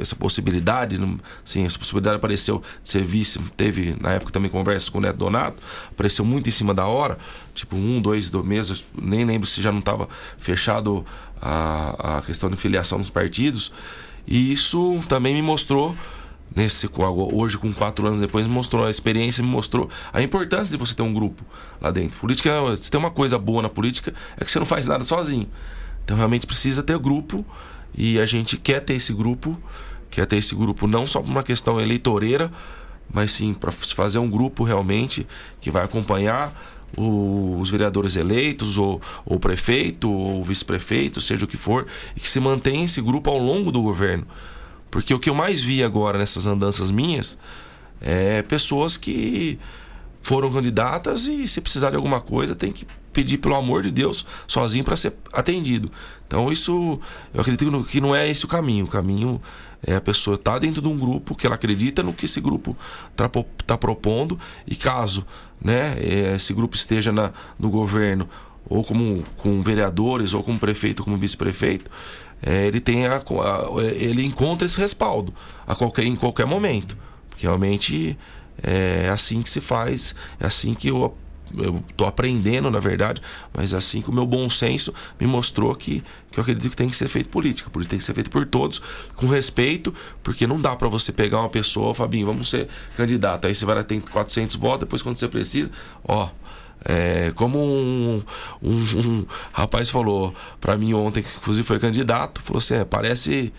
essa possibilidade, não- sim, essa possibilidade apareceu de ser vice. Teve, na época, também conversas com o Neto Donato, apareceu muito em cima da hora, tipo um, dois, dois meses, nem lembro se já não estava fechado a, a questão de filiação nos partidos. E isso também me mostrou nesse hoje com quatro anos depois me mostrou a experiência me mostrou a importância de você ter um grupo lá dentro política se tem uma coisa boa na política é que você não faz nada sozinho então realmente precisa ter grupo e a gente quer ter esse grupo quer ter esse grupo não só por uma questão eleitoreira mas sim para fazer um grupo realmente que vai acompanhar o- os vereadores eleitos, ou o prefeito, ou o vice-prefeito, seja o que for, e que se mantenha esse grupo ao longo do governo. Porque o que eu mais vi agora nessas andanças minhas é pessoas que foram candidatas e se precisar de alguma coisa tem que pedir pelo amor de Deus sozinho para ser atendido. Então isso eu acredito que não é esse o caminho. O caminho é a pessoa estar dentro de um grupo que ela acredita no que esse grupo está propondo e caso né, eh, esse grupo esteja na, no governo ou como com vereadores ou como prefeito, como vice-prefeito, eh, ele tem a, a- ele encontra esse respaldo a qualquer em qualquer momento, porque realmente é assim que se faz, é assim que eu eu tô aprendendo, na verdade, mas assim que o meu bom senso me mostrou que, que eu acredito que tem que ser feito política. Política tem que ser feito por todos, com respeito, porque não dá para você pegar uma pessoa, Fabinho, vamos ser candidato. Aí você vai tem 400 votos, depois quando você precisa, ó. É, como um, um, um rapaz falou para mim ontem, que inclusive foi candidato, falou assim: é, parece.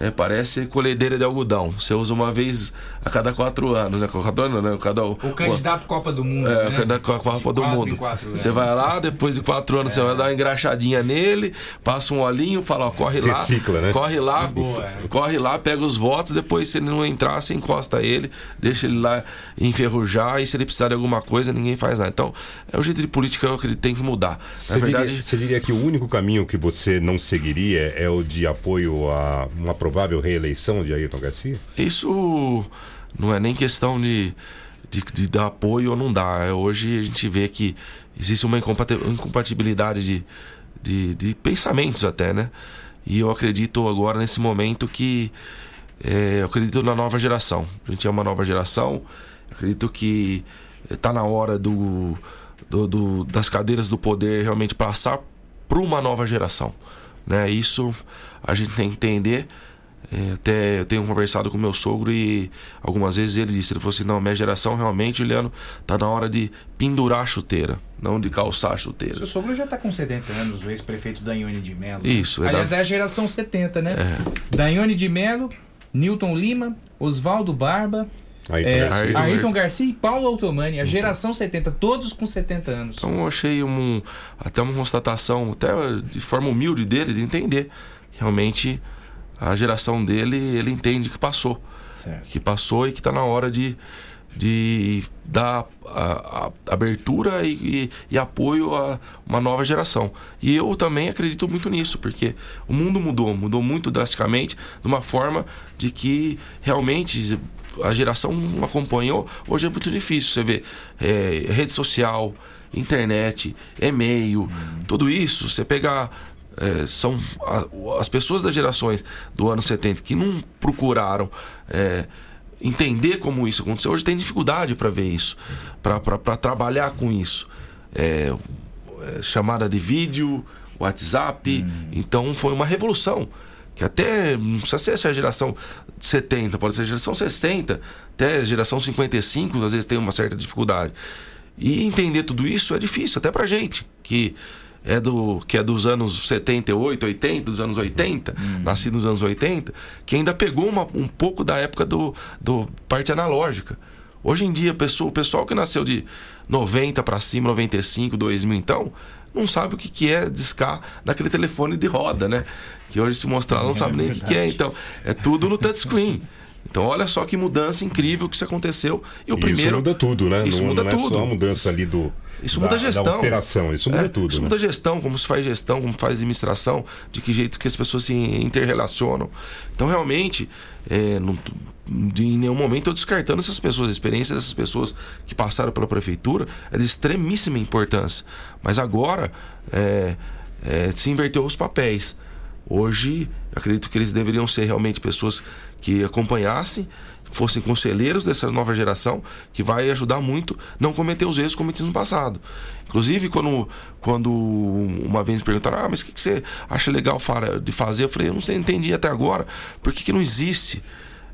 É, parece colhedeira de algodão. Você usa uma vez a cada quatro anos, né? Quatro anos, né? Cada, O candidato Copa do Mundo. é, né? o candidato Copa De do Mundo. quatro anos. Você vai lá, depois de quatro anos, você vai dar uma engraxadinha nele, passa um olhinho, fala, ó, corre lá. Recicla, né? Corre lá, Boa, é. corre lá, pega os votos, depois se ele não entrar, você encosta ele, deixa ele lá enferrujar, e se ele precisar de alguma coisa, ninguém faz nada. Então, é o jeito de política que ele tem que mudar. Você, Na verdade, diria, você diria que o único caminho que você não seguiria é o de apoio a uma provável reeleição de Ayrton Garcia? Isso não é nem questão de, de, de dar apoio ou não dar. É, Hoje a gente vê que existe uma incompati- incompatibilidade de, de, de pensamentos até, né? E eu acredito agora nesse momento que é, eu acredito na nova geração. A gente é uma nova geração. Acredito que está na hora do, do, do- das cadeiras do poder realmente passar para uma nova geração. Né? Isso a gente tem que entender. É, até eu tenho conversado com meu sogro e algumas vezes ele disse, ele falou assim, não, minha geração realmente, Juliano, tá na hora de pendurar a chuteira, não de calçar a chuteira. Seu sogro já tá com 70 anos, o ex-prefeito Danhone de Mello. né? Isso, é Aliás, da- é a geração 70, né? É. Danhone de Mello, Newton Lima, Oswaldo Barba, Ayrton é, Garcia. Ayrton, Ayrton Garcia e Paulo Automani, a geração 70, todos com 70 anos. Então eu achei um, até uma constatação, até de forma humilde dele, de entender. Realmente a geração dele, ele entende que passou. Certo. Que passou e que está na hora de, de dar a, a- abertura e, e- e apoio a uma nova geração. E eu também acredito muito nisso, porque o mundo mudou, mudou muito drasticamente, de uma forma de que realmente a geração não acompanhou. Hoje é muito difícil você ver é, rede social, internet, e-mail, tudo isso. Você pegar. É, são a- as pessoas das gerações do ano 70 que não procuraram é, entender como isso aconteceu. Hoje tem dificuldade para ver isso, para trabalhar com isso. É, é, chamada de vídeo, WhatsApp. Então foi uma revolução. Que até não precisa ser essa geração 70, pode ser a geração 60, até a geração 55, às vezes tem uma certa dificuldade. E entender tudo isso é difícil, até pra gente, que é, do, que é dos anos 78, 80, dos anos 80, nascido nos anos 80, que ainda pegou uma- um pouco da época do, do parte analógica. Hoje em dia, pessoa- o pessoal que nasceu de 90 para cima, 95, 2000, então, não sabe o que, que é discar naquele telefone de roda, né? Que hoje se mostrar não É sabe nem o que, que é. Então, é tudo no touchscreen. Então, olha só que mudança incrível que isso aconteceu. E o primeiro. Isso muda tudo, né? Isso não, muda não é tudo. só a mudança ali do. Isso da, muda a gestão. Da operação, isso muda É, tudo. Isso né? muda a gestão, como se faz gestão, como faz administração, de que jeito que as pessoas se interrelacionam. Então, realmente, é, não- de, em nenhum momento eu descartando essas pessoas, a experiência dessas pessoas que passaram pela prefeitura é de extremíssima importância. Mas agora é, é, se inverteu os papéis. Hoje, acredito que eles deveriam ser realmente pessoas que acompanhassem, fossem conselheiros dessa nova geração, que vai ajudar muito não cometer os erros cometidos no passado. Inclusive, quando, quando uma vez me perguntaram, ah, mas o que, que você acha legal de fazer? Eu falei, eu não sei, entendi até agora, por que, que não existe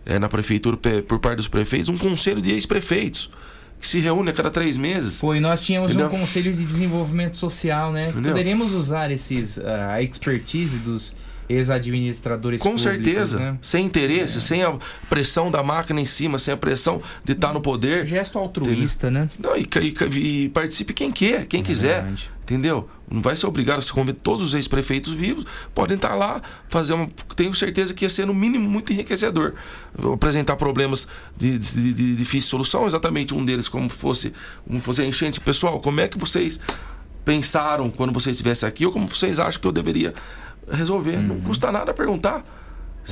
eh, na prefeitura, por parte dos prefeitos, um conselho de ex-prefeitos, que se reúne a cada três meses. Pô, e nós tínhamos Entendeu? um conselho de desenvolvimento social, né? Entendeu? Poderíamos usar esses, ah, a expertise dos ex-administradores Com públicos, certeza. né? Sem interesse, sem a pressão da máquina em cima, sem a pressão de estar no poder. Gesto altruísta, né? Não, e, e- e participe quem quer, quem quiser. Entendeu? Não vai ser obrigado a se convidar. Todos os ex-prefeitos vivos podem estar lá, fazer uma. Tenho certeza que ia ser, no mínimo, muito enriquecedor. Apresentar problemas de, de- de difícil solução, exatamente um deles, como fosse, como fosse a enchente. Pessoal, como é que vocês pensaram quando vocês estivessem aqui, ou como vocês acham que eu deveria resolver? Não custa nada perguntar.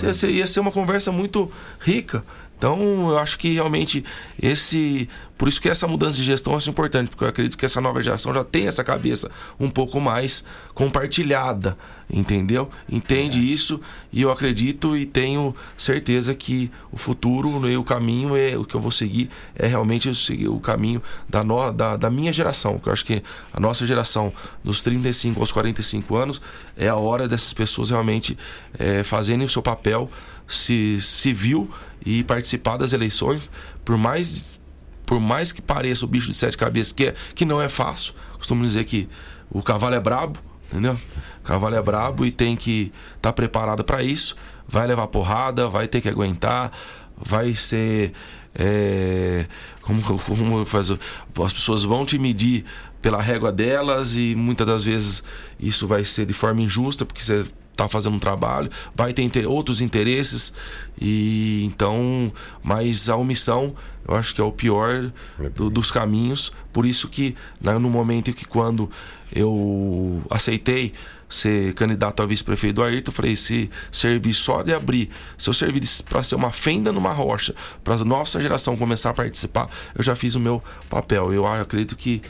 Ia ser, ia ser uma conversa muito rica. Então, eu acho que realmente esse. Por isso que essa mudança de gestão é importante, porque eu acredito que essa nova geração já tem essa cabeça um pouco mais compartilhada, entendeu? Entende isso e eu acredito e tenho certeza que o futuro e o caminho é o que eu vou seguir é realmente seguir o caminho da, no, da, da minha geração, que eu acho que a nossa geração dos 35 aos 45 anos é a hora dessas pessoas realmente é, fazerem o seu papel ci- civil e participar das eleições, por mais por mais que pareça o bicho de sete cabeças, que, é, que não é fácil. Costumo dizer que o cavalo é brabo, entendeu? O cavalo é brabo e tem que estar preparado para isso. Vai levar porrada, vai ter que aguentar, vai ser. é, como, como faz, as pessoas vão te medir pela régua delas e muitas das vezes isso vai ser de forma injusta, porque você está fazendo um trabalho, vai ter inter- outros interesses e então, mas a omissão eu acho que é o pior do- dos caminhos. Por isso que né, no momento em que quando eu aceitei ser candidato a vice-prefeito do Ayrton, eu falei, se servir só de abrir, se eu servir para ser uma fenda numa rocha, para a nossa geração começar a participar, eu já fiz o meu papel. Eu acredito que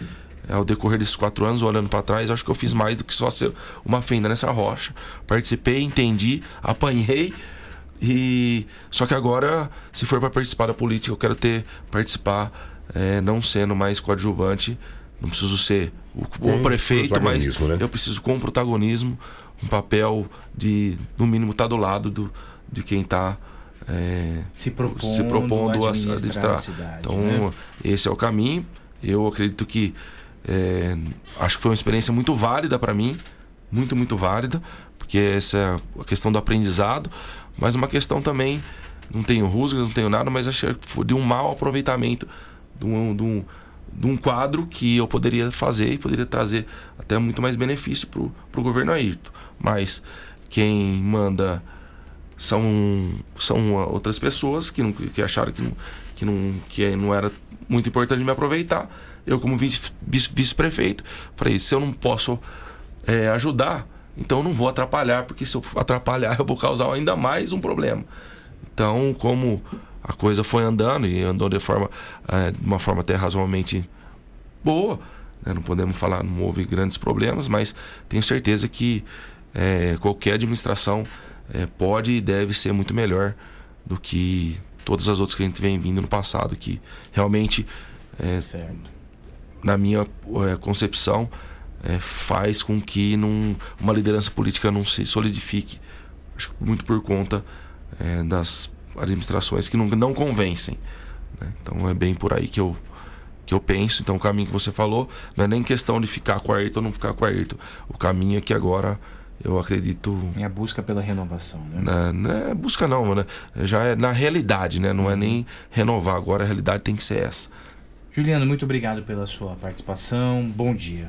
ao decorrer desses quatro anos, olhando para trás, eu acho que eu fiz mais do que só ser uma fenda nessa rocha. Participei, entendi, apanhei. E só que agora, se for para participar da política, eu quero ter participar é, não sendo mais coadjuvante, não preciso ser o, o prefeito, mas né? eu preciso com protagonismo, um papel de, no mínimo, estar do lado do, de quem está Se propondo se propondo a administrar administrar. a cidade, então, né? esse é o caminho. Eu acredito que é, acho que foi uma experiência muito válida para mim, muito, muito válida, porque essa é a questão do aprendizado, mas uma questão também, não tenho rusgas, não tenho nada, mas achei que foi de um mau aproveitamento de um, de um, de um quadro que eu poderia fazer e poderia trazer até muito mais benefício para o governo Ayrton. Mas quem manda são, são outras pessoas que, não, que acharam que não, que, não, que não era muito importante me aproveitar. Eu, como vice- vice- vice-prefeito, falei: se eu não posso é, ajudar, então eu não vou atrapalhar, porque se eu atrapalhar, eu vou causar ainda mais um problema. Então, como a coisa foi andando e andou de, forma, é, de uma forma até razoavelmente boa, né? não podemos falar, não houve grandes problemas, mas tenho certeza que é, qualquer administração é, pode e deve ser muito melhor do que todas as outras que a gente vem vindo no passado, que realmente, é, na minha é, concepção, é, faz com que não, uma liderança política não se solidifique. Acho que muito por conta é, das administrações que não, não convencem. né? Então é bem por aí que eu, que eu penso. Então o caminho que você falou não é nem questão de ficar com a Ayrton ou não ficar com a Ayrton. O caminho é que agora eu acredito. É a busca pela renovação, né? Na, não é busca não, né? Já é na realidade, né? Não é nem renovar. Agora a realidade tem que ser essa. Juliano, muito obrigado pela sua participação. Bom dia.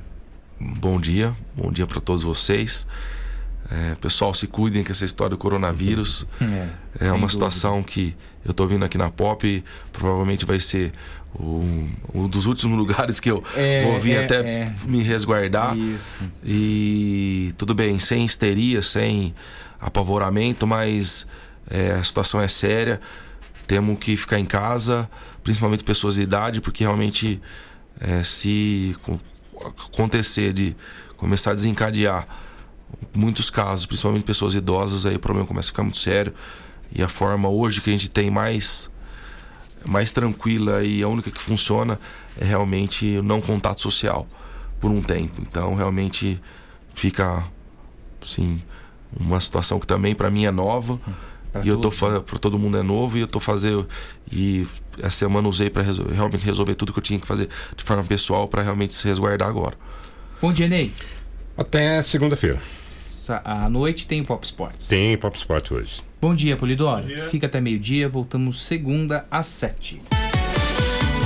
Bom dia, bom dia para todos vocês. É, pessoal, se cuidem com essa história do coronavírus. É, É, uma dúvida. situação que eu tô vindo aqui na Pop e provavelmente vai ser um, um dos últimos lugares que eu É, vou vir é, até é. me resguardar. Isso. E tudo bem, sem histeria, sem apavoramento, mas é, a situação é séria. Temos que ficar em casa, principalmente pessoas de idade, porque realmente é, se co- acontecer de começar a desencadear muitos casos, principalmente pessoas idosas, aí o problema começa a ficar muito sério. E a forma hoje que a gente tem mais mais tranquila e a única que funciona é realmente o não contato social por um tempo. Então, realmente fica assim uma situação que também para mim é nova. Pra e eu tô todos, para todo mundo é novo e eu tô fazendo e essa semana usei para realmente resolver tudo que eu tinha que fazer de forma pessoal para realmente se resguardar agora. Bom dia, Ney. Até segunda-feira. À noite tem o Pop Sports. Tem Pop Sport hoje. Bom dia, Polidoro. Fica até meio-dia. Voltamos segunda às sete.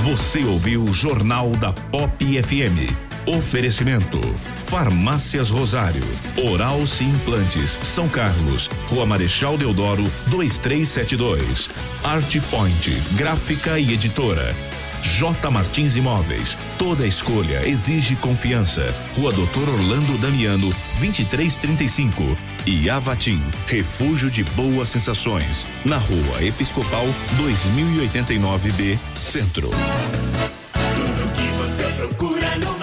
Você ouviu o Jornal da Pop FM. Oferecimento: Farmácias Rosário, Oral Implantes, São Carlos, Rua Marechal Deodoro, 2372. Art Point, Gráfica e Editora. J Martins Imóveis. Toda escolha exige confiança. Rua Doutor Orlando Damiano, 2335. E Avatim, refúgio de boas sensações. Na Rua Episcopal, 2089B, Centro. Tudo que você procura numa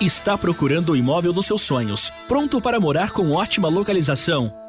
Está procurando o imóvel dos seus sonhos, pronto para morar com ótima localização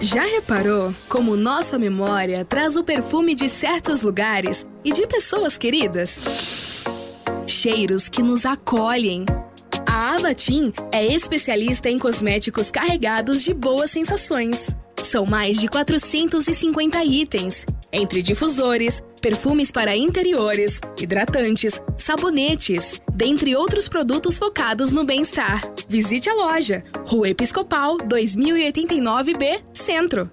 Já reparou como nossa memória traz o perfume de certos lugares e de pessoas queridas? Cheiros que nos acolhem. A Avatim é especialista em cosméticos carregados de boas sensações. São mais de 450 itens, entre difusores, perfumes para interiores, hidratantes, sabonetes, dentre outros produtos focados no bem-estar. Visite a loja, Rua Episcopal 2089B, Centro,